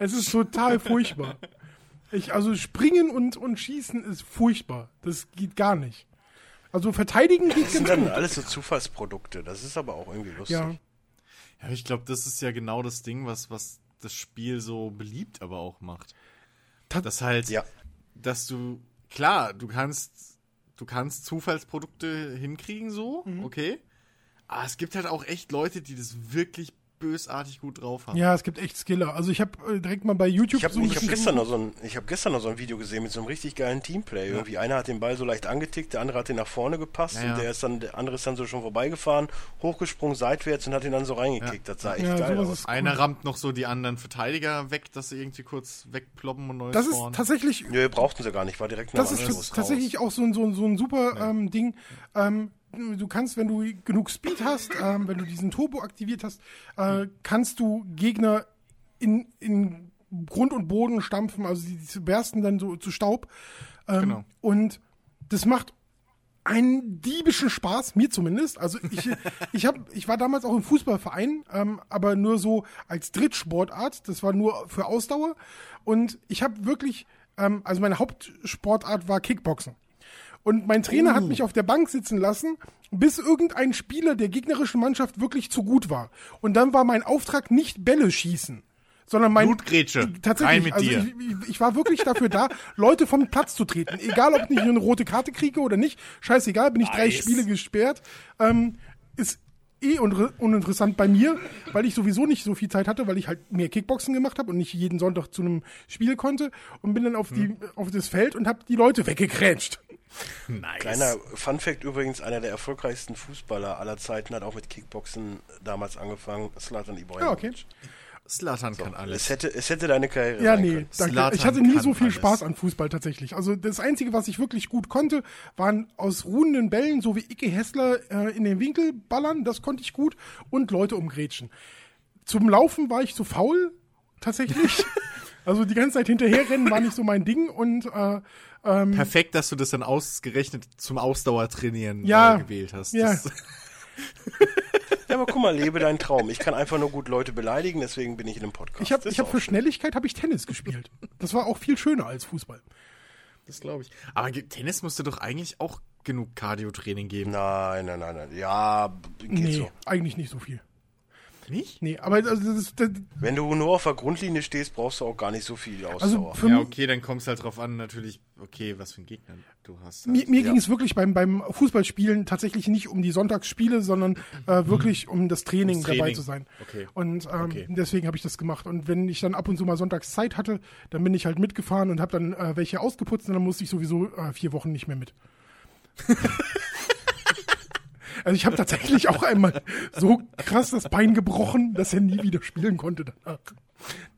Es ist total furchtbar. Ich, also springen und, und schießen ist furchtbar. Das geht gar nicht. Also verteidigen geht Das sind ganz dann gut. alles so Zufallsprodukte. Das ist aber auch irgendwie lustig. Ja. Ja, ich glaube, das ist ja genau das Ding, was, was das Spiel so beliebt aber auch macht. Das halt, Ja. dass du, klar, du kannst, du kannst Zufallsprodukte hinkriegen, so, Mhm. okay. Aber es gibt halt auch echt Leute, die das wirklich bösartig gut drauf haben. Ja, es gibt echt Skiller. Also ich habe äh, direkt mal bei YouTube Ich habe so ich hab gestern, noch so ein, ich hab gestern noch so ein Video gesehen mit so einem richtig geilen Teamplay. Irgendwie einer hat den Ball so leicht angetickt, der andere hat den nach vorne gepasst Ja, ja. und der ist dann, der andere ist dann so schon vorbeigefahren, hochgesprungen seitwärts und hat ihn dann so reingekickt. Das sah echt Ja, geil aus. ist Einer rammt noch so die anderen Verteidiger weg, dass sie irgendwie kurz wegploppen und neues Das ist spawnen. tatsächlich Nö, brauchten sie gar nicht, war direkt nach Das ist tatsächlich auch so ein, so ein, so ein super ähm, Ding. Ähm, du kannst, wenn du genug Speed hast, ähm, wenn du diesen Turbo aktiviert hast, äh, kannst du Gegner in, in Grund und Boden stampfen, also die, die bersten dann so zu Staub. Ähm, Genau. Und das macht einen diebischen Spaß, mir zumindest. Also ich, [laughs] ich, hab, ich war damals auch im Fußballverein, ähm, aber nur so als Drittsportart. Das war nur für Ausdauer. Und ich habe wirklich, ähm, also meine Hauptsportart war Kickboxen. Und mein Trainer hat mich auf der Bank sitzen lassen, bis irgendein Spieler der gegnerischen Mannschaft wirklich zu gut war. Und dann war mein Auftrag nicht Bälle schießen, sondern mein Blutgrätsche. Tatsächlich, Rein mit also dir. Ich, ich, ich war wirklich dafür da, Leute vom Platz zu treten. Egal, ob ich eine rote Karte kriege oder nicht. Scheißegal, bin ich drei Nice. Spiele gesperrt. Ähm, ist eh uninteressant bei mir, weil ich sowieso nicht so viel Zeit hatte, weil ich halt mehr Kickboxen gemacht habe und nicht jeden Sonntag zu einem Spiel konnte und bin dann auf, die, auf das Feld und habe die Leute weggekrätscht. Nice. Kleiner Fun Fact übrigens, einer der erfolgreichsten Fußballer aller Zeiten hat auch mit Kickboxen damals angefangen, Slatan Ibrahimovic. Ja, okay. Slatan kann alles. Es hätte, es hätte deine Karriere Ja, sein nee, können. danke. Zlatan Ich hatte nie so viel alles. Spaß an Fußball tatsächlich. Also das Einzige, was ich wirklich gut konnte, waren aus ruhenden Bällen, so wie Icke Hessler äh, in den Winkel ballern, das konnte ich gut, und Leute umgrätschen. Zum Laufen war ich zu faul, tatsächlich. [laughs] also die ganze Zeit hinterherrennen war nicht so mein Ding und äh, Perfekt, dass du das dann ausgerechnet zum Ausdauertrainieren Ja. äh, gewählt hast. Ja. [laughs] Aber guck mal, lebe deinen Traum. Ich kann einfach nur gut Leute beleidigen, deswegen bin ich in einem Podcast. ich habe hab für. Schnelligkeit habe ich Tennis gespielt. Das war auch viel schöner als Fußball. das glaube ich. Aber Tennis musste doch eigentlich auch genug Cardio-Training geben. Nein, nein, nein, nein. Ja, geht Nee, so. eigentlich nicht so viel. Nicht? Nee, aber also das ist, das, Wenn du nur auf der Grundlinie stehst, brauchst du auch gar nicht so viel Ausdauer. also Ja, okay, dann kommst halt drauf an, natürlich, okay, was für ein Gegner du hast. Mir, Halt. mir Ja. ging es wirklich beim, beim Fußballspielen tatsächlich nicht um die Sonntagsspiele, sondern äh, wirklich um das Training, Ums dabei Training. zu sein. Okay. Und ähm, Okay. deswegen habe ich das gemacht. Und wenn ich dann ab und zu mal sonntags Zeit hatte, dann bin ich halt mitgefahren und habe dann äh, welche ausgeputzt und dann musste ich sowieso äh, vier Wochen nicht mehr mit. [laughs] also ich habe tatsächlich auch einmal so krass das Bein gebrochen, dass er nie wieder spielen konnte danach.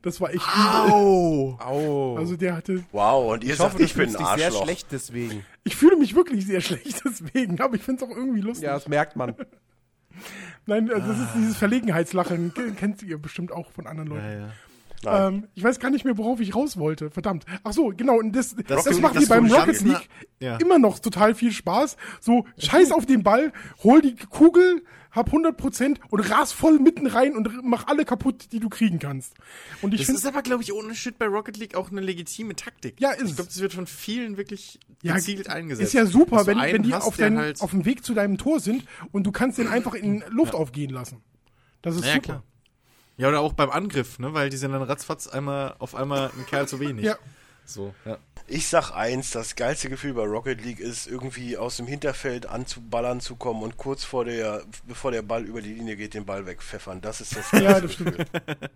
Das war echt übel. Au! Au. Also der hatte, wow, und ihr ich sagt, hoffe, ich bin ein sehr Arschloch. schlecht deswegen. ich fühle mich wirklich sehr schlecht deswegen, aber ich finde es auch irgendwie lustig. Ja, das merkt man. Nein, also das ist dieses Verlegenheitslachen. Ke- Kennt ihr bestimmt auch von anderen Leuten. Ja, ja. Ähm, ich weiß gar nicht mehr, worauf ich raus wollte. Verdammt. Ach so, genau. Und das, das, du- macht mir beim Rocket Chancen League ja. immer noch total viel Spaß. So, scheiß auf den Ball, hol die Kugel, hab 100% und ras voll mitten rein und mach alle kaputt, die du kriegen kannst. Und ich Das finde, ist aber, glaube ich, ohne Shit bei Rocket League auch eine legitime Taktik. Ja, ist Ich glaube, das wird von vielen wirklich ja, gezielt eingesetzt. ist ja super, wenn, wenn die hast, auf, dein, halt, auf dem Weg zu deinem Tor sind und du kannst den einfach in Luft aufgehen lassen. Das ist Ja, super. klar. Ja, oder auch beim Angriff, ne? Weil die sind dann ratzfatz einmal auf einmal ein Kerl zu wenig. Ja. So, ja. Ich sag eins, das geilste Gefühl bei Rocket League ist, irgendwie aus dem Hinterfeld anzuballern zu kommen und kurz vor der, bevor der Ball über die Linie geht, den Ball wegpfeffern. Das ist das [laughs] Ja, geilste das stimmt. Gefühl. [laughs]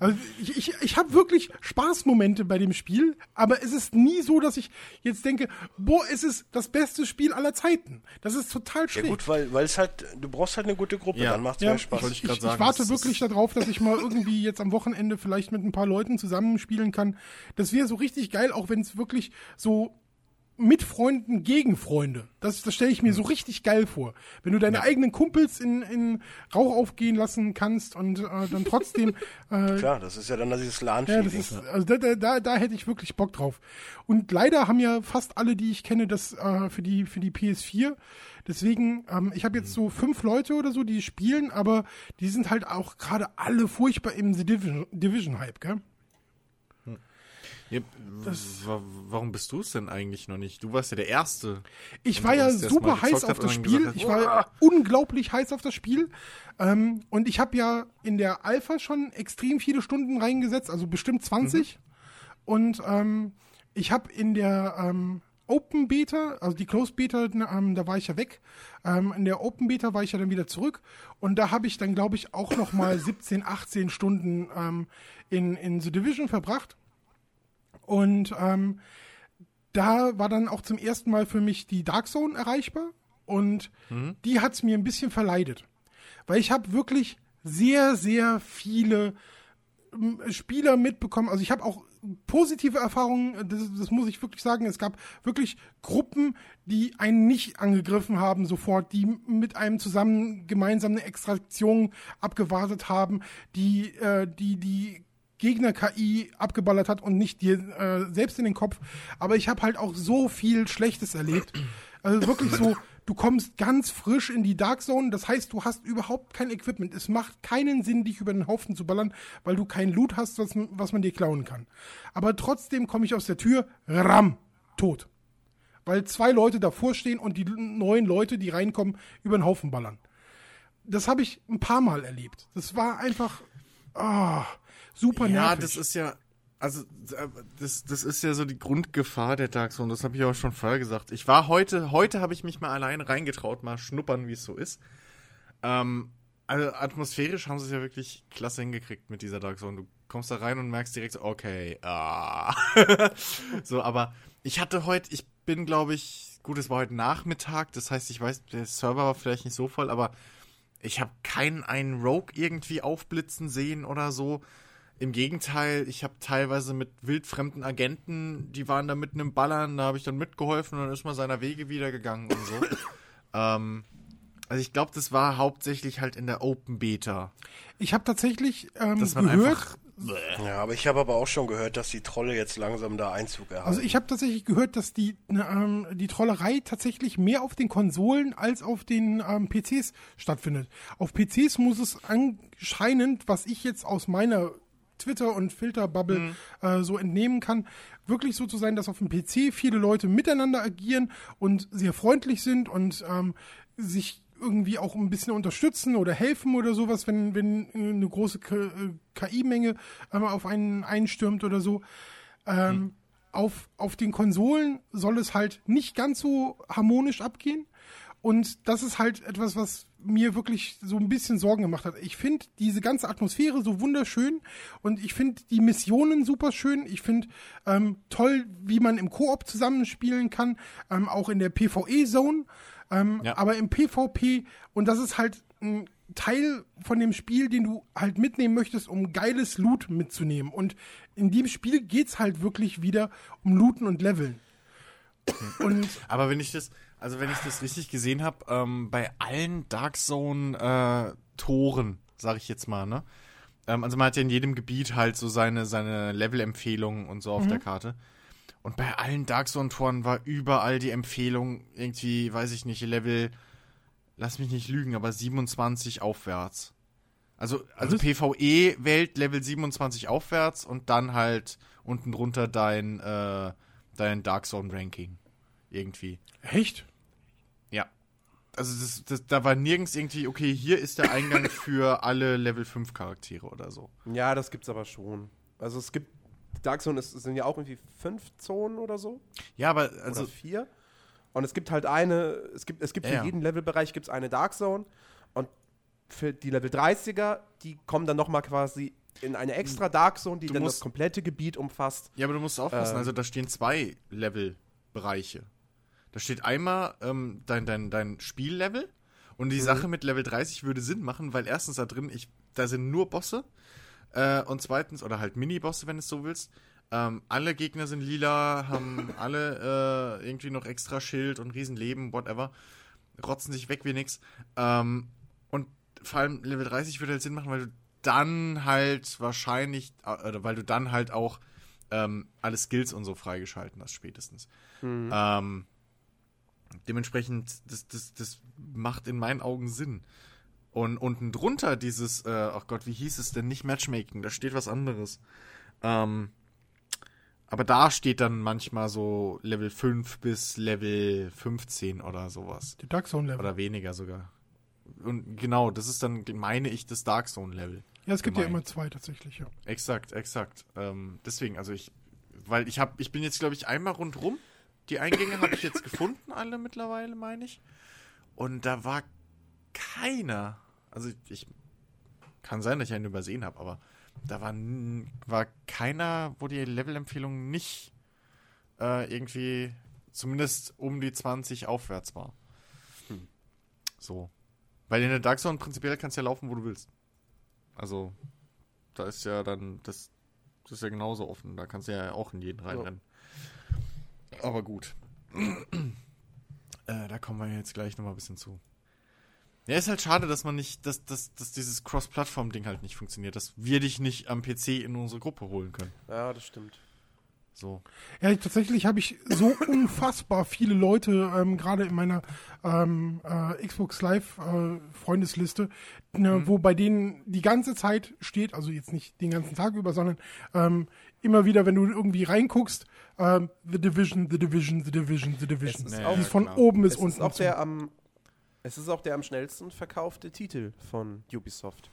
Also ich, ich, ich habe wirklich Spaßmomente bei dem Spiel, aber es ist nie so, dass ich jetzt denke, boah, es ist das beste Spiel aller Zeiten. Das ist total Ja schräg. gut, weil, weil es halt, du brauchst halt eine gute Gruppe, Ja. dann macht's Ja, mehr Spaß. ich ich, ich, sagen, warte das wirklich darauf, dass ich mal irgendwie jetzt am Wochenende vielleicht mit ein paar Leuten zusammenspielen kann. Das wäre so richtig geil, auch wenn es wirklich so mit Freunden gegen Freunde. Das, das stelle ich mir so richtig geil vor. Wenn du deine eigenen Kumpels in, in Rauch aufgehen lassen kannst und äh, dann trotzdem [laughs] äh, Klar, das ist ja dann dieses ja, LAN-Feeling. das ist, also da, da, da, da hätte ich wirklich Bock drauf. Und leider haben ja fast alle, die ich kenne, das äh, für die für die PS4. Deswegen, ähm, ich habe jetzt so fünf Leute oder so, die spielen, aber die sind halt auch gerade alle furchtbar im The Division, Division Hype, gell? Ja, wa- warum bist du es denn eigentlich noch nicht? Du warst ja der Erste. Ich war ja super heiß auf hat das Spiel. hast, Ich war unglaublich heiß auf das Spiel. Ähm, und ich habe ja in der Alpha schon extrem viele Stunden reingesetzt, also bestimmt 20. Und ähm, ich habe in der ähm, Open Beta, also die Closed Beta, ähm, da war ich ja weg. Ähm, in der Open Beta war ich ja dann wieder zurück. Und da habe ich dann, glaube ich, auch noch mal [laughs] 17, 18 Stunden ähm, in, in The Division verbracht. Und ähm, da war dann auch zum ersten Mal für mich die Dark Zone erreichbar und die hat's mir ein bisschen verleidet. Weil ich habe wirklich sehr, sehr viele Spieler mitbekommen. Also ich habe auch positive Erfahrungen, das, das muss ich wirklich sagen. Es gab wirklich Gruppen, die einen nicht angegriffen haben sofort, die mit einem zusammen gemeinsam eine Extraktion abgewartet haben, die äh, die die Gegner-KI abgeballert hat und nicht dir äh, selbst in den Kopf. Aber ich habe halt auch so viel Schlechtes erlebt. Also wirklich so, du kommst ganz frisch in die Dark Zone. Das heißt, du hast überhaupt kein Equipment. Es macht keinen Sinn, dich über den Haufen zu ballern, weil du kein Loot hast, was, was man dir klauen kann. Aber trotzdem komme ich aus der Tür, ram, tot. Weil zwei Leute davor stehen und die neuen Leute, die reinkommen, über den Haufen ballern. Das habe ich ein paar Mal erlebt. Das war einfach ah, super Ja, nervig. das ist ja, also äh, das, das ist ja so die Grundgefahr der Dark Zone. Das habe ich auch schon vorher gesagt. Ich war heute, heute habe ich mich mal allein reingetraut, mal schnuppern, wie es so ist. Ähm, also atmosphärisch haben sie es ja wirklich klasse hingekriegt mit dieser Dark Zone. Du kommst da rein und merkst direkt okay, ah. [laughs] so, aber ich hatte heute, ich bin, glaube ich, gut, es war heute Nachmittag, das heißt, ich weiß, der Server war vielleicht nicht so voll, aber ich habe keinen einen Rogue irgendwie aufblitzen sehen oder so. Im Gegenteil, ich habe teilweise mit wildfremden Agenten, die waren da mitten im Ballern, da habe ich dann mitgeholfen und dann ist man seiner Wege wieder gegangen und so. [coughs] ähm, also ich glaube, das war hauptsächlich halt in der Open Beta. Ich habe tatsächlich ähm, gehört. Ja, aber ich habe aber auch schon gehört, dass die Trolle jetzt langsam da Einzug erhalten. also ich habe tatsächlich gehört, dass die ne, ähm, die Trollerei tatsächlich mehr auf den Konsolen als auf den ähm, PCs stattfindet. Auf PCs muss es anscheinend, was ich jetzt aus meiner Twitter und Filterbubble äh, so entnehmen kann, wirklich so zu sein, dass auf dem PC viele Leute miteinander agieren und sehr freundlich sind und ähm, sich irgendwie auch ein bisschen unterstützen oder helfen oder sowas, wenn, wenn eine große K- äh, KI-Menge ähm, auf einen einstürmt oder so. Ähm, auf, auf den Konsolen soll es halt nicht ganz so harmonisch abgehen. Und das ist halt etwas, was mir wirklich so ein bisschen Sorgen gemacht hat. Ich finde diese ganze Atmosphäre so wunderschön und ich finde die Missionen super schön. Ich finde ähm, toll, wie man im Koop zusammenspielen kann, ähm, auch in der PvE-Zone. Ähm, Ja. Aber im PvP, und das ist halt ein Teil von dem Spiel, den du halt mitnehmen möchtest, um geiles Loot mitzunehmen. Und in dem Spiel geht's halt wirklich wieder um Looten und Leveln. Und Aber wenn ich das, also wenn ich das richtig gesehen habe, ähm, bei allen Dark Zone äh, Toren, sage ich jetzt mal, ne? Ähm, also man hat ja in jedem Gebiet halt so seine, seine Level-Empfehlungen und so auf der Karte. Und bei allen Dark Zone Toren war überall die Empfehlung irgendwie, weiß ich nicht, Level, lass mich nicht lügen, aber 27 aufwärts. Also, also PvE-Welt Level 27 aufwärts und dann halt unten drunter dein, äh, dein Dark Zone Ranking. Irgendwie. echt? Ja. Also das, das, da war nirgends irgendwie, okay, hier ist der Eingang [coughs] für alle Level 5 Charaktere oder so. Ja, das gibt's aber schon. Also es gibt, Dark Zone ist, sind ja auch irgendwie fünf Zonen oder so. Ja, aber Also oder vier. Und es gibt halt eine, es gibt, es gibt Ja, für jeden Levelbereich gibt's eine Dark Zone. Und für die Level 30er, die kommen dann nochmal quasi in eine extra Dark Zone, die Du dann musst- das komplette Gebiet umfasst. Ja, aber du musst aufpassen. Ähm. also da stehen zwei Levelbereiche. Da steht einmal ähm, dein, dein, dein Spiellevel und Mhm. die Sache mit Level 30 würde Sinn machen, weil erstens da drin, ich, da sind nur Bosse äh, und zweitens, oder halt Mini-Bosse, wenn du es so willst. Ähm, alle Gegner sind lila, haben [laughs] alle äh, irgendwie noch extra Schild und Riesenleben, whatever. Rotzen sich weg wie nix. Ähm, und vor allem Level 30 würde halt Sinn machen, weil du dann halt wahrscheinlich, äh, oder weil du dann halt auch ähm, alle Skills und so freigeschalten hast, spätestens. Ähm, dementsprechend, das, das, das macht in meinen Augen Sinn. Und unten drunter dieses, äh, ach Gott, wie hieß es denn? Nicht Matchmaking, da steht was anderes. Ähm, aber da steht dann manchmal so Level 5 bis Level 15 oder sowas. Die Dark Zone Level. Oder weniger sogar. Und genau, das ist dann, meine ich, das Dark Zone Level. ja, es gibt ja gemeint. immer zwei tatsächlich, ja. Exakt, exakt. Ähm, deswegen, also ich, weil ich habe, ich bin jetzt glaube ich einmal rundrum. Die Eingänge habe ich jetzt gefunden, alle mittlerweile, meine ich. Und da war keiner. Also ich kann sein, dass ich einen übersehen habe, aber da war, war keiner, wo die Levelempfehlung nicht äh, irgendwie zumindest um die 20 aufwärts war. So. Weil in der Dark Zone prinzipiell kannst du ja laufen, wo du willst. Also, da ist ja dann, das, das ist ja genauso offen. Da kannst du ja auch in jeden reinrennen. Aber gut. [clears throat] äh, da kommen wir jetzt gleich nochmal ein bisschen zu. Ja, ist halt schade, dass man nicht, dass, dass, dass dieses Cross-Plattform-Ding halt nicht funktioniert, dass wir dich nicht am PC in unsere Gruppe holen können. Ja, das stimmt. So. Ja, ich- tatsächlich habe ich so [laughs] unfassbar viele Leute, ähm, gerade in meiner ähm, äh, Xbox Live äh, Freundesliste, ne, wo bei denen die ganze Zeit steht, also jetzt nicht den ganzen Tag über, sondern ähm, immer wieder, wenn du irgendwie reinguckst, ähm, The Division, The Division, The Division, The Division. Es ist auch- von klar. oben bis Es unten. ist auch der am es ist auch der am schnellsten verkaufte Titel von Ubisoft.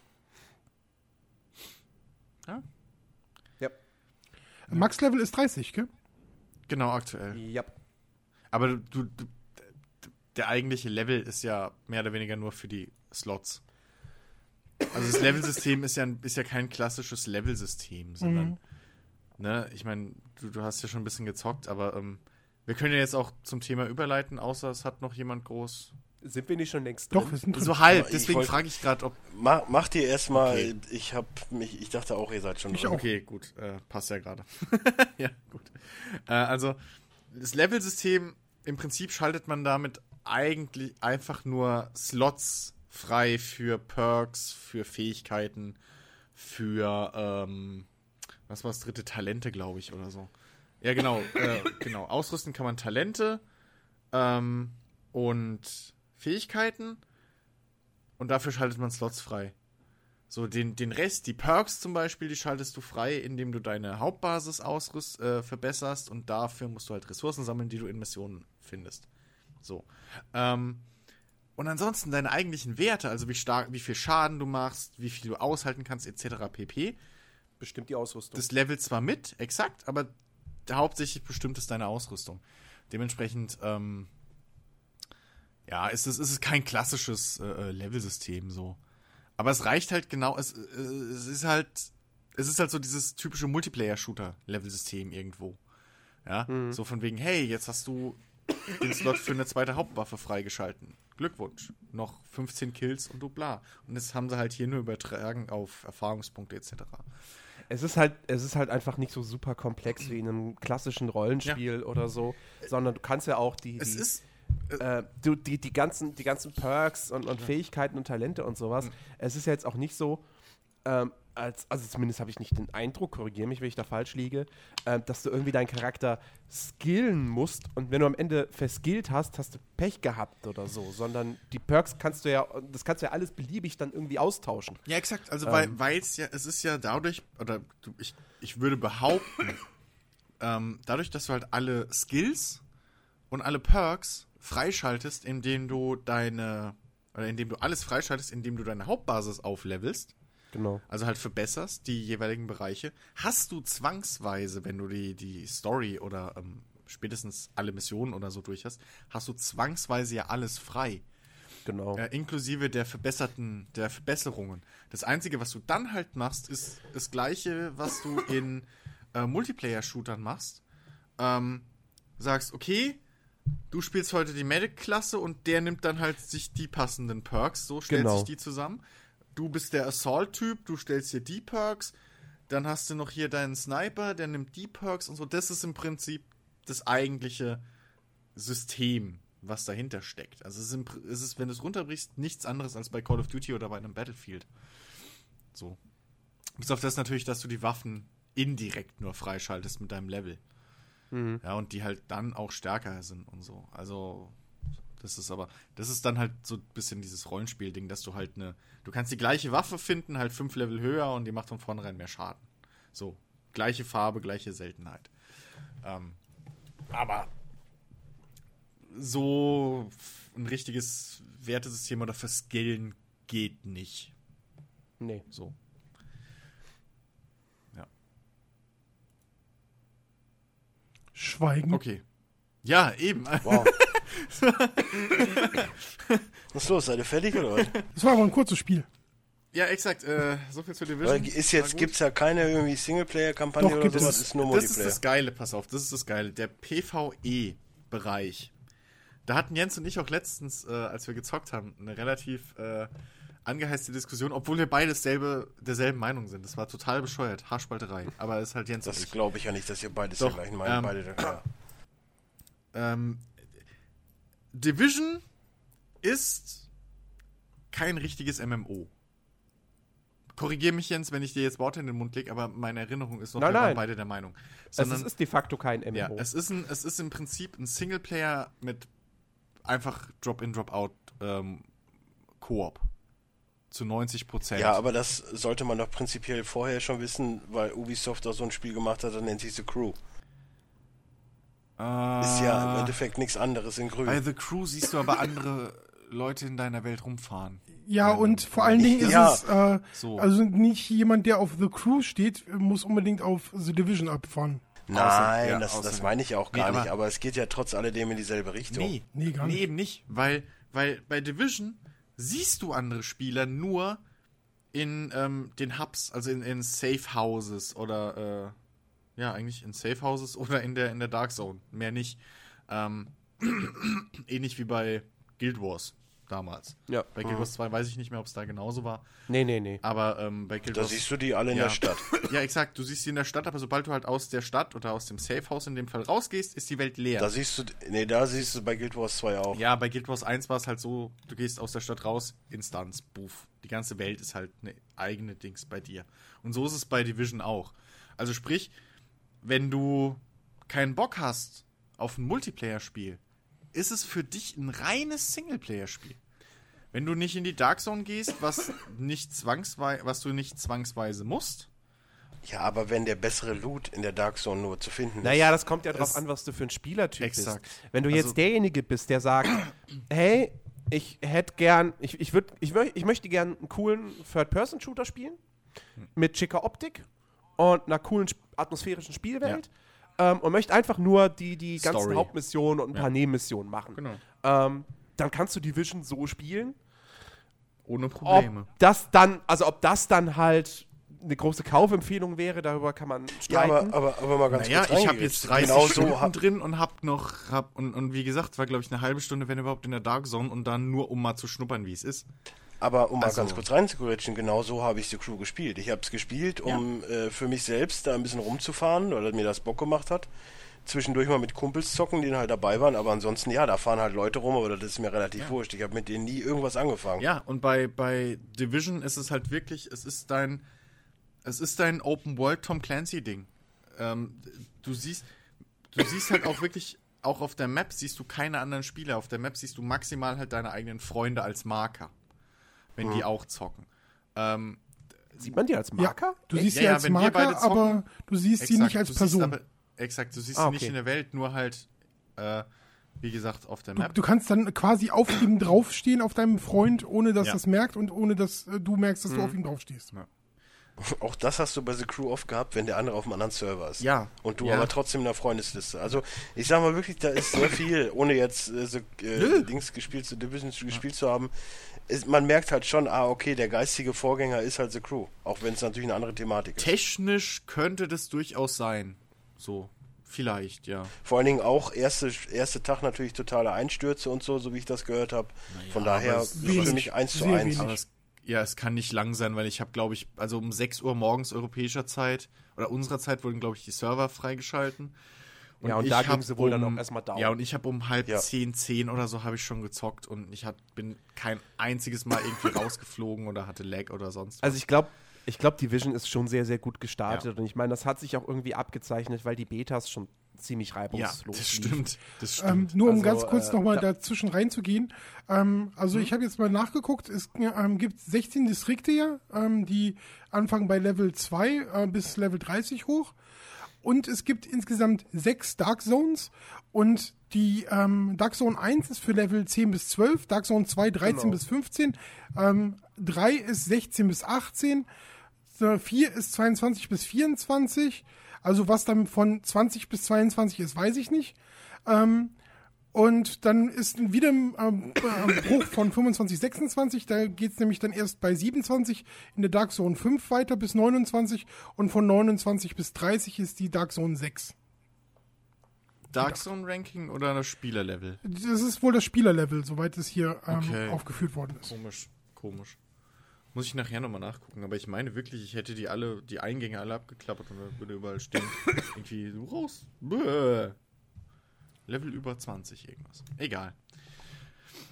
Max Level ist 30, gell? Genau, aktuell. Ja. Aber du, du, du, der eigentliche Level ist ja mehr oder weniger nur für die Slots. Also das Levelsystem ist ja, ein- ist ja kein klassisches Levelsystem, sondern, ne, ich meine, du, du hast ja schon ein bisschen gezockt, aber ähm, wir können ja jetzt auch zum Thema überleiten, außer es hat noch jemand groß. Sind wir nicht schon längst Doch, drin? wir sind drin. So halb, deswegen frage ich gerade, ob. Mach, macht ihr erstmal, Okay. ich hab mich, ich dachte auch, ihr seid schon Ich drin. auch. Okay, gut, äh, passt ja gerade. [laughs] ja, gut. Äh, also, das Levelsystem, im Prinzip schaltet man damit eigentlich einfach nur Slots frei für Perks, für Fähigkeiten, für, ähm, was war das dritte? Talente, glaube ich, oder so. Ja, genau, äh, [laughs] genau. Ausrüsten kann man Talente ähm, und Fähigkeiten und dafür schaltet man Slots frei. So, den, den Rest, die Perks zum Beispiel, die schaltest du frei, indem du deine Hauptbasis ausrüst, äh, verbesserst und dafür musst du halt Ressourcen sammeln, die du in Missionen findest. So. Ähm, und ansonsten deine eigentlichen Werte, also wie stark, wie viel Schaden du machst, wie viel du aushalten kannst, etc. pp. Bestimmt die Ausrüstung. Das levelt zwar mit, exakt, aber hauptsächlich bestimmt es deine Ausrüstung. Dementsprechend, ähm, ja, ist es, ist es kein klassisches äh, äh, Levelsystem so. Aber es reicht halt genau, es, äh, es ist halt, es ist halt so dieses typische Multiplayer-Shooter-Levelsystem irgendwo. Ja, so von wegen, hey, jetzt hast du den Slot für eine zweite Hauptwaffe freigeschalten. Glückwunsch. Noch 15 Kills und du bla. Und das haben sie halt hier nur übertragen auf Erfahrungspunkte etc. Es ist halt, es ist halt einfach nicht so super komplex wie in einem klassischen Rollenspiel oder so, sondern du kannst ja auch die, die, ist äh, du, die, die, ganzen, die ganzen Perks und, und Fähigkeiten und Talente und sowas. Es ist ja jetzt auch nicht so, ähm, als, also zumindest habe ich nicht den Eindruck, korrigiere mich, wenn ich da falsch liege, ähm, dass du irgendwie deinen Charakter skillen musst und wenn du am Ende verskillt hast, hast du Pech gehabt oder so, sondern die Perks kannst du ja, das kannst du ja alles beliebig dann irgendwie austauschen. Ja, exakt. Also, Ähm. weil es ja, es ist ja dadurch, oder du, ich, ich würde behaupten, [laughs] ähm, dadurch, dass du halt alle Skills und alle Perks freischaltest, indem du deine, oder indem du alles freischaltest, indem du deine Hauptbasis auflevelst, Genau. also halt verbesserst, die jeweiligen Bereiche, hast du zwangsweise, wenn du die, die Story oder ähm, spätestens alle Missionen oder so durch hast, hast du zwangsweise ja alles frei. Genau. Äh, inklusive der verbesserten, der Verbesserungen. Das Einzige, was du dann halt machst, ist das gleiche, was du in äh, Multiplayer-Shootern machst. Ähm, sagst, okay, du spielst heute die Medic-Klasse und der nimmt dann halt sich die passenden Perks, so stellt Genau. sich die zusammen. Du bist der Assault-Typ, du stellst dir die Perks, Dann hast du noch hier deinen Sniper, der nimmt die Perks und so. Das ist im Prinzip das eigentliche System, was dahinter steckt. Also es ist, es ist wenn du es runterbrichst, nichts anderes als bei Call of Duty oder bei einem Battlefield. So. Bis auf das natürlich, dass du die Waffen indirekt nur freischaltest mit deinem Level. Ja, und die halt dann auch stärker sind und so. Also, das ist aber, das ist dann halt so ein bisschen dieses Rollenspiel-Ding, dass du halt eine, du kannst die gleiche Waffe finden, halt fünf Level höher und die macht von vornherein mehr Schaden. So, gleiche Farbe, gleiche Seltenheit. Ähm, aber so ein richtiges Wertesystem oder Verskillen geht nicht. Nee. So. Schweigen. Okay. Ja, eben. Wow. [laughs] Was ist los? Seid ihr fertig oder was? Das war aber ein kurzes Spiel. Ja, exakt. Äh, so viel zu Division. Weil ist jetzt, gibt's ja keine irgendwie Singleplayer-Kampagne oder gibt sowas, ist nur das ist Multiplayer. das Geile, pass auf, das ist das Geile. Der PvE-Bereich. Da hatten Jens und ich auch letztens, äh, als wir gezockt haben, eine relativ äh, angeheizte Diskussion, obwohl wir beide dasselbe, derselben Meinung sind. Das war total bescheuert. Haarspalterei. Aber es ist halt Jens das glaube ich ja nicht, dass ihr beides Doch, gleichen meinen. ähm, beide, ja. Ähm, Division ist kein richtiges MMO. Korrigier mich, Jens, wenn ich dir jetzt Worte in den Mund lege, aber meine Erinnerung ist noch, Nein, wir waren nein. beide der Meinung. Also es ist de facto kein MMO. Ja, es ist, ein, es ist im Prinzip ein Singleplayer mit einfach Drop-in, Drop-out ähm, Koop. Zu 90 Prozent. ja, aber das sollte man doch prinzipiell vorher schon wissen, weil Ubisoft auch so ein Spiel gemacht hat, das nennt sich The Crew. Ist ja im Endeffekt nichts anderes in grün. Bei The Crew siehst du aber andere Leute in deiner Welt rumfahren. Ja, und vor allen Dingen ist Ja. es, äh, So. also nicht jemand, der auf The Crew steht, muss unbedingt auf The Division abfahren. Nein, Außer- ja, das, das meine ich auch gar Nee, aber- nicht, aber es geht ja trotz alledem in dieselbe Richtung. Nee, Nee, gar nicht. eben nicht. Weil, weil bei Division siehst du andere Spieler nur in ähm, den Hubs, also in, in Safe Houses oder äh, ja, eigentlich in Safe Houses oder in der, in der Dark Zone. Mehr nicht. Ähm, [clears throat] ähnlich wie bei Guild Wars damals. Ja. Bei Guild Wars 2 weiß ich nicht mehr, ob es da genauso war. Nee, nee, nee. Aber ähm, bei Guild Da Wars. siehst du die alle in Ja. der Stadt. [laughs] Ja, exakt. Du siehst sie in der Stadt, aber sobald du halt aus der Stadt oder aus dem Safe House in dem Fall rausgehst, ist die Welt leer. Da siehst du, nee, da siehst du bei Guild Wars 2 auch. Ja, bei Guild Wars 1 war es halt so, du gehst aus der Stadt raus, Instanz, buff. Die ganze Welt ist halt eine eigene Dings bei dir. Und so ist es bei Division auch. Also sprich, wenn du keinen Bock hast auf ein Multiplayer-Spiel, ist es für dich ein reines Singleplayer-Spiel. Wenn du nicht in die Dark Zone gehst, was [laughs] nicht zwangsweise, was du nicht zwangsweise musst, Ja, aber wenn der bessere Loot in der Dark Zone nur zu finden ist. Naja, das kommt ja drauf an, was du für ein Spielertyp Exakt. bist. Wenn du jetzt Also- derjenige bist, der sagt, [clears throat] hey, ich hätte gern, ich, ich, würd, ich, ich möchte gern einen coolen Third-Person-Shooter spielen, mit schicker Optik und einer coolen sp- atmosphärischen Spielwelt ähm, und möchte einfach nur die, die ganzen Story. Hauptmissionen und ein paar Ja. Nebenmissionen machen. Genau. Ähm, dann kannst du Division so spielen. ohne Probleme. Ob das dann, also ob das dann halt eine große Kaufempfehlung wäre, darüber kann man ja, streiten. aber, aber, aber mal ganz Naja, kurz ich habe jetzt 30 genau Stunden so drin und hab noch, hab, und, und wie gesagt, war glaube ich eine halbe Stunde, wenn überhaupt, in der Dark Zone und dann nur, um mal zu schnuppern, wie es ist. Aber um mal Also- ganz kurz reinzugrätschen, genau so habe ich The Crew gespielt. Ich habe es gespielt, um äh, für mich selbst da ein bisschen rumzufahren, weil mir das Bock gemacht hat. Zwischendurch mal mit Kumpels zocken, die dann halt dabei waren, aber ansonsten, ja, da fahren halt Leute rum, aber das ist mir relativ wurscht. Ich habe mit denen nie irgendwas angefangen. Ja, und bei, bei Division ist es halt wirklich, es ist dein, es ist dein Open World Tom Clancy Ding. Ähm, du siehst, du siehst halt auch wirklich, auch auf der Map siehst du keine anderen Spieler. Auf der Map siehst du maximal halt deine eigenen Freunde als Marker, wenn Mhm. die auch zocken. Ähm, Sieht man die als Marker? Ja, du siehst Ja, sie ja, als wir Marker, zocken, aber du siehst sie nicht als Person. aber, exakt, du siehst Ah, sie nicht okay. in der Welt, nur halt, äh, wie gesagt, auf der Du, Map. du kannst dann quasi auf ihm draufstehen, auf deinem Freund, ohne dass Ja. das merkt und ohne dass äh, du merkst, dass du auf ihm draufstehst. Auch das hast du bei The Crew oft gehabt, wenn der andere auf einem anderen Server ist. Ja. Und du Ja. aber trotzdem in der Freundesliste. Also, ich sag mal wirklich, da ist sehr viel, ohne jetzt äh, so, äh, Dings gespielt zu Division gespielt zu haben. Ist, man merkt halt schon, ah, okay, der geistige Vorgänger ist halt The Crew. Auch wenn es natürlich eine andere Thematik ist. Technisch könnte das durchaus sein. So, vielleicht, ja. Vor allen Dingen auch erste, erste Tag natürlich totale Einstürze und so, so wie ich das gehört habe. Von daher für mich eins zu eins. Ja, es kann nicht lang sein, weil ich habe, glaube ich, also um 6 Uhr morgens europäischer Zeit oder unserer Zeit wurden, glaube ich, die Server freigeschalten. Ja, und da ging sie wohl dann auch erstmal down. Ja, und ich habe um halb Ja. zehn, zehn oder so habe ich schon gezockt und ich hab, bin kein einziges Mal irgendwie [laughs] rausgeflogen oder hatte Lag oder sonst was. Also ich glaube, ich glaube, die Vision ist schon sehr, sehr gut gestartet. Ja. Und ich meine, das hat sich auch irgendwie abgezeichnet, weil die Betas schon ziemlich ja, reibungslos das liefen. stimmt. Das Ähm, stimmt. nur um Also, ganz kurz äh, nochmal da- dazwischen reinzugehen. Ähm, also Mhm. ich habe jetzt mal nachgeguckt, es ähm, gibt 16 Distrikte ja, ähm, die anfangen bei Level 2 äh, bis Level 30 hoch. Und es gibt insgesamt sechs Dark Zones und die ähm, Dark Zone 1 ist für Level 10 bis 12, Dark Zone 2 13 Genau. bis 15, ähm, 3 ist 16 bis 18, so, 4 ist 22 bis 24. Also was dann von 20 bis 22 ist, weiß ich nicht. Ähm, und dann ist wieder ein ähm, äh, Bruch von 25, 26. Da geht's nämlich dann erst bei 27 in der Dark Zone 5 weiter bis 29. Und von 29 bis 30 ist die Dark Zone 6. Dark Zone Ranking oder das Spielerlevel? Das ist wohl das Spielerlevel, soweit es hier ähm, Okay. aufgeführt worden ist. Komisch, komisch. Muss ich nachher nochmal nachgucken, aber ich meine wirklich, ich hätte die alle, die Eingänge alle abgeklappert und da würde überall stehen. [laughs] irgendwie so raus. Bäh. Level über 20 irgendwas. Egal.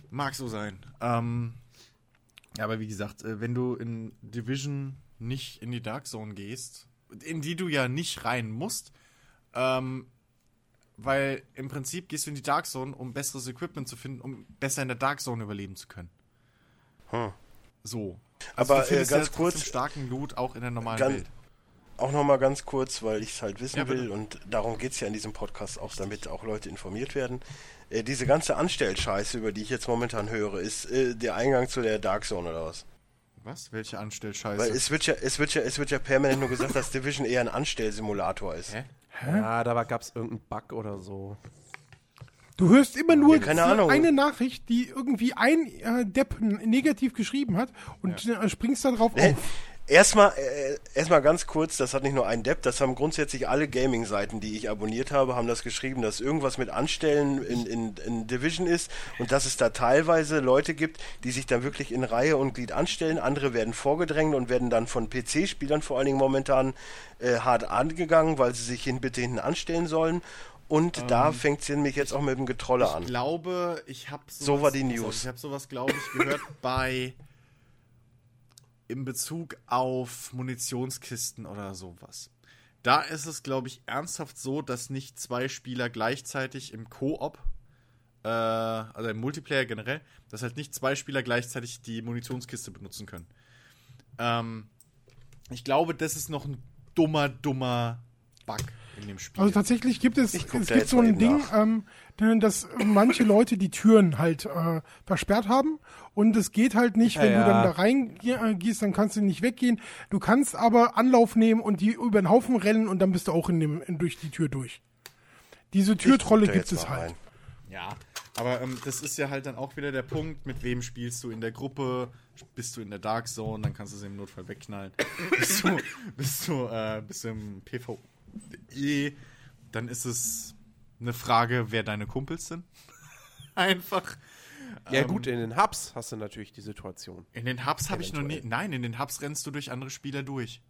Mag so sein. Ähm, ja, aber wie gesagt, äh, wenn du in Division nicht in die Dark Zone gehst, in die du ja nicht rein musst, ähm, weil im Prinzip gehst du in die Dark Zone, um besseres Equipment zu finden, um besser in der Dark Zone überleben zu können. Hm. So. Aber, du findest äh, ganz kurz- starken Loot auch in der normalen Ganz- Welt. Auch nochmal ganz kurz, weil ich es halt wissen Ja, will und darum geht es ja in diesem Podcast auch, damit auch Leute informiert werden. Äh, diese ganze Anstellscheiße, über die ich jetzt momentan höre, ist äh, der Eingang zu der Dark Zone oder was? Was? Welche Anstellscheiße? Weil es wird ja, es wird ja, es wird ja permanent nur gesagt, dass Division eher ein Anstellsimulator ist. Hä? Ja, da gab es irgendeinen Bug oder so. Du hörst immer nur Ja, keine Ahnung. eine Nachricht, die irgendwie ein äh, Depp negativ geschrieben hat und äh, springst da drauf Äh, auf. Erstmal, äh, erstmal ganz kurz, das hat nicht nur ein Depp, das haben grundsätzlich alle Gaming-Seiten, die ich abonniert habe, haben das geschrieben, dass irgendwas mit Anstellen in, in, in Division ist und dass es da teilweise Leute gibt, die sich dann wirklich in Reihe und Glied anstellen, andere werden vorgedrängt und werden dann von PC-Spielern vor allen Dingen momentan äh, hart angegangen, weil sie sich hin, bitte hinten anstellen sollen. Und da fängt es nämlich jetzt auch mit dem Getrolle Ich an. glaube, ich habe So war die News. Ich habe sowas, glaube ich, gehört [laughs] bei in Bezug auf Munitionskisten oder sowas. Da ist es, glaube ich, ernsthaft so, dass nicht zwei Spieler gleichzeitig im Koop, äh, also im Multiplayer generell, dass halt nicht zwei Spieler gleichzeitig die Munitionskiste benutzen können. Ähm, ich glaube, das ist noch ein dummer, dummer Bug in dem Spiel. Also tatsächlich gibt es, es gibt so ein Ding, ähm, dass manche Leute die Türen halt äh, versperrt haben und es geht halt nicht, wenn Ja, du dann da reingehst, dann kannst du nicht weggehen. Du kannst aber Anlauf nehmen und die über den Haufen rennen und dann bist du auch in dem, in, durch die Tür durch. Diese Türtrolle gibt es halt. rein. Ja, aber ähm, das ist ja halt dann auch wieder der Punkt, mit wem spielst du in der Gruppe, bist du in der Dark Zone, dann kannst du sie im Notfall wegknallen. bist du, bist du, äh, bist du im PvE, dann ist es eine Frage, wer deine Kumpels sind. [laughs] Einfach. Ja Ähm, gut, in den Hubs hast du natürlich die Situation. In den Hubs habe ich noch nie. Nein, in den Hubs rennst du durch andere Spieler durch.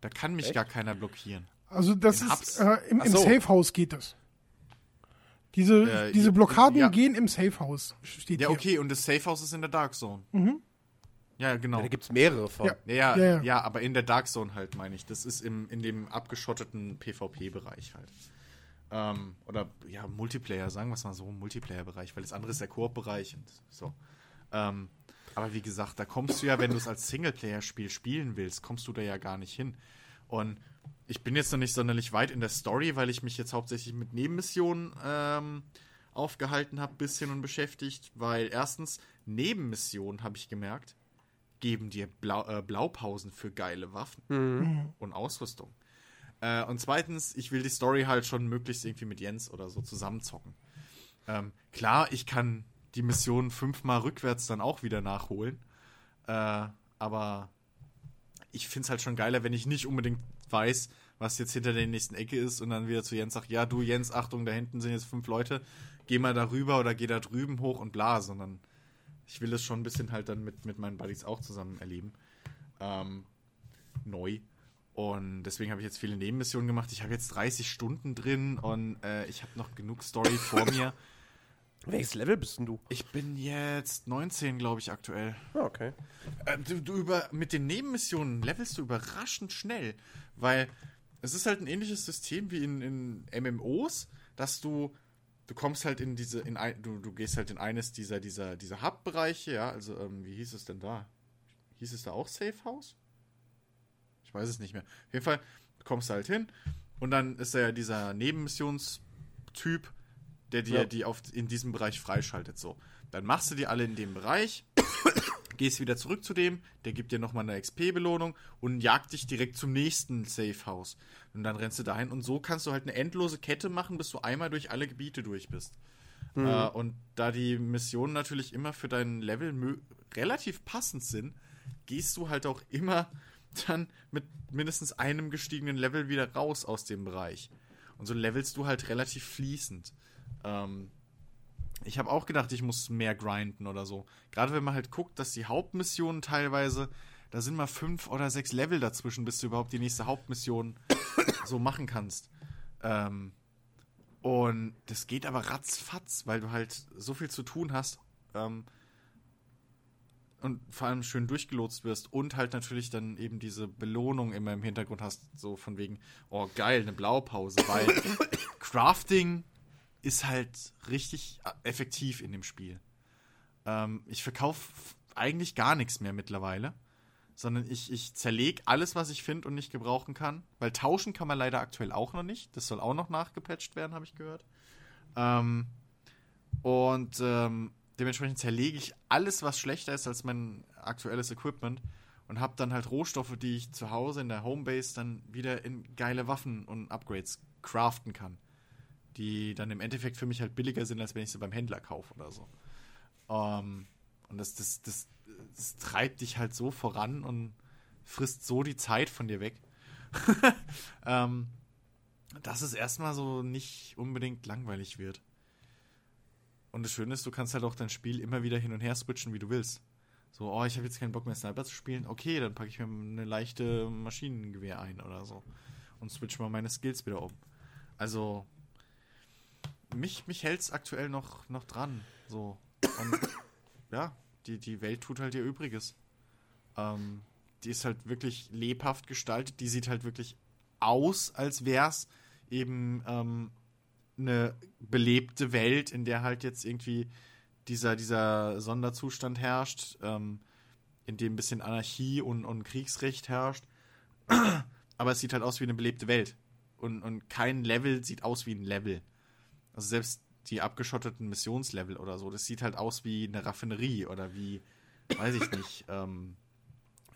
Da kann mich Echt? gar keiner blockieren. Also das In ist Hubs? äh, im, im so. Safe House geht das. Diese, Äh, diese Blockaden ja. gehen im Safe House. Steht Ja, hier. okay, und das Safe House ist in der Dark Zone. Ja, genau. Ja, da gibt es mehrere von. Ja. Ja, ja, Ja, ja, ja. aber in der Dark Zone halt, meine ich. Das ist im, in dem abgeschotteten PvP-Bereich halt. Ähm, oder ja, Multiplayer, sagen wir es mal so, Multiplayer-Bereich, weil das andere ist der Koop-Bereich und so. Ähm, aber wie gesagt, da kommst du ja, wenn du es als Singleplayer-Spiel spielen willst, kommst du da ja gar nicht hin. Und ich bin jetzt noch nicht sonderlich weit in der Story, weil ich mich jetzt hauptsächlich mit Nebenmissionen ähm, aufgehalten habe, bisschen und beschäftigt, weil erstens Nebenmissionen, habe ich gemerkt, geben dir Blau, äh, Blaupausen für geile Waffen und Ausrüstung. Äh, und zweitens, ich will die Story halt schon möglichst irgendwie mit Jens oder so zusammenzocken. Ähm, klar, ich kann die Mission fünfmal rückwärts dann auch wieder nachholen. Äh, aber ich finde es halt schon geiler, wenn ich nicht unbedingt weiß, was jetzt hinter der nächsten Ecke ist und dann wieder zu Jens sage, ja, du Jens, Achtung, da hinten sind jetzt fünf Leute, geh mal da rüber oder geh da drüben hoch und bla, sondern Ich will das schon ein bisschen halt dann mit, mit meinen Buddies auch zusammen erleben. Ähm, neu. Und deswegen habe ich jetzt viele Nebenmissionen gemacht. Ich habe jetzt 30 Stunden drin und äh, ich habe noch genug Story vor mir. [laughs] Welches Level bist denn du? Ich bin jetzt 19, glaube ich, aktuell. Ah, okay. Ähm, du, du über, mit den Nebenmissionen levelst du überraschend schnell, weil es ist halt ein ähnliches System wie in, in MMOs, dass du du kommst halt in diese in ein, du, du gehst halt in eines dieser dieser dieser Hub-Bereiche, ja, also ähm, wie hieß es denn da? Hieß es da auch Safe House? Ich weiß es nicht mehr. Auf jeden Fall kommst du halt hin und dann ist da ja dieser Nebenmissionstyp, der dir Ja. die auf in diesem Bereich freischaltet so. Dann machst du die alle in dem Bereich gehst wieder zurück zu dem, der gibt dir nochmal eine XP-Belohnung und jagt dich direkt zum nächsten Safe House. Und dann rennst du dahin und so kannst du halt eine endlose Kette machen, bis du einmal durch alle Gebiete durch bist. Äh, und da die Missionen natürlich immer für dein Level relativ passend sind, gehst du halt auch immer [laughs] dann mit mindestens einem gestiegenen Level wieder raus aus dem Bereich. Und so levelst du halt relativ fließend. Ähm, ich habe auch gedacht, ich muss mehr grinden oder so. Gerade wenn man halt guckt, dass die Hauptmissionen teilweise, da sind mal fünf oder sechs Level dazwischen, bis du überhaupt die nächste Hauptmission [coughs] so machen kannst. Ähm, und das geht aber ratzfatz, weil du halt so viel zu tun hast. Ähm, und vor allem schön durchgelotst wirst und halt natürlich dann eben diese Belohnung immer im Hintergrund hast, so von wegen, oh geil, eine Blaupause, weil [coughs] Crafting ist halt richtig äh, effektiv in dem Spiel. Ähm, ich verkaufe eigentlich gar nichts mehr mittlerweile, sondern ich, ich zerlege alles, was ich finde und nicht gebrauchen kann, weil tauschen kann man leider aktuell auch noch nicht. Das soll auch noch nachgepatcht werden, habe ich gehört. Ähm, und ähm, dementsprechend zerlege ich alles, was schlechter ist als mein aktuelles Equipment und habe dann halt Rohstoffe, die ich zu Hause in der Homebase dann wieder in geile Waffen und Upgrades craften kann. Die dann im Endeffekt für mich halt billiger sind, als wenn ich sie beim Händler kaufe oder so. Ähm, und das, das, das, das treibt dich halt so voran und frisst so die Zeit von dir weg. [laughs] ähm, dass es erstmal so nicht unbedingt langweilig wird. Und das Schöne ist, du kannst halt auch dein Spiel immer wieder hin und her switchen, wie du willst. So, oh, ich habe jetzt keinen Bock mehr Sniper zu spielen. Okay, dann packe ich mir eine leichte Maschinengewehr ein oder so. Und switch mal meine Skills wieder um. Also, mich, mich hält es aktuell noch, noch dran. So. Und [coughs] ja, die, die Welt tut halt ihr Übriges. Ähm, die ist halt wirklich lebhaft gestaltet. Die sieht halt wirklich aus, als wär's eben ähm, eine belebte Welt, in der halt jetzt irgendwie dieser, dieser Sonderzustand herrscht, ähm, in dem ein bisschen Anarchie und, und Kriegsrecht herrscht. [coughs] Aber es sieht halt aus wie eine belebte Welt. Und, und kein Level sieht aus wie ein Level. Also selbst die abgeschotteten Missionslevel oder so, das sieht halt aus wie eine Raffinerie oder wie, weiß ich nicht, [laughs] ähm,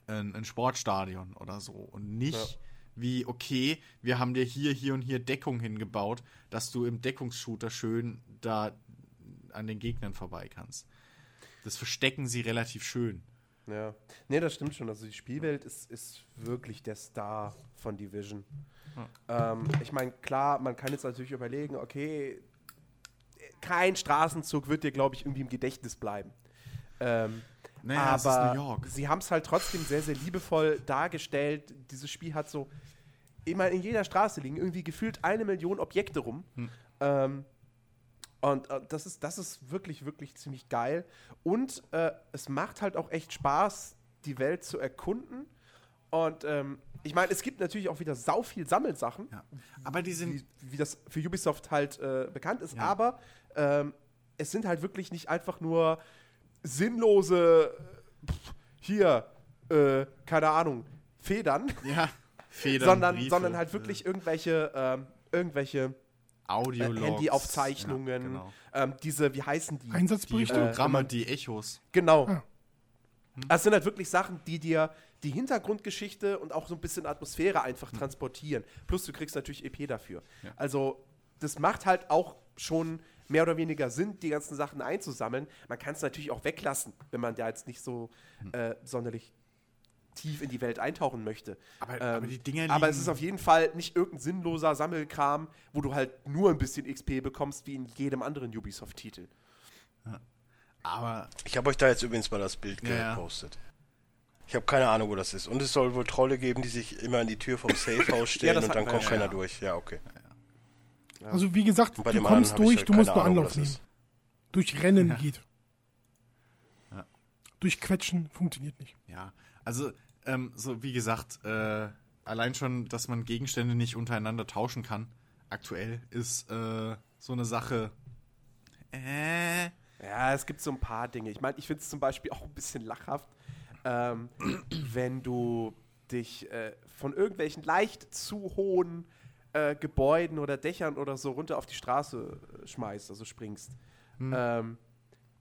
ein, ein Sportstadion oder so. Und nicht Ja. wie, okay, wir haben dir hier, hier und hier Deckung hingebaut, dass du im Deckungsshooter schön da an den Gegnern vorbei kannst. Das verstecken sie relativ schön. Ja. Nee, das stimmt schon. Also die Spielwelt ist, ist wirklich der Star von Division. Ähm, ich meine, klar, man kann jetzt natürlich überlegen, okay, kein Straßenzug wird dir, glaube ich, irgendwie im Gedächtnis bleiben. Ähm, Naja, aber sie haben es halt trotzdem sehr, sehr liebevoll dargestellt. Dieses Spiel hat so immer in jeder Straße liegen irgendwie gefühlt eine Million Objekte rum. Hm. Ähm, und äh, das, ist, das ist wirklich, wirklich ziemlich geil. Und äh, es macht halt auch echt Spaß, die Welt zu erkunden. Und ähm, ich meine, es gibt natürlich auch wieder sau viel Sammelsachen, Ja. Aber die sind wie, wie das für Ubisoft halt äh, bekannt ist. Ja. Aber ähm, es sind halt wirklich nicht einfach nur sinnlose, äh, pff, hier, äh, keine Ahnung, Federn, [laughs] ja Federn, sondern, Briefe, sondern halt wirklich irgendwelche, ähm, irgendwelche äh, äh. Handyaufzeichnungen, Ja, genau. ähm, diese, wie heißen die? Die Einsatzberichte? Hologramme, die Echos. Genau. Ah. Das sind halt wirklich Sachen, die dir die Hintergrundgeschichte und auch so ein bisschen Atmosphäre einfach transportieren. Plus du kriegst natürlich EP dafür. Ja. Also das macht halt auch schon mehr oder weniger Sinn, die ganzen Sachen einzusammeln. Man kann es natürlich auch weglassen, wenn man da jetzt nicht so äh, sonderlich tief in die Welt eintauchen möchte. Aber- Ähm, aber die Dinger Aber es ist auf jeden Fall nicht irgendein sinnloser Sammelkram, wo du halt nur ein bisschen XP bekommst, wie in jedem anderen Ubisoft-Titel. Aber Ich habe euch da jetzt übrigens mal das Bild Ja, ja. gepostet. Ich habe keine Ahnung, wo das ist. Und es soll wohl Trolle geben, die sich immer an die Tür vom Safehouse [laughs] stellen das und dann kommt ja. keiner Ja. durch. Ja, okay. Also wie gesagt, du kommst durch, halt du musst nur Ahnung, Anlauf nehmen. Durch Rennen Ja. geht. Ja. Durch Quetschen funktioniert nicht. ja, also ähm, so wie gesagt, äh, allein schon, dass man Gegenstände nicht untereinander tauschen kann, aktuell ist äh, so eine Sache. Äh, Ja, es gibt so ein paar Dinge. Ich meine, ich finde es zum Beispiel auch ein bisschen lachhaft, ähm, [clears throat] wenn du dich äh, von irgendwelchen leicht zu hohen äh, Gebäuden oder Dächern oder so runter auf die Straße äh, schmeißt, also springst. Ähm,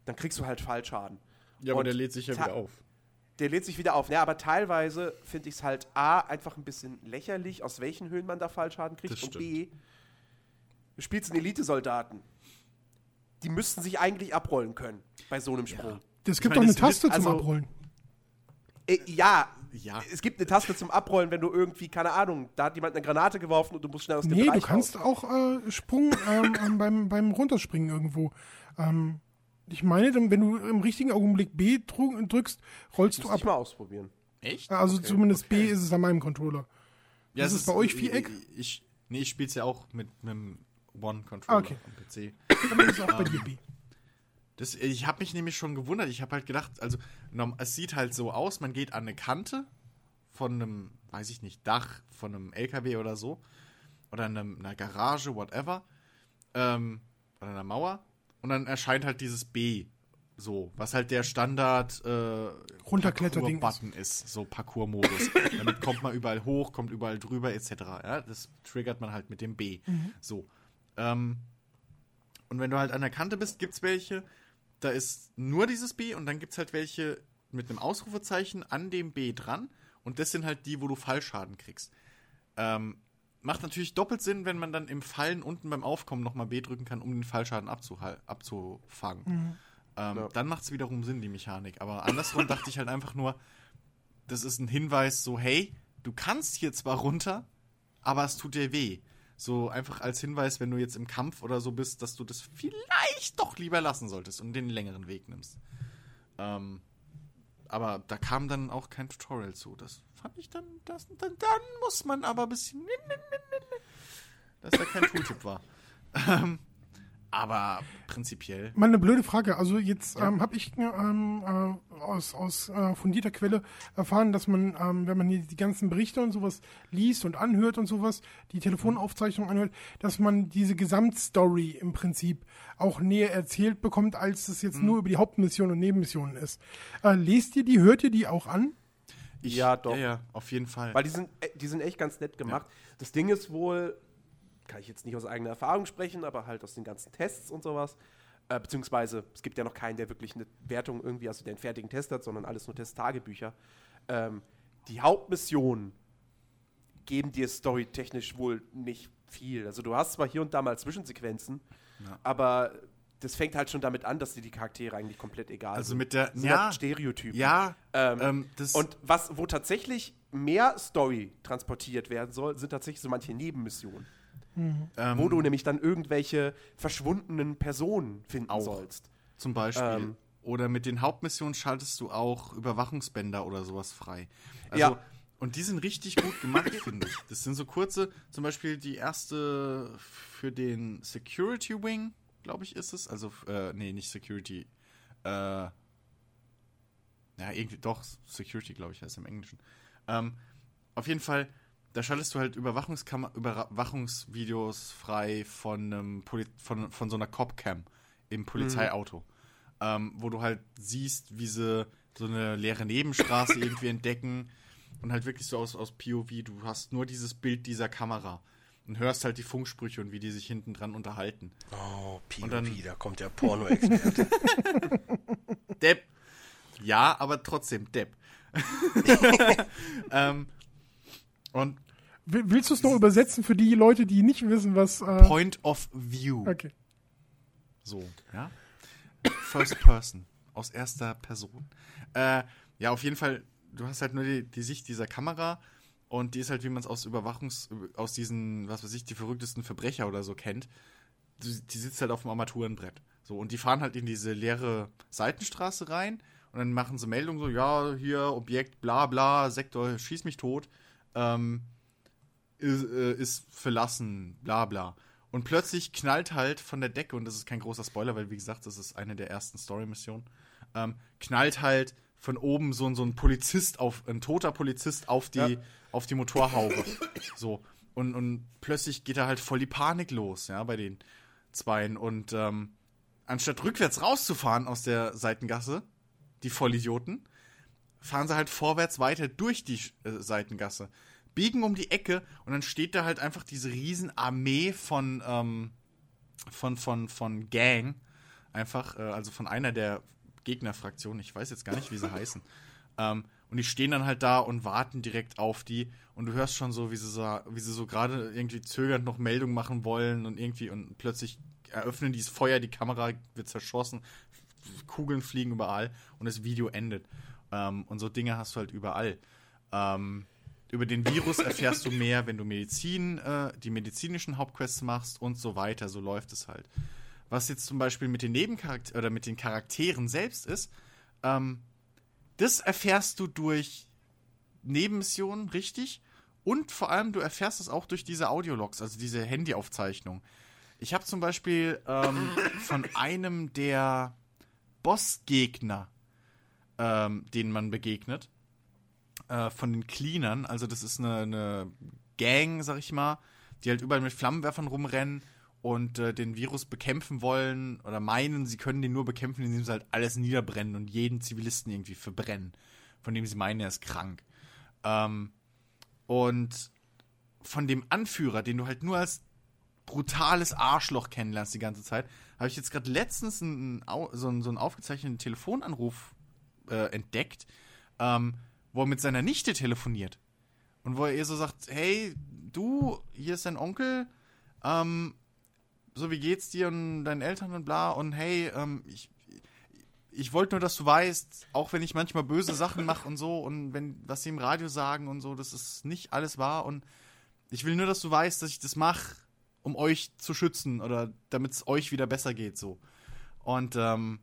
dann kriegst du halt Fallschaden. ja, Und lädt sich ta- auf. Der lädt sich wieder auf. Ja, aber teilweise finde ich es halt A, einfach ein bisschen lächerlich, aus welchen Höhen man da Fallschaden kriegt. Das und. B, du spielst einen Elitesoldaten. Die müssten sich eigentlich abrollen können bei so einem Sprung. Es gibt meine, doch eine Taste zum also- Abrollen. Äh, ja, Ja. es gibt eine Taste zum Abrollen, wenn du irgendwie, keine Ahnung, da hat jemand eine Granate geworfen und du musst schnell aus dem Nee, du Bereich kannst raus. auch äh, Sprung ähm, ähm, beim, beim Runterspringen irgendwo. Ähm, ich meine, dann, wenn du im richtigen Augenblick B drückst, rollst du Muss ich ab. mal ausprobieren. Echt? Also zumindest B ist es an meinem Controller. Ja, Ist es bei euch Viereck? Ich, ich, nee, ich spiel's ja auch mit einem One-Controller Okay. am PC. Dann ist es auch bei dir B. Das, ich habe mich nämlich schon gewundert. Ich habe halt gedacht, also es sieht halt so aus, man geht an eine Kante von einem, weiß ich nicht, Dach von einem LKW oder so oder einem, einer Garage, whatever, ähm, oder einer Mauer und dann erscheint halt dieses B so, was halt der Standard äh, Runterkletterding Parkour-Button ist, so Parkour-Modus. [laughs] Damit kommt man überall hoch, kommt überall drüber etc. Ja, das triggert man halt mit dem B. So. Ähm, und wenn du halt an der Kante bist, gibt es welche, da ist nur dieses B und dann gibt es halt welche mit einem Ausrufezeichen an dem B dran und das sind halt die, wo du Fallschaden kriegst. Ähm, macht natürlich doppelt Sinn, wenn man dann im Fallen unten beim Aufkommen nochmal B drücken kann, um den Fallschaden abzufangen. Ähm, Ja. Dann macht es wiederum Sinn, die Mechanik. Aber andersrum [laughs] dachte ich halt einfach nur, das ist ein Hinweis so, hey, du kannst hier zwar runter, aber es tut dir weh. So einfach als Hinweis, wenn du jetzt im Kampf oder so bist, dass du das vielleicht doch lieber lassen solltest und den längeren Weg nimmst. Ähm, aber da kam dann auch kein Tutorial zu. Das fand ich dann, das, dann, dann muss man aber ein bisschen, dass da kein [laughs] Tooltip war. Ähm, aber prinzipiell, Mal eine blöde Frage. Also jetzt ähm, habe ich ähm, äh, aus, aus äh, fundierter Quelle erfahren, dass man, ähm, wenn man hier die ganzen Berichte und sowas liest und anhört und sowas, die Telefonaufzeichnung anhört, dass man diese Gesamtstory im Prinzip auch näher erzählt bekommt, als es jetzt nur über die Hauptmission und Nebenmissionen ist. Äh, lest ihr die, hört ihr die auch an? ich, Ja, doch. Ja, ja, auf jeden Fall. Weil die sind, äh, die sind echt ganz nett gemacht. Das Ding ist wohl, kann ich jetzt nicht aus eigener Erfahrung sprechen, aber halt aus den ganzen Tests und sowas. Äh, beziehungsweise, es gibt ja noch keinen, der wirklich eine Wertung irgendwie, also der einen fertigen Test hat, sondern alles nur Testtagebücher. Ähm, die Hauptmissionen geben dir storytechnisch wohl nicht viel. Also du hast zwar hier und da mal Zwischensequenzen, aber das fängt halt schon damit an, dass dir die Charaktere eigentlich komplett egal Also sind. mit der- sind ja, halt Stereotypen. ja, Ähm, ähm, und was, wo tatsächlich mehr Story transportiert werden soll, sind tatsächlich so manche Nebenmissionen. Ähm, Wo du nämlich dann irgendwelche verschwundenen Personen finden Auch. sollst. Zum Beispiel. Ähm. Oder mit den Hauptmissionen schaltest du auch Überwachungsbänder oder sowas frei. Also, Ja. Und die sind richtig gut gemacht, [laughs] finde ich. Das sind so kurze, zum Beispiel die erste für den Security Wing, glaube ich, ist es. Also, äh, nee, nicht Security. Äh, ja, irgendwie doch, Security, glaube ich, heißt im Englischen. Ähm, auf jeden Fall, da schaltest du halt Überwachungskam Überwachungsvideos frei von, einem Poli von, von so einer Copcam im Polizeiauto. Ähm, wo du halt siehst, wie sie so eine leere Nebenstraße [laughs] irgendwie entdecken und halt wirklich so aus, aus POV, du hast nur dieses Bild dieser Kamera und hörst halt die Funksprüche und wie die sich hinten dran unterhalten. Oh, POV, Und dann- da kommt der Porno-Experte. [laughs] Depp. Ja, aber trotzdem Depp. [laughs] ähm, und Will- Willst du es noch übersetzen für die Leute, die nicht wissen, was. Äh, Point of View. okay. So, ja. First Person. Aus erster Person. Äh, ja, auf jeden Fall, du hast halt nur die, die Sicht dieser Kamera und die ist halt, wie man es aus Überwachungs-, aus diesen, was weiß ich, die verrücktesten Verbrecher oder so kennt. Die, die sitzt halt auf dem Armaturenbrett. So, und die fahren halt in diese leere Seitenstraße rein und dann machen sie Meldungen so, ja, hier, Objekt, bla bla, Sektor, schieß mich tot, ähm, ist, äh, ist verlassen, bla bla. Und plötzlich knallt halt von der Decke, und das ist kein großer Spoiler, weil wie gesagt, das ist eine der ersten Story-Missionen, ähm, knallt halt von oben so, ein- so ein Polizist auf, ein toter Polizist auf die, Ja. auf die Motorhaube. so. Und, und plötzlich geht da halt voll die Panik los, ja, bei den Zweien. Und ähm, anstatt rückwärts rauszufahren aus der Seitengasse, die Vollidioten, fahren sie halt vorwärts weiter durch die äh, Seitengasse, biegen um die Ecke und dann steht da halt einfach diese riesen Armee von, ähm, von, von, von Gang, einfach, äh, also von einer der Gegnerfraktionen, ich weiß jetzt gar nicht, wie sie [laughs] heißen. Ähm, und die stehen dann halt da und warten direkt auf die und du hörst schon so, wie sie so, wie sie so gerade irgendwie zögernd noch Meldung machen wollen und irgendwie und plötzlich eröffnen die das Feuer, die Kamera wird zerschossen, Kugeln fliegen überall und das Video endet. Ähm, und so Dinge hast du halt überall. Ähm, über den Virus erfährst du mehr, wenn du Medizin, äh, die medizinischen Hauptquests machst und so weiter. So läuft es halt. Was jetzt zum Beispiel mit den Nebencharakteren oder mit den Charakteren selbst ist, ähm, das erfährst du durch Nebenmissionen, richtig? Und vor allem, du erfährst es auch durch diese Audiologs, also diese Handyaufzeichnung. Ich habe zum Beispiel ähm, von einem der Bossgegner, ähm, denen man begegnet, äh, von den Cleanern, also das ist eine, eine Gang, sag ich mal, die halt überall mit Flammenwerfern rumrennen und äh, den Virus bekämpfen wollen oder meinen, sie können den nur bekämpfen, indem sie halt alles niederbrennen und jeden Zivilisten irgendwie verbrennen, von dem sie meinen, er ist krank. Ähm, und von dem Anführer, den du halt nur als brutales Arschloch kennenlernst die ganze Zeit, habe ich jetzt gerade letztens einen, so, einen, so einen aufgezeichneten Telefonanruf äh, entdeckt, ähm, wo er mit seiner Nichte telefoniert. Und wo er ihr so sagt, hey, du, hier ist dein Onkel, ähm, so wie geht's dir und deinen Eltern und bla und hey, ähm, ich, ich wollte nur, dass du weißt, auch wenn ich manchmal böse Sachen mache und so und wenn, was sie im Radio sagen und so, das ist nicht alles wahr und ich will nur, dass du weißt, dass ich das mache, um euch zu schützen oder damit es euch wieder besser geht, so. Und ähm,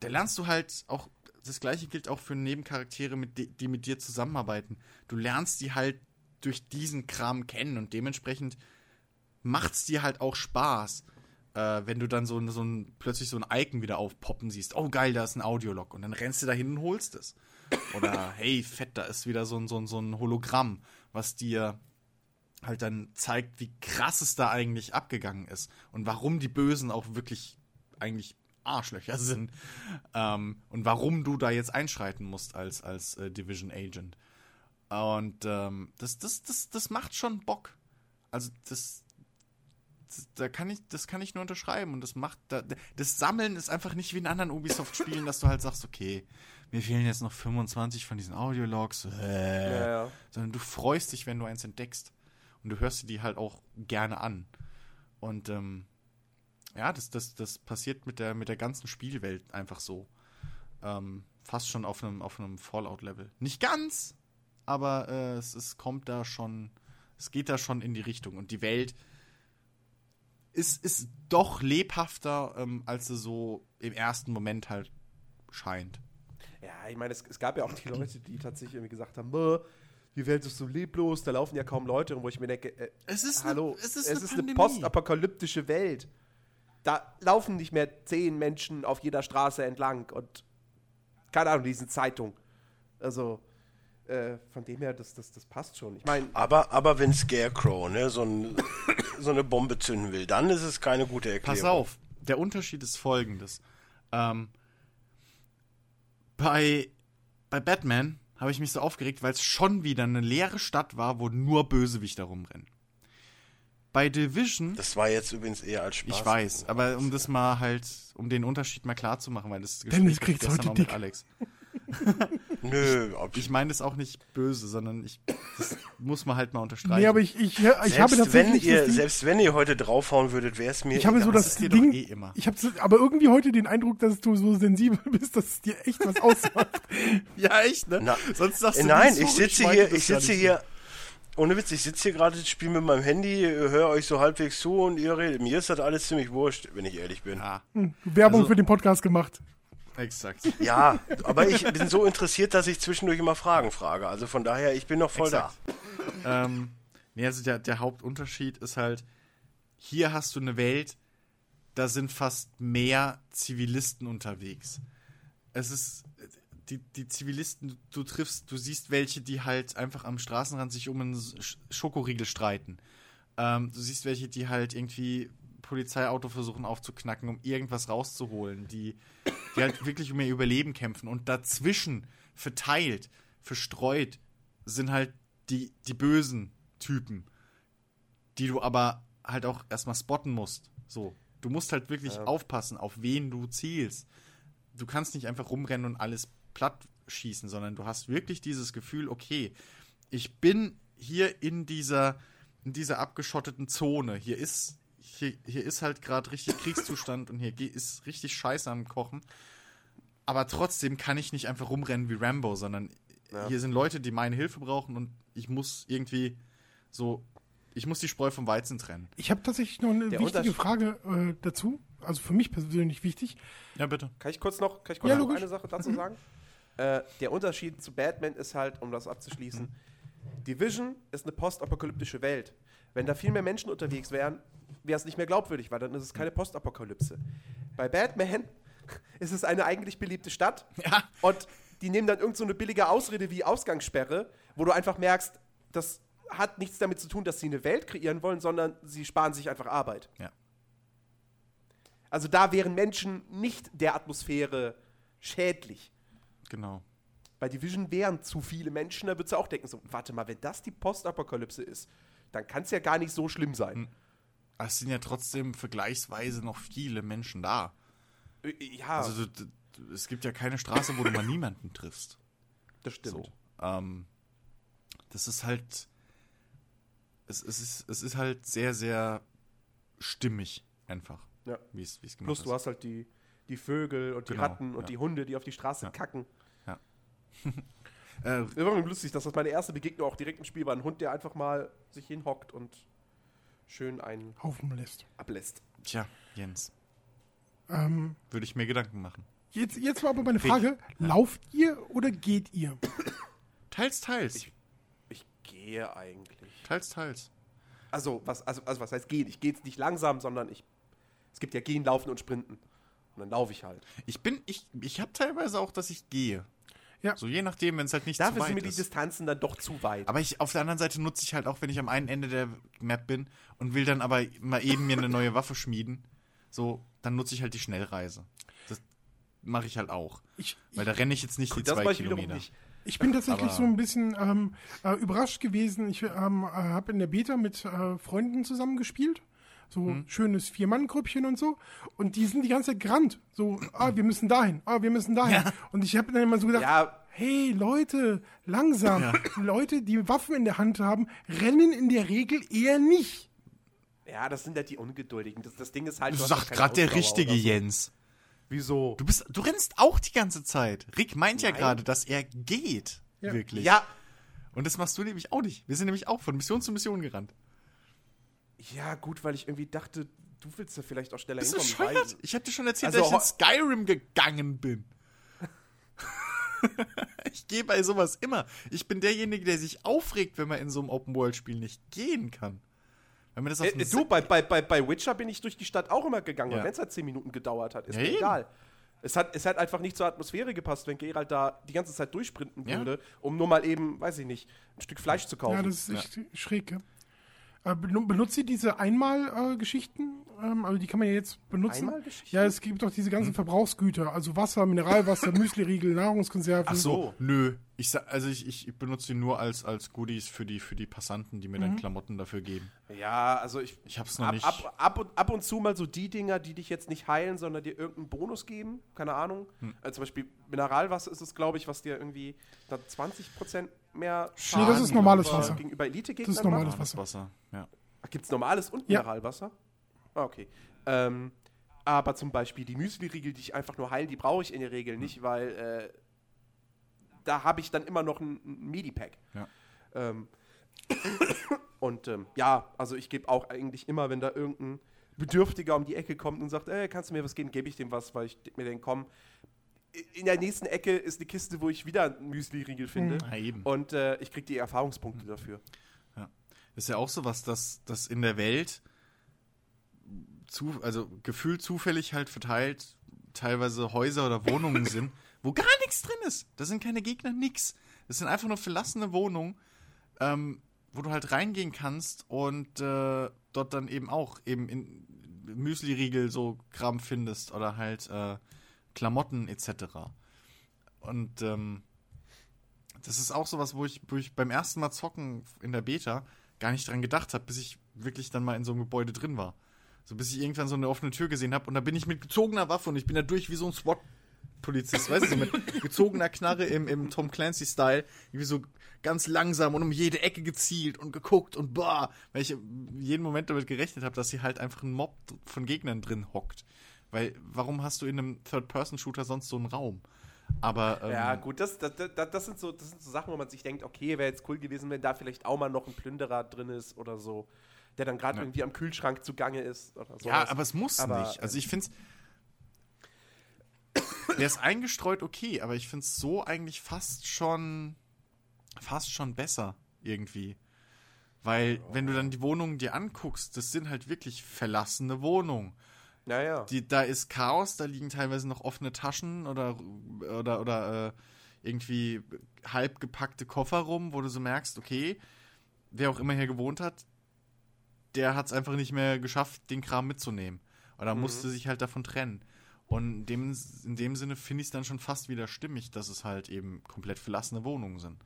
da lernst du halt auch, das gleiche gilt auch für Nebencharaktere, mit die, die mit dir zusammenarbeiten. Du lernst die halt durch diesen Kram kennen und dementsprechend macht's dir halt auch Spaß, äh, wenn du dann so, ein- so ein, plötzlich so ein Icon wieder aufpoppen siehst. Oh geil, da ist ein Audiolog und dann rennst du da hin und holst es. Oder [laughs] hey, fett, da ist wieder so ein, so ein, so ein Hologramm, was dir halt dann zeigt, wie krass es da eigentlich abgegangen ist und warum die Bösen auch wirklich eigentlich Arschlöcher sind ähm, und warum du da jetzt einschreiten musst als, als äh, Division Agent. Und ähm, das, das, das, das macht schon Bock. Also das, das, da kann ich, das kann ich nur unterschreiben und das macht, da, das Sammeln ist einfach nicht wie in anderen Ubisoft-Spielen, dass du halt sagst, okay, mir fehlen jetzt noch 25 von diesen Audiologs, äh, Ja, ja. sondern du freust dich, wenn du eins entdeckst. Und du hörst dir die halt auch gerne an. Und ähm, ja, das, das, das passiert mit der, mit der ganzen Spielwelt einfach so. Ähm, fast schon auf einem, auf einem Fallout-Level. Nicht ganz, aber äh, es, es kommt da schon, es geht da schon in die Richtung. Und die Welt ist, ist doch lebhafter, ähm, als sie so im ersten Moment halt scheint. Ja, ich meine, es, es gab ja auch die Leute, die tatsächlich irgendwie gesagt haben, "Bäh, die Welt ist so leblos, da laufen ja kaum Leute, und wo ich mir denke, äh, Es ist hallo, eine, es ist, es eine, ist eine postapokalyptische Welt. Da laufen nicht mehr zehn Menschen auf jeder Straße entlang und keine Ahnung, diesen Zeitung. Also, äh, von dem her, das, das, das passt schon. Ich meine, Aber, aber wenn Scarecrow ne, so, ein, [coughs] so eine Bombe zünden will, dann ist es keine gute Erklärung. Pass auf, der Unterschied ist folgendes. Ähm, bei, bei Batman habe ich mich so aufgeregt, weil es schon wieder eine leere Stadt war, wo nur Bösewichter rumrennen. Bei Division, Das war jetzt übrigens eher als Spaß. ich weiß, aber um das mal halt, um den Unterschied mal klar zu machen, weil das Dennis Gespräch kriegt's gestern heute auch mit dick. Alex. [laughs] Nö, ob Ich meine das auch nicht böse, sondern ich, das muss man halt mal unterstreichen. Nee, aber ich, ich, ich habe selbst, wenn tatsächlich ihr, das Ding, selbst wenn ihr heute draufhauen würdet, wäre es mir ich habe so das doch Ding, eh immer. ich habe aber irgendwie heute den Eindruck, dass du so sensibel [laughs] bist, dass es dir echt was ausmacht. ja, echt, ne? Na, Sonst sagst du Nein, so, ich sitze hier, das ich sitze nicht hier, ohne Witz, ich sitze hier gerade, spiele mit meinem Handy, höre euch so halbwegs zu und ihr redet. Mir ist das alles ziemlich wurscht, wenn ich ehrlich bin. Ah, Werbung Also- für den Podcast gemacht. exakt. Ja, aber ich bin so interessiert, dass ich zwischendurch immer Fragen frage. Also von daher, ich bin noch voll Exakt. ähm, nee, also der, der Hauptunterschied ist halt, hier hast du eine Welt, da sind fast mehr Zivilisten unterwegs. Es ist, die, die Zivilisten, du, triffst, du siehst welche, die halt einfach am Straßenrand sich um einen Sch- Schokoriegel streiten. Ähm, du siehst welche, die halt irgendwie Polizeiauto versuchen aufzuknacken, um irgendwas rauszuholen, die, die halt wirklich um ihr Überleben kämpfen. Und dazwischen, verteilt, verstreut, sind halt die, die bösen Typen, die du aber halt auch erstmal spotten musst. So. Du musst halt wirklich aufpassen, auf wen du zielst. Du kannst nicht einfach rumrennen und alles platt schießen, sondern du hast wirklich dieses Gefühl, okay, ich bin hier in dieser, in dieser abgeschotteten Zone. Hier ist, hier, hier ist halt gerade richtig Kriegszustand und hier ge- ist richtig Scheiße am Kochen. Aber trotzdem kann ich nicht einfach rumrennen wie Rambo, sondern hier sind Leute, die meine Hilfe brauchen und ich muss irgendwie so, ich muss die Spreu vom Weizen trennen. Ich habe tatsächlich noch eine Der wichtige Frage äh, dazu. Also für mich persönlich wichtig. Ja, bitte. Kann ich kurz noch, kann ich kurz Ja, noch eine Sache dazu sagen? [laughs] Äh, der Unterschied zu Batman ist halt, um das abzuschließen, Division ist eine postapokalyptische Welt. Wenn da viel mehr Menschen unterwegs wären, wäre es nicht mehr glaubwürdig, weil dann ist es keine Postapokalypse. Bei Batman [laughs] ist es eine eigentlich beliebte Stadt Ja. und die nehmen dann irgend so eine billige Ausrede wie Ausgangssperre, wo du einfach merkst, das hat nichts damit zu tun, dass sie eine Welt kreieren wollen, sondern sie sparen sich einfach Arbeit. Ja. Also da wären Menschen nicht der Atmosphäre schädlich. Genau. Bei Division wären zu viele Menschen, da würdest du auch denken, so, warte mal, wenn das die Postapokalypse ist, dann kann es ja gar nicht so schlimm sein. Aber Es sind ja trotzdem vergleichsweise noch viele Menschen da. Ja, Also du, du, es gibt ja keine Straße, wo du mal [coughs] niemanden triffst. das stimmt. So. Ähm, das ist halt. Es, es, ist, es ist halt sehr, sehr stimmig, einfach. Ja. Wie es wie es gemacht Plus du ist. hast halt die, die Vögel und die Genau, Ratten und ja. die Hunde, die auf die Straße Ja. kacken. [laughs] Äh, irgendwie lustig, dass das meine erste Begegnung auch direkt im Spiel war. Ein Hund, der einfach mal sich hinhockt und schön einen Haufen lässt. ablässt. tja, Jens. Ähm, Würde ich mir Gedanken machen. jetzt, jetzt war aber meine Frage: Lauft ihr oder geht ihr? Teils, teils. Ich gehe eigentlich. teils, teils. Also, was, also, also was heißt gehen? Ich gehe jetzt nicht langsam, sondern ich. Es gibt ja gehen, laufen und sprinten. Und dann laufe ich halt. Ich bin, ich, ich habe teilweise auch, dass ich gehe. Ja. So je nachdem, wenn es halt nicht zu Dafür weit sind mir die ist. Distanzen dann doch zu weit. Aber ich, auf der anderen Seite nutze ich halt auch, wenn ich am einen Ende der Map bin und will dann aber mal eben mir eine neue Waffe schmieden, so, dann nutze ich halt die Schnellreise. Das mache ich halt auch. Ich, Weil da renne ich jetzt nicht die das zwei ich Kilometer. nicht. Ich bin tatsächlich Aber- so ein bisschen ähm, äh, überrascht gewesen. Ich ähm, äh, habe in der Beta mit äh, Freunden zusammengespielt. So Hm. schönes Vier-Mann-Grüppchen und so. Und die sind die ganze Zeit gerannt. So, ah, wir müssen dahin, ah, wir müssen dahin. Und ich habe dann immer so gedacht, Ja, hey Leute, langsam. Leute, die Waffen in der Hand haben, rennen in der Regel eher nicht. ja, das sind halt die Ungeduldigen. Das, das Ding ist halt. Du sagst gerade der richtige so. Jens. Wieso? Du bist, du rennst auch die ganze Zeit. Rick meint ja Nein. gerade, dass er geht. Ja. Wirklich. Ja, Und das machst du nämlich auch nicht. Wir sind nämlich auch von Mission zu Mission gerannt. Ja, gut, weil ich irgendwie dachte, du willst ja vielleicht auch schneller Bist du hinkommen. weil- Ich hab dir schon erzählt, Also dass ich in Skyrim gegangen bin. [laughs] ich gehe bei sowas immer. Ich bin derjenige, der sich aufregt, wenn man in so einem Open-World-Spiel nicht gehen kann. Wenn mir das auf Äh, den du, bei, bei, bei, bei Witcher bin ich durch die Stadt auch immer gegangen, Ja. und wenn es halt 10 Minuten gedauert hat, ist Ja, mir eben. egal. Es hat, es hat einfach nicht zur Atmosphäre gepasst, wenn Geralt da die ganze Zeit durchsprinten Ja. würde, um nur mal eben, weiß ich nicht, ein Stück Fleisch zu kaufen. Ja, das ist echt schräg. Ja. Äh, benu- benutzt ihr diese Einmal-Geschichten? ähm, also die kann man ja jetzt benutzen. Einmalgeschichten? Ja, es gibt doch diese ganzen Verbrauchsgüter, also Wasser, Mineralwasser, [laughs] Müsliriegel, Nahrungskonserven. Ach so, nö. Ich, sa- also ich, ich benutze die nur als, als Goodies für die, für die Passanten, die mir dann Klamotten dafür geben. Ja, also ich. Ich hab's noch ab, nicht. Ab, ab, und, ab und zu mal so die Dinger, die dich jetzt nicht heilen, sondern dir irgendeinen Bonus geben. Keine Ahnung. Hm. Äh, zum Beispiel Mineralwasser ist es, glaube ich, was dir irgendwie dann 20% mehr Nee, das ist normales gegenüber- Wasser. gegenüber Elite-Gegnern Das ist normales macht. Wasser. Wasser, ja. Gibt es normales und Ja. Mineralwasser? Ah, okay. Ähm, aber zum Beispiel die Müsli-Riegel, die ich einfach nur heilen, die brauche ich in der Regel nicht, weil äh, da habe ich dann immer noch ein, ein Medipack. Ja. Ähm, [coughs] Und ähm, ja, also ich gebe auch eigentlich immer, wenn da irgendein Bedürftiger um die Ecke kommt und sagt, ey, kannst du mir was geben, gebe ich dem was, weil ich mir denke, komm, in der nächsten Ecke ist eine Kiste, wo ich wieder einen Müsli-Riegel finde. Ja, eben. Und äh, ich kriege die Erfahrungspunkte dafür. Ist ja auch so was, dass, dass in der Welt zu, also gefühlt zufällig halt verteilt teilweise Häuser oder Wohnungen [laughs] sind, wo gar nichts drin ist. Da sind keine Gegner, nix. Das sind einfach nur verlassene Wohnungen, ähm, wo du halt reingehen kannst und äh, dort dann eben auch eben in Müsli-Riegel so Kram findest oder halt äh, Klamotten etc. Und ähm, das ist auch sowas, wo ich, wo ich beim ersten Mal zocken in der Beta gar nicht dran gedacht habe, bis ich wirklich dann mal in so einem Gebäude drin war. So bis ich irgendwann so eine offene Tür gesehen habe und da bin ich mit gezogener Waffe und ich bin da durch wie so ein SWAT-Polizist, weißt du, so mit [laughs] gezogener Knarre im, im Tom Clancy-Style, irgendwie so ganz langsam und um jede Ecke gezielt und geguckt und boah, weil ich jeden Moment damit gerechnet habe, dass hier halt einfach ein Mob von Gegnern drin hockt. Weil, warum hast du in einem Third-Person-Shooter sonst so einen Raum? Aber, ähm, Ja, gut, das, das, das, das, sind so, das sind so Sachen, wo man sich denkt, okay, wäre jetzt cool gewesen, wenn da vielleicht auch mal noch ein Plünderer drin ist oder so, der dann gerade Ja. irgendwie am Kühlschrank zugange ist oder so. Ja, aber es muss Aber, nicht. Also ich finde Der ist eingestreut okay, aber ich finde es so eigentlich fast schon fast schon besser irgendwie. Weil, wenn du dann die Wohnungen dir anguckst, das sind halt wirklich verlassene Wohnungen. Naja. Die, da ist Chaos, da liegen teilweise noch offene Taschen oder, oder, oder äh, irgendwie halb gepackte Koffer rum, wo du so merkst, okay, wer auch immer hier gewohnt hat, der hat es einfach nicht mehr geschafft, den Kram mitzunehmen. Oder Mhm. musste sich halt davon trennen. Und in dem, in dem Sinne finde ich es dann schon fast wieder stimmig, dass es halt eben komplett verlassene Wohnungen sind.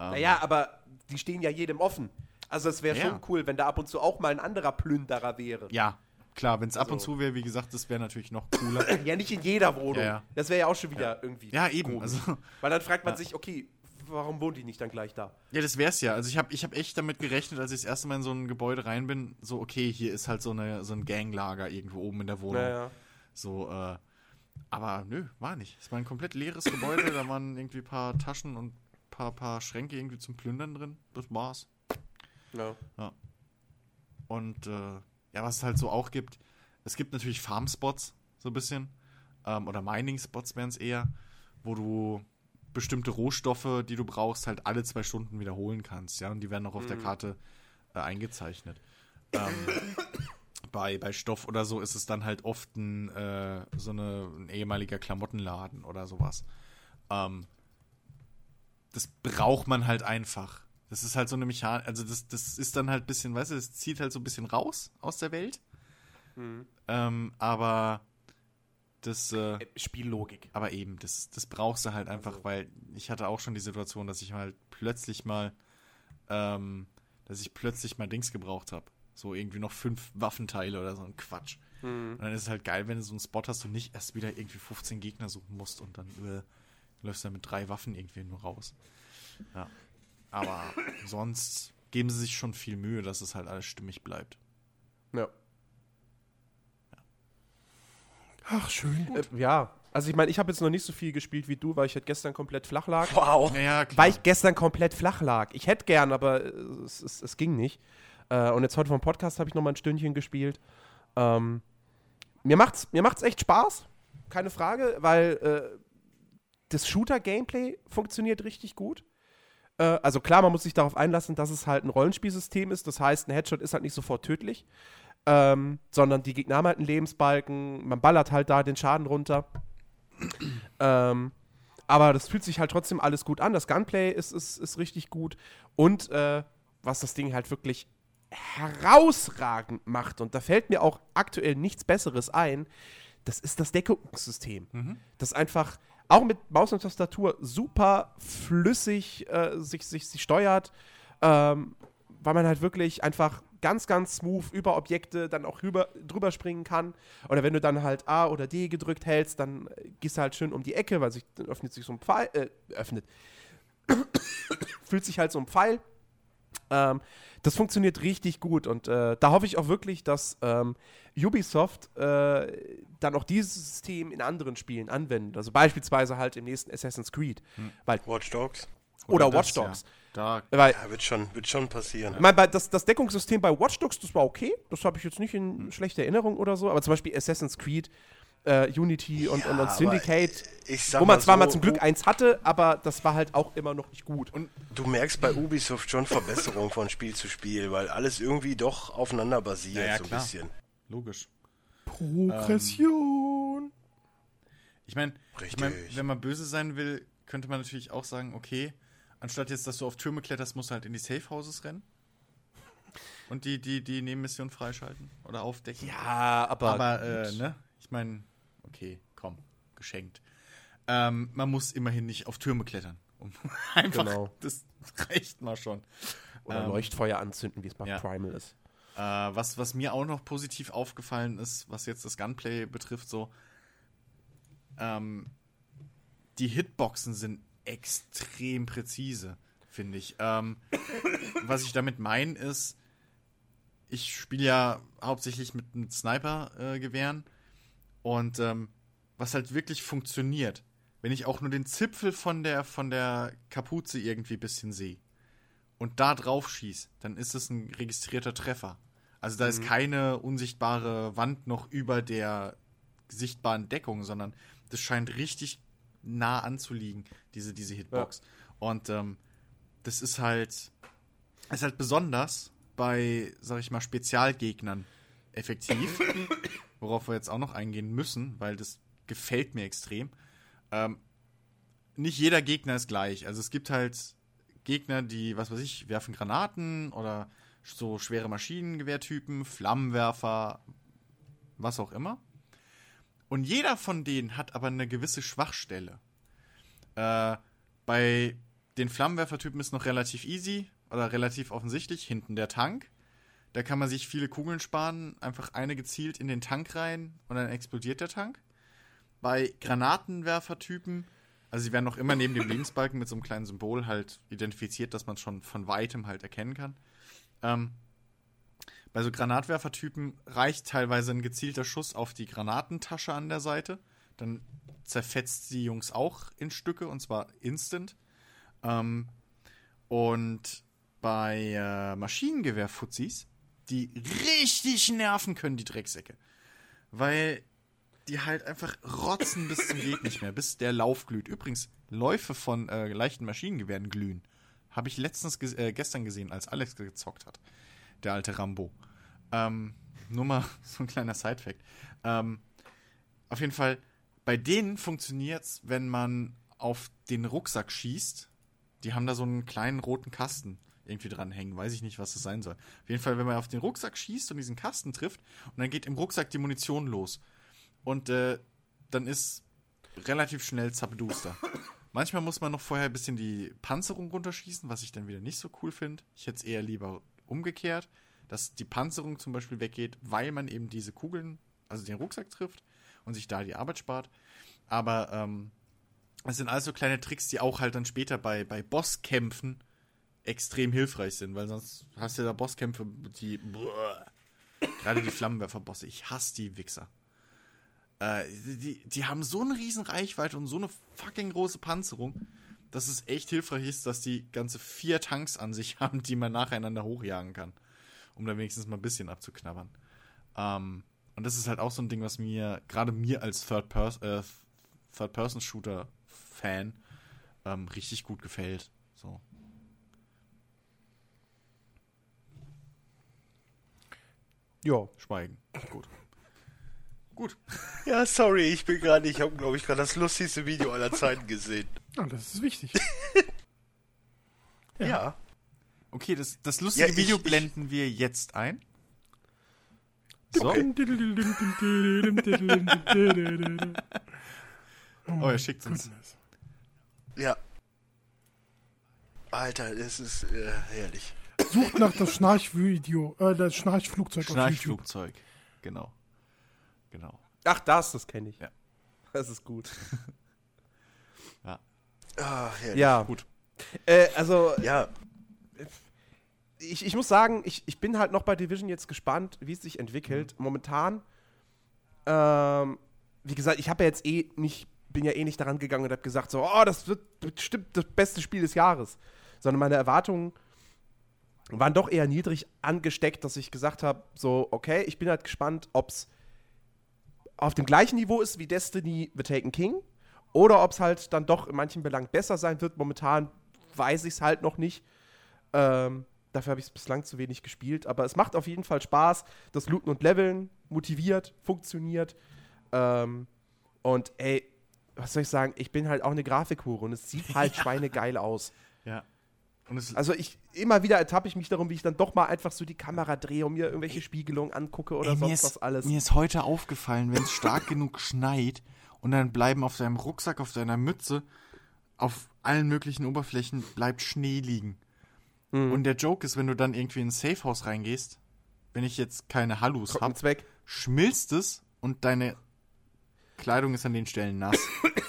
Ähm, Naja, aber die stehen ja jedem offen. Also es wäre Ja. schon cool, wenn da ab und zu auch mal ein anderer Plünderer wäre. Ja, klar, wenn es ab und Also- zu wäre, wie gesagt, das wäre natürlich noch cooler. [coughs] Ja, nicht in jeder Wohnung. Ja, ja. Das wäre ja auch schon wieder irgendwie. ja, eben. Also, [laughs] Weil dann fragt man Ja. sich, okay, warum wohnt die nicht dann gleich da? Ja, das wär's ja. Also ich habe ich hab echt damit gerechnet, als ich das erste Mal in so ein Gebäude rein bin, so okay, hier ist halt so, eine, so ein Ganglager irgendwo oben in der Wohnung. Naja. So, äh, aber nö, war nicht. Es war ein komplett leeres Gebäude, da waren irgendwie ein paar Taschen und ein paar, paar Schränke irgendwie zum Plündern drin. Das war's. Ja. Und äh, ja, was es halt so auch gibt, es gibt natürlich Farmspots, so ein bisschen. Ähm, oder Mining-Spots wären es eher, wo du bestimmte Rohstoffe, die du brauchst, halt alle zwei Stunden wiederholen kannst, ja. Und die werden auch auf der Karte äh, eingezeichnet. Ähm, [coughs] bei, bei Stoff oder so ist es dann halt oft ein, äh, so eine, ein ehemaliger Klamottenladen oder sowas. Ähm, das braucht man halt einfach. Das ist halt so eine Mechanik, also das, das ist dann halt ein bisschen, weißt du, das zieht halt so ein bisschen raus aus der Welt. Ähm, aber das, äh, Äh, Spiellogik. aber eben, das, das brauchst du halt einfach, weil ich hatte auch schon die Situation, dass ich halt plötzlich mal, ähm, dass ich plötzlich mal Dings gebraucht habe. So irgendwie noch fünf Waffenteile oder so ein Quatsch. Und dann ist es halt geil, wenn du so einen Spot hast und nicht erst wieder irgendwie 15 Gegner suchen musst und dann äh, läufst du dann mit drei Waffen irgendwie nur raus. Ja. Aber sonst geben sie sich schon viel Mühe, dass es halt alles stimmig bleibt. Ja. Ach, schön. Äh, ja. Also ich meine, ich habe jetzt noch nicht so viel gespielt wie du, weil ich halt gestern komplett flach lag. Wow. Klar. Weil ich gestern komplett flach lag. Ich hätte gern, aber es, es, es ging nicht. Äh, und jetzt heute vom Podcast habe ich noch mal ein Stündchen gespielt. Ähm, mir macht's, mir macht's echt Spaß, keine Frage, weil äh, das Shooter-Gameplay funktioniert richtig gut. Äh, also klar, man muss sich darauf einlassen, dass es halt ein Rollenspielsystem ist. Das heißt, ein Headshot ist halt nicht sofort tödlich, ähm, sondern die Gegner haben halt einen Lebensbalken. Man ballert halt da den Schaden runter. ähm, aber das fühlt sich halt trotzdem alles gut an. Das Gunplay ist, ist, ist richtig gut. Und äh, was das Ding halt wirklich herausragend macht, und da fällt mir auch aktuell nichts Besseres ein, das ist das Deckungssystem. Das einfach auch mit Maus und Tastatur super flüssig äh, sich, sich, sich steuert, ähm, weil man halt wirklich einfach ganz, ganz smooth über Objekte dann auch rüber, drüber springen kann. Oder wenn du dann halt A oder D gedrückt hältst, dann äh, gehst du halt schön um die Ecke, weil sich dann öffnet sich so ein Pfeil, äh, öffnet. [coughs] Fühlt sich halt so ein Pfeil. Ähm, das funktioniert richtig gut und äh, da hoffe ich auch wirklich, dass ähm, Ubisoft äh, dann auch dieses System in anderen Spielen anwendet. Also beispielsweise halt im nächsten Assassin's Creed. Weil Watch Dogs. Oder das, Watch Dogs. Ja. Da, Weil, Ja, wird schon, wird schon passieren. ich meine, bei- das, das Deckungssystem bei Watch Dogs, das war okay. Das habe ich jetzt nicht in schlechter Erinnerung oder so. Aber zum Beispiel Assassin's Creed, äh, Unity und, Ja, und, und Syndicate, wo man zwar so, mal zum Glück eins hatte, aber das war halt auch immer noch nicht gut. Du merkst bei Ubisoft schon Verbesserung von Spiel zu Spiel, weil alles irgendwie doch aufeinander basiert, Ja, ja, so ein klar. bisschen. logisch. Progression. Ich meine, ich mein, wenn man böse sein will, könnte man natürlich auch sagen, okay, anstatt jetzt, dass du auf Türme kletterst, musst du halt in die Safe Houses rennen. Und die, die, die Nebenmission freischalten oder aufdecken. Ja, aber. Aber, äh, ne? Ich meine, okay, komm, geschenkt. Ähm, man muss immerhin nicht auf Türme klettern. Um [laughs] einfach, Genau. das reicht mal schon. oder ähm, Leuchtfeuer anzünden, wie es bei ja. Primal ist. Äh, was, was mir auch noch positiv aufgefallen ist, was jetzt das Gunplay betrifft, so, ähm, die Hitboxen sind extrem präzise, finde ich. Ähm, [coughs] was ich damit meine ist, ich spiele ja hauptsächlich mit, mit Sniper-Gewehren und ähm, was halt wirklich funktioniert, wenn ich auch nur den Zipfel von der, von der Kapuze irgendwie ein bisschen sehe und da drauf schieß, dann ist es ein registrierter Treffer. Also da ist keine unsichtbare Wand noch über der sichtbaren Deckung, sondern das scheint richtig nah anzuliegen, diese, diese Hitbox. Und ähm, das ist halt, ist halt besonders bei, sag ich mal, Spezialgegnern effektiv, [coughs] worauf wir jetzt auch noch eingehen müssen, weil das gefällt mir extrem. Ähm, nicht jeder Gegner ist gleich. Also es gibt halt Gegner, die, was weiß ich, werfen Granaten oder so schwere Maschinengewehrtypen, Flammenwerfer, was auch immer. Und jeder von denen hat aber eine gewisse Schwachstelle. Äh, bei den Flammenwerfertypen ist noch relativ easy oder relativ offensichtlich. Hinten der Tank. Da kann man sich viele Kugeln sparen, einfach eine gezielt in den Tank rein und dann explodiert der Tank. Bei Granatenwerfertypen, also sie werden noch immer neben dem Lebensbalken mit so einem kleinen Symbol halt identifiziert, dass man schon von weitem halt erkennen kann. Ähm, bei so Granatwerfertypen reicht teilweise ein gezielter Schuss auf die Granatentasche an der Seite. Dann zerfetzt die Jungs auch in Stücke und zwar instant. Ähm, und bei äh, Maschinengewehr-Fuzis, die richtig nerven können, die Drecksäcke. Weil die halt einfach rotzen bis zum geht nicht mehr, bis der Lauf glüht. Übrigens, Läufe von äh, leichten Maschinengewehren glühen. Habe ich letztens ges äh, gestern gesehen, als Alex gezockt hat. Der alte Rambo. Ähm, nur mal [laughs] so ein kleiner Side-Fact. Ähm, auf jeden Fall, bei denen funktioniert's, wenn man auf den Rucksack schießt. Die haben da so einen kleinen roten Kasten irgendwie dran hängen. Weiß ich nicht, was das sein soll. Auf jeden Fall, wenn man auf den Rucksack schießt und diesen Kasten trifft, und dann geht im Rucksack die Munition los. Und äh, dann ist relativ schnell Zappeduster. Manchmal muss man noch vorher ein bisschen die Panzerung runterschießen, was ich dann wieder nicht so cool finde. Ich hätte es eher lieber umgekehrt, dass die Panzerung zum Beispiel weggeht, weil man eben diese Kugeln, also den Rucksack trifft und sich da die Arbeit spart. Aber ähm, es sind also kleine Tricks, die auch halt dann später bei, bei Bosskämpfen extrem hilfreich sind, weil sonst hast du da Bosskämpfe, die. Boah, gerade die Flammenwerfer-Bosse, ich hasse die Wichser. Äh, die, die haben so eine riesen Reichweite und so eine fucking große Panzerung, dass es echt hilfreich ist, dass die ganze vier Tanks an sich [laughs] haben, die man nacheinander hochjagen kann. Um da wenigstens mal ein bisschen abzuknabbern. Ähm, und das ist halt auch so ein Ding, was mir, gerade mir als äh, Third-Person-Shooter-Fan ähm, richtig gut gefällt. So. Ja. Schweigen. Gut. Gut. Ja, sorry, ich bin gerade, ich habe, glaube ich, gerade das lustigste Video aller Zeiten gesehen. Ah, das ist wichtig. Ja. Okay, das, das lustige Ja, ich- Video ich- blenden wir jetzt ein. So. Oh, er schickt uns. Goodness. Ja. Alter, das ist äh, herrlich. Sucht nach das Schnarchvideo, äh, das Schnarchflugzeug. Schnarchflugzeug. Genau. Genau. Ach, das, das kenne ich. Ja. Das ist gut. [laughs] Ah, herrlich. Ja. Gut. Äh, also, Ja, ich, ich muss sagen, ich, ich bin halt noch bei Division jetzt gespannt, wie es sich entwickelt. Momentan, ähm, wie gesagt, ich habe ja jetzt eh nicht bin ja eh nicht daran gegangen und habe gesagt, so, oh, das wird bestimmt das beste Spiel des Jahres. Sondern meine Erwartungen waren doch eher niedrig angesteckt, dass ich gesagt habe, so, okay, ich bin halt gespannt, ob es auf dem gleichen Niveau ist wie Destiny The Taken King oder ob es halt dann doch in manchen Belangen besser sein wird. Momentan weiß ich es halt noch nicht. Ähm, dafür habe ich es bislang zu wenig gespielt. Aber es macht auf jeden Fall Spaß. Das Looten und Leveln motiviert, funktioniert. Ähm, und ey, was soll ich sagen? Ich bin halt auch eine Grafikhure und es sieht [laughs] halt schweinegeil aus. Ja. Und es, Also ich immer wieder ertappe ich mich darum, wie ich dann doch mal einfach so die Kamera drehe und mir irgendwelche Spiegelungen angucke oder Ey, mir sonst ist, was alles. Mir ist heute aufgefallen, wenn es stark genug schneit und dann bleiben auf deinem Rucksack, auf deiner Mütze, auf allen möglichen Oberflächen bleibt Schnee liegen. Mhm. Und der Joke ist, wenn du dann irgendwie in ein Safehouse reingehst, wenn ich jetzt keine Hallus habe, schmilzt es und deine Kleidung ist an den Stellen nass. [coughs]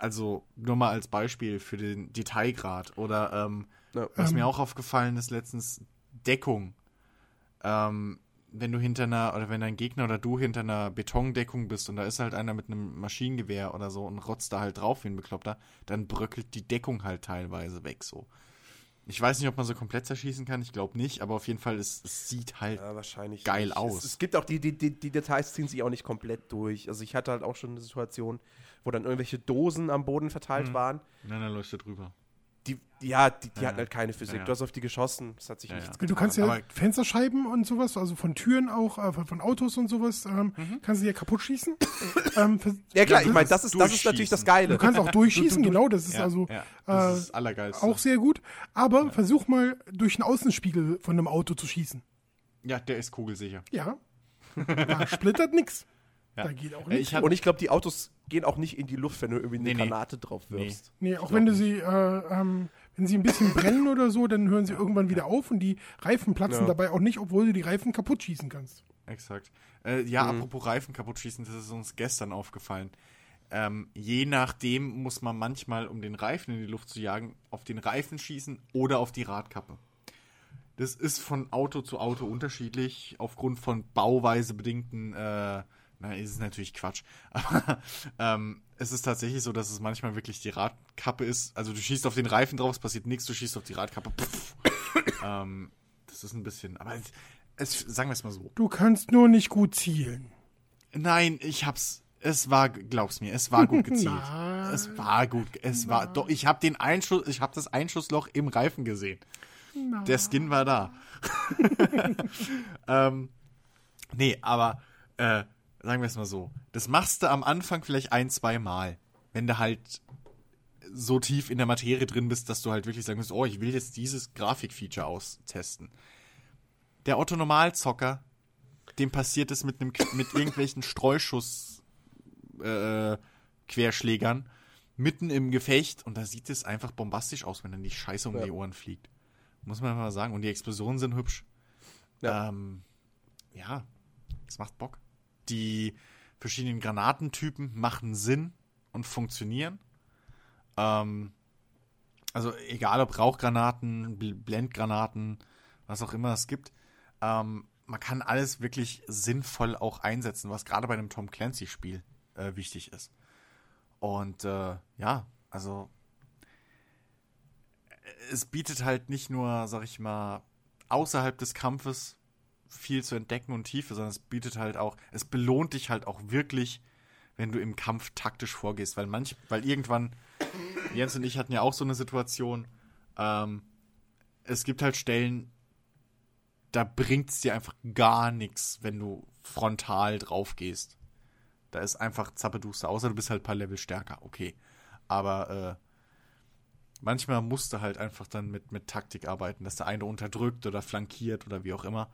also nur mal als Beispiel für den Detailgrad. Oder ähm, Ja. was Ähm. mir auch aufgefallen ist letztens, Deckung. Ähm, wenn du hinter einer, oder wenn dein Gegner oder du hinter einer Betondeckung bist und da ist halt einer mit einem Maschinengewehr oder so und rotzt da halt drauf wie ein Bekloppter, dann bröckelt die Deckung halt teilweise weg so. Ich weiß nicht, ob man so komplett zerschießen kann, ich glaube nicht, aber auf jeden Fall, es, es sieht halt Ja, wahrscheinlich. Geil nicht. aus. Es, es gibt auch die, die, die, die Details ziehen sich auch nicht komplett durch. Also ich hatte halt auch schon eine Situation, wo dann irgendwelche Dosen am Boden verteilt Mhm. waren. Nein, dann leuchtet drüber. Die, ja, die, die Ja, hatten halt keine Physik. ja, ja. Du hast auf die geschossen, es hat sich Ja, nichts ja. Du kannst ja Aber- Fensterscheiben und sowas, also von Türen auch, äh, von, von Autos und sowas, ähm, Mhm. kannst du ja kaputt schießen. [coughs] ähm, Ja klar, ich meine, das ist, das ist natürlich das. Geile. du kannst auch [laughs] durchschießen, Du- du- genau, das ist ja, also ja, das äh, ist Allergeilste. auch sehr gut. Aber versuch mal durch einen Außenspiegel von einem Auto zu schießen. ja, der ist kugelsicher. Ja. [laughs] Da splittert nix. Ja. Da geht auch Äh, nichts. ich hab- Und ich glaube, die Autos gehen auch nicht in die Luft, wenn du irgendwie eine Nee, nee. Granate drauf wirfst. Nee, auch wenn du sie, äh, ähm, wenn sie ein bisschen [laughs] brennen oder so, dann hören sie irgendwann wieder auf und die Reifen platzen Ja. dabei auch nicht, obwohl du die Reifen kaputt schießen kannst. Exakt. Äh, ja, Mhm. apropos Reifen kaputt schießen, das ist uns gestern aufgefallen. Ähm, je nachdem muss man manchmal, um den Reifen in die Luft zu jagen, auf den Reifen schießen oder auf die Radkappe. Das ist von Auto zu Auto unterschiedlich, aufgrund von bauweise bedingten, äh, na, ist es natürlich Quatsch. [laughs] Aber ähm, es ist tatsächlich so, dass es manchmal wirklich die Radkappe ist. Also du schießt auf den Reifen drauf, es passiert nichts, du schießt auf die Radkappe. [coughs] Ähm, das ist ein bisschen, aber es, es, sagen wir es mal so. Du kannst nur nicht gut zielen. Nein, ich hab's. Es war, glaub's mir, es war gut gezielt. [laughs] Na. es war gut. Es war doch. Ich habe den Einschuss, ich habe das Einschussloch im Reifen gesehen. Der Skin war da. [laughs] ähm, nee, aber äh, sagen wir es mal so. Das machst du am Anfang vielleicht ein, zwei Mal, wenn du halt so tief in der Materie drin bist, dass du halt wirklich sagen musst, oh, ich will jetzt dieses Grafikfeature austesten. Der Otto Normalzocker, dem passiert es mit einem mit irgendwelchen Streuschuss äh, Querschlägern mitten im Gefecht und da sieht es einfach bombastisch aus, wenn dann die Scheiße um Ja. die Ohren fliegt. Muss man mal sagen. Und die Explosionen sind hübsch. Ja. Ähm, ja, es macht Bock. Die verschiedenen Granatentypen machen Sinn und funktionieren. Ähm, also egal ob Rauchgranaten, Bl- Blendgranaten, was auch immer es gibt. Ähm, man kann alles wirklich sinnvoll auch einsetzen, was gerade bei einem Tom Clancy-Spiel äh, wichtig ist. Und äh, ja, also es bietet halt nicht nur, sag ich mal, außerhalb des Kampfes viel zu entdecken und Tiefe, sondern es bietet halt auch, es belohnt dich halt auch wirklich, wenn du im Kampf taktisch vorgehst, weil manch, weil irgendwann, Jens und ich hatten ja auch so eine Situation, ähm, es gibt halt Stellen, da bringt es dir einfach gar nichts, wenn du frontal drauf gehst. Da ist einfach zappeduster, außer du bist halt ein paar Level stärker, okay. Aber äh, manchmal musst du halt einfach dann mit, mit Taktik arbeiten, dass der eine unterdrückt oder flankiert oder wie auch immer.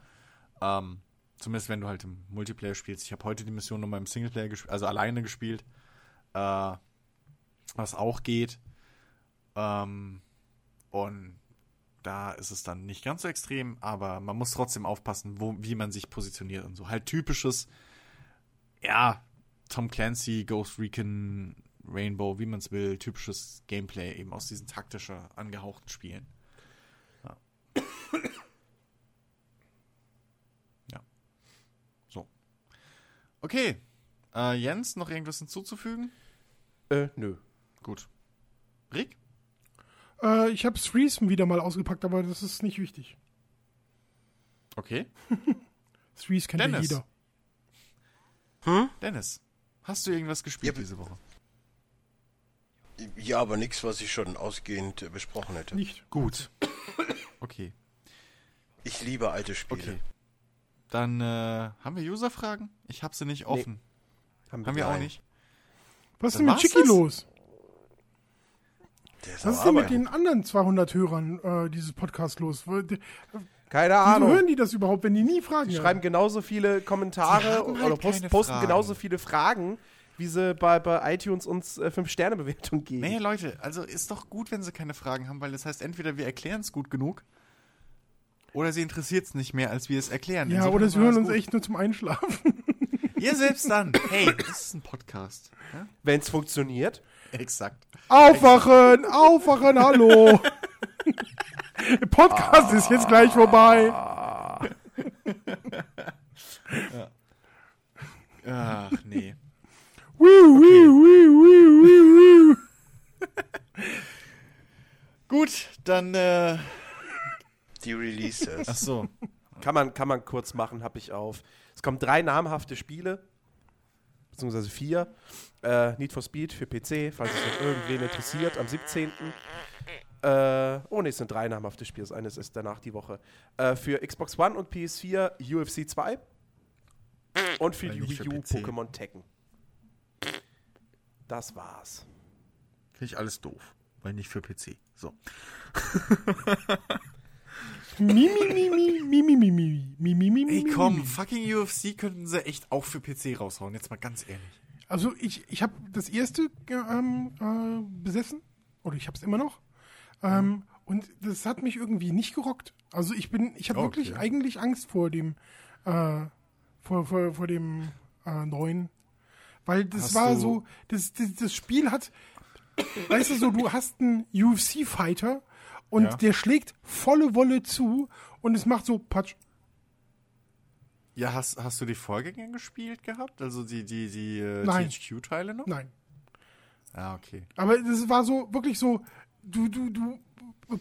Ähm, zumindest wenn du halt im Multiplayer spielst. Ich habe heute die Mission nochmal im Singleplayer gespielt, also alleine gespielt. Äh, was auch geht. Ähm, und da ist es dann nicht ganz so extrem, aber man muss trotzdem aufpassen, wo, wie man sich positioniert und so. Halt typisches, ja, Tom Clancy, Ghost Recon, Rainbow, wie man es will, typisches Gameplay eben aus diesen taktischer angehauchten Spielen. Ja. ja. So. Okay. Äh, Jens, noch irgendwas hinzuzufügen? Äh, nö. Gut. Rick? Äh, ich habe Threesome wieder mal ausgepackt, aber das ist nicht wichtig. Okay. [laughs] Threes kennt ja Dennis. jeder. Dennis, hast du irgendwas gespielt Ja, diese Woche? Ja, aber nichts, was ich schon ausgehend äh, besprochen hätte. Nicht. Gut. [coughs] Okay. Ich liebe alte Spiele. Okay. Dann äh, haben wir User-Fragen? Ich habe sie nicht offen. Haben Haben wir auch nicht. Was ist denn mit Chicky das? los? Der ist Was ist denn mit den anderen 200 Hörern äh, dieses Podcast los? Keine Wieso Ahnung. hören die das überhaupt, wenn die nie fragen? Die schreiben genauso viele Kommentare haben oder halt posten, posten Fragen. genauso viele Fragen, wie sie bei, bei iTunes uns äh, 5-Sterne-Bewertung geben. Nee, Leute, also ist doch gut, wenn sie keine Fragen haben, weil das heißt, entweder wir erklären es gut genug oder sie interessiert es nicht mehr, als wir es erklären. Ja, Insofern oder sie hören uns gut. echt nur zum Einschlafen. [laughs] Ihr selbst dann. Hey, das ist ein Podcast. Ja? Wenn es funktioniert. Exakt. Aufwachen, aufwachen, hallo. Der Podcast ist jetzt gleich vorbei. [laughs] Ach, nee. Wiu, wiu, wiu, wiu. [laughs] Gut, dann, äh, Die Releases. ach so. Kann man, kann man kurz machen, habe ich auf. Es kommen drei namhafte Spiele, beziehungsweise vier. Äh, Need for Speed für PC, falls es noch irgendwen interessiert, am 17. Äh, oh ne, es sind drei namhafte Spiele, das eine ist danach die Woche. Äh, für Xbox One und PS4 UFC 2 und für Weil die nicht für Wii U. Pokémon Tekken. Das war's. Finde ich alles doof. Weil nicht für PC. So. [laughs] Ey, komm, fucking UFC könnten sie echt auch für PC raushauen. Jetzt mal ganz ehrlich. Also ich, ich habe das erste äh, ähm, äh, besessen. Oder ich habe es immer noch. Ähm, und das hat mich irgendwie nicht gerockt. Also ich bin, ich habe Okay. wirklich eigentlich Angst vor dem, äh, vor, vor, vor dem äh, neuen. Weil das Hast war so, das, das, das Spiel hat, weißt du so, du hast einen UFC-Fighter und Ja. der schlägt volle Wolle zu und es macht so Patsch. Ja, hast, hast du die Vorgänger gespielt gehabt? Also die, die, die äh. THQ-Teile noch? Nein. Ah, okay. Aber das war so, wirklich so, du, du, du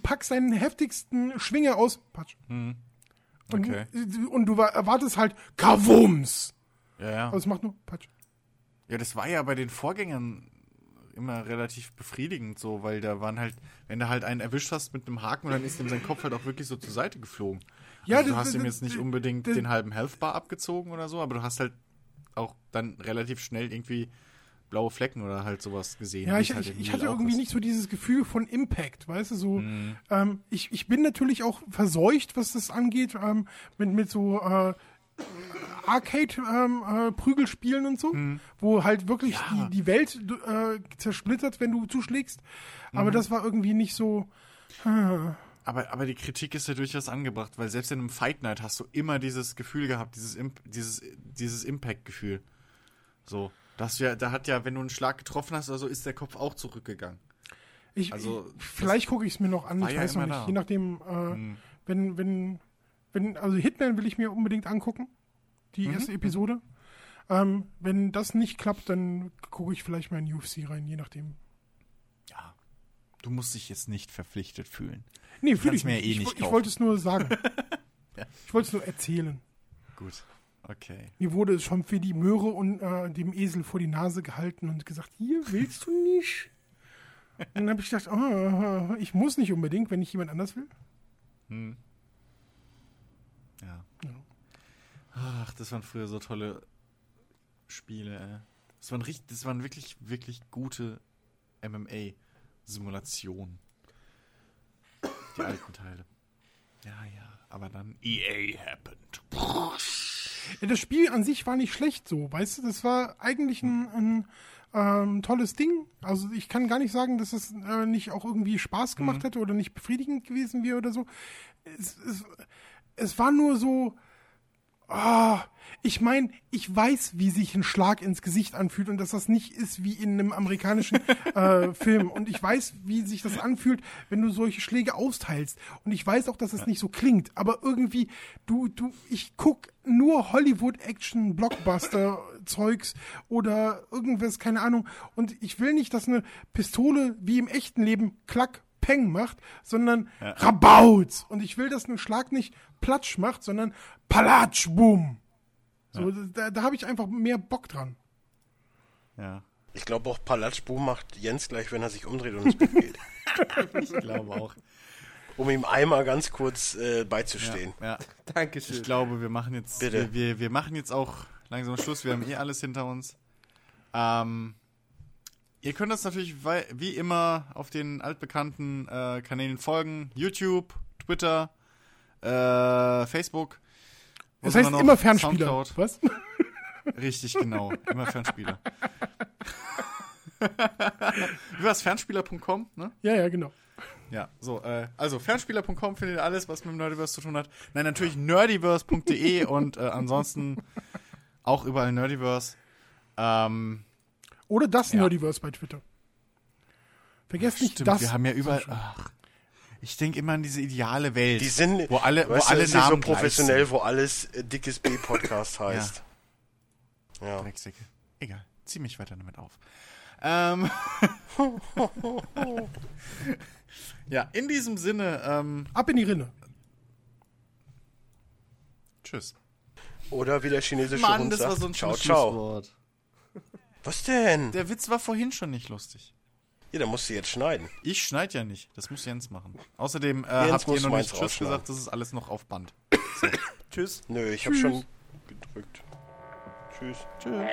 packst deinen heftigsten Schwinger aus, Patsch. Und, Okay. und du wa- erwartest halt Kavums. Ja, ja. Aber es macht nur Patsch. Ja, das war ja bei den Vorgängern immer relativ befriedigend so, weil da waren halt, wenn du halt einen erwischt hast mit einem Haken, dann ist ihm sein Kopf halt auch wirklich so zur Seite geflogen. Ja, also du das- hast ihm das- jetzt nicht unbedingt das- den halben Health Bar abgezogen oder so, aber du hast halt auch dann relativ schnell irgendwie blaue Flecken oder halt sowas gesehen. Ja, ich, halt ich, ich hatte irgendwie nicht so dieses Gefühl von Impact, weißt du, so. Mhm. Ähm, ich, ich bin natürlich auch verseucht, was das angeht, ähm, mit, mit so äh, Arcade-Prügelspielen und so, Mhm. wo halt wirklich die, die Welt äh, zersplittert, wenn du zuschlägst. Aber Mhm. das war irgendwie nicht so. äh, Aber, aber die Kritik ist ja durchaus angebracht, weil selbst in einem Fight Night hast du immer dieses Gefühl gehabt, dieses, Imp dieses, dieses Impact-Gefühl. So. Das ja, da hat ja, wenn du einen Schlag getroffen hast, also ist der Kopf auch zurückgegangen. Ich, Also, ich, vielleicht gucke ich es mir noch an, ich ja weiß noch nicht. da. Je nachdem, äh, Hm. wenn, wenn, wenn, also Hitman will ich mir unbedingt angucken, die Mhm. erste Episode. Ähm, wenn das nicht klappt, dann gucke ich vielleicht mal in UFC rein, je nachdem. Ja. Du musst dich jetzt nicht verpflichtet fühlen. Nee, fühle ich mir nicht. eh ich, nicht ich kaufen. wollte es nur sagen. [laughs] Ja. Ich wollte es nur erzählen. Gut. Okay. Mir wurde es schon für die Möhre und äh, dem Esel vor die Nase gehalten und gesagt, hier willst du nicht. Und dann habe ich gedacht, oh, ich muss nicht unbedingt, wenn ich jemand anders will. Hm. Ja. Ach, das waren früher so tolle Spiele, ey. Das waren, richtig, das waren wirklich, wirklich gute MMA-Simulationen. Die alten Teile. Ja, ja. Aber dann EA happened. Ja, das Spiel an sich war nicht schlecht so, weißt du, das war eigentlich ein, ein ähm, tolles Ding. Also ich kann gar nicht sagen, dass es äh, nicht auch irgendwie Spaß gemacht hätte oder nicht befriedigend gewesen wäre oder so. Es, es, es war nur so, Ah, ich meine, ich weiß, wie sich ein Schlag ins Gesicht anfühlt und dass das nicht ist wie in einem amerikanischen äh, [laughs] Film. Und ich weiß, wie sich das anfühlt, wenn du solche Schläge austeilst. Und ich weiß auch, dass es nicht so klingt. Aber irgendwie, du, du, ich guck nur Hollywood-Action-Blockbuster-Zeugs oder irgendwas, keine Ahnung. Und ich will nicht, dass eine Pistole wie im echten Leben klack, Peng macht, sondern ja. Rabauz. Und ich will, dass ein Schlag nicht Platsch macht, sondern Palatsch, Boom. So, ja. da, da habe ich einfach mehr Bock dran. Ja. Ich glaube auch Palatschbu macht Jens gleich, wenn er sich umdreht und ins Bett geht. [laughs] ich glaube auch. Um ihm einmal ganz kurz äh, beizustehen. Ja, ja. [laughs] Dankeschön. Ich glaube, wir machen jetzt, Bitte. Wir, wir, wir, machen jetzt auch langsam Schluss. Wir haben eh alles hinter uns. Ähm, ihr könnt uns natürlich wie immer auf den altbekannten äh, Kanälen folgen: YouTube, Twitter, äh, Facebook. Das heißt immer Fernspieler. Soundcloud. Was? [laughs] [laughs] Richtig, genau. Immer Fernspieler. [laughs] War Fernspieler.com, ne? Ja, ja, genau. Ja, so, äh, also Fernspieler.com findet ihr alles, was mit dem Nerdiverse zu tun hat. Nein, natürlich nerdiverse.de und äh, ansonsten auch überall Nerdiverse. Ähm, Oder das ja. Nerdiverse bei Twitter. Vergesst nicht das. Wir haben ja überall. Ach, ich denke immer an diese ideale Welt. Die sind, wo alle, wo alle Namen so professionell, wo alles äh, dickes B-Podcast [laughs] heißt. Ja. ja. Egal. Zieh mich weiter damit auf. Ähm. [laughs] ja, in diesem Sinne. Ähm, Ab in die Rinne. Tschüss. Oder wie der chinesische Mann, Hund das sagt, war so ein ciao, ciao. Was denn? Der Witz war vorhin schon nicht lustig. Ja, dann musst du jetzt schneiden. Ich schneide ja nicht. Das muss Jens machen. Außerdem äh, habt ihr noch nicht Tschüss gesagt. Das ist alles noch auf Band. [coughs] So. Tschüss. Nö, ich habe schon gedrückt. Tschüss. Tschüss.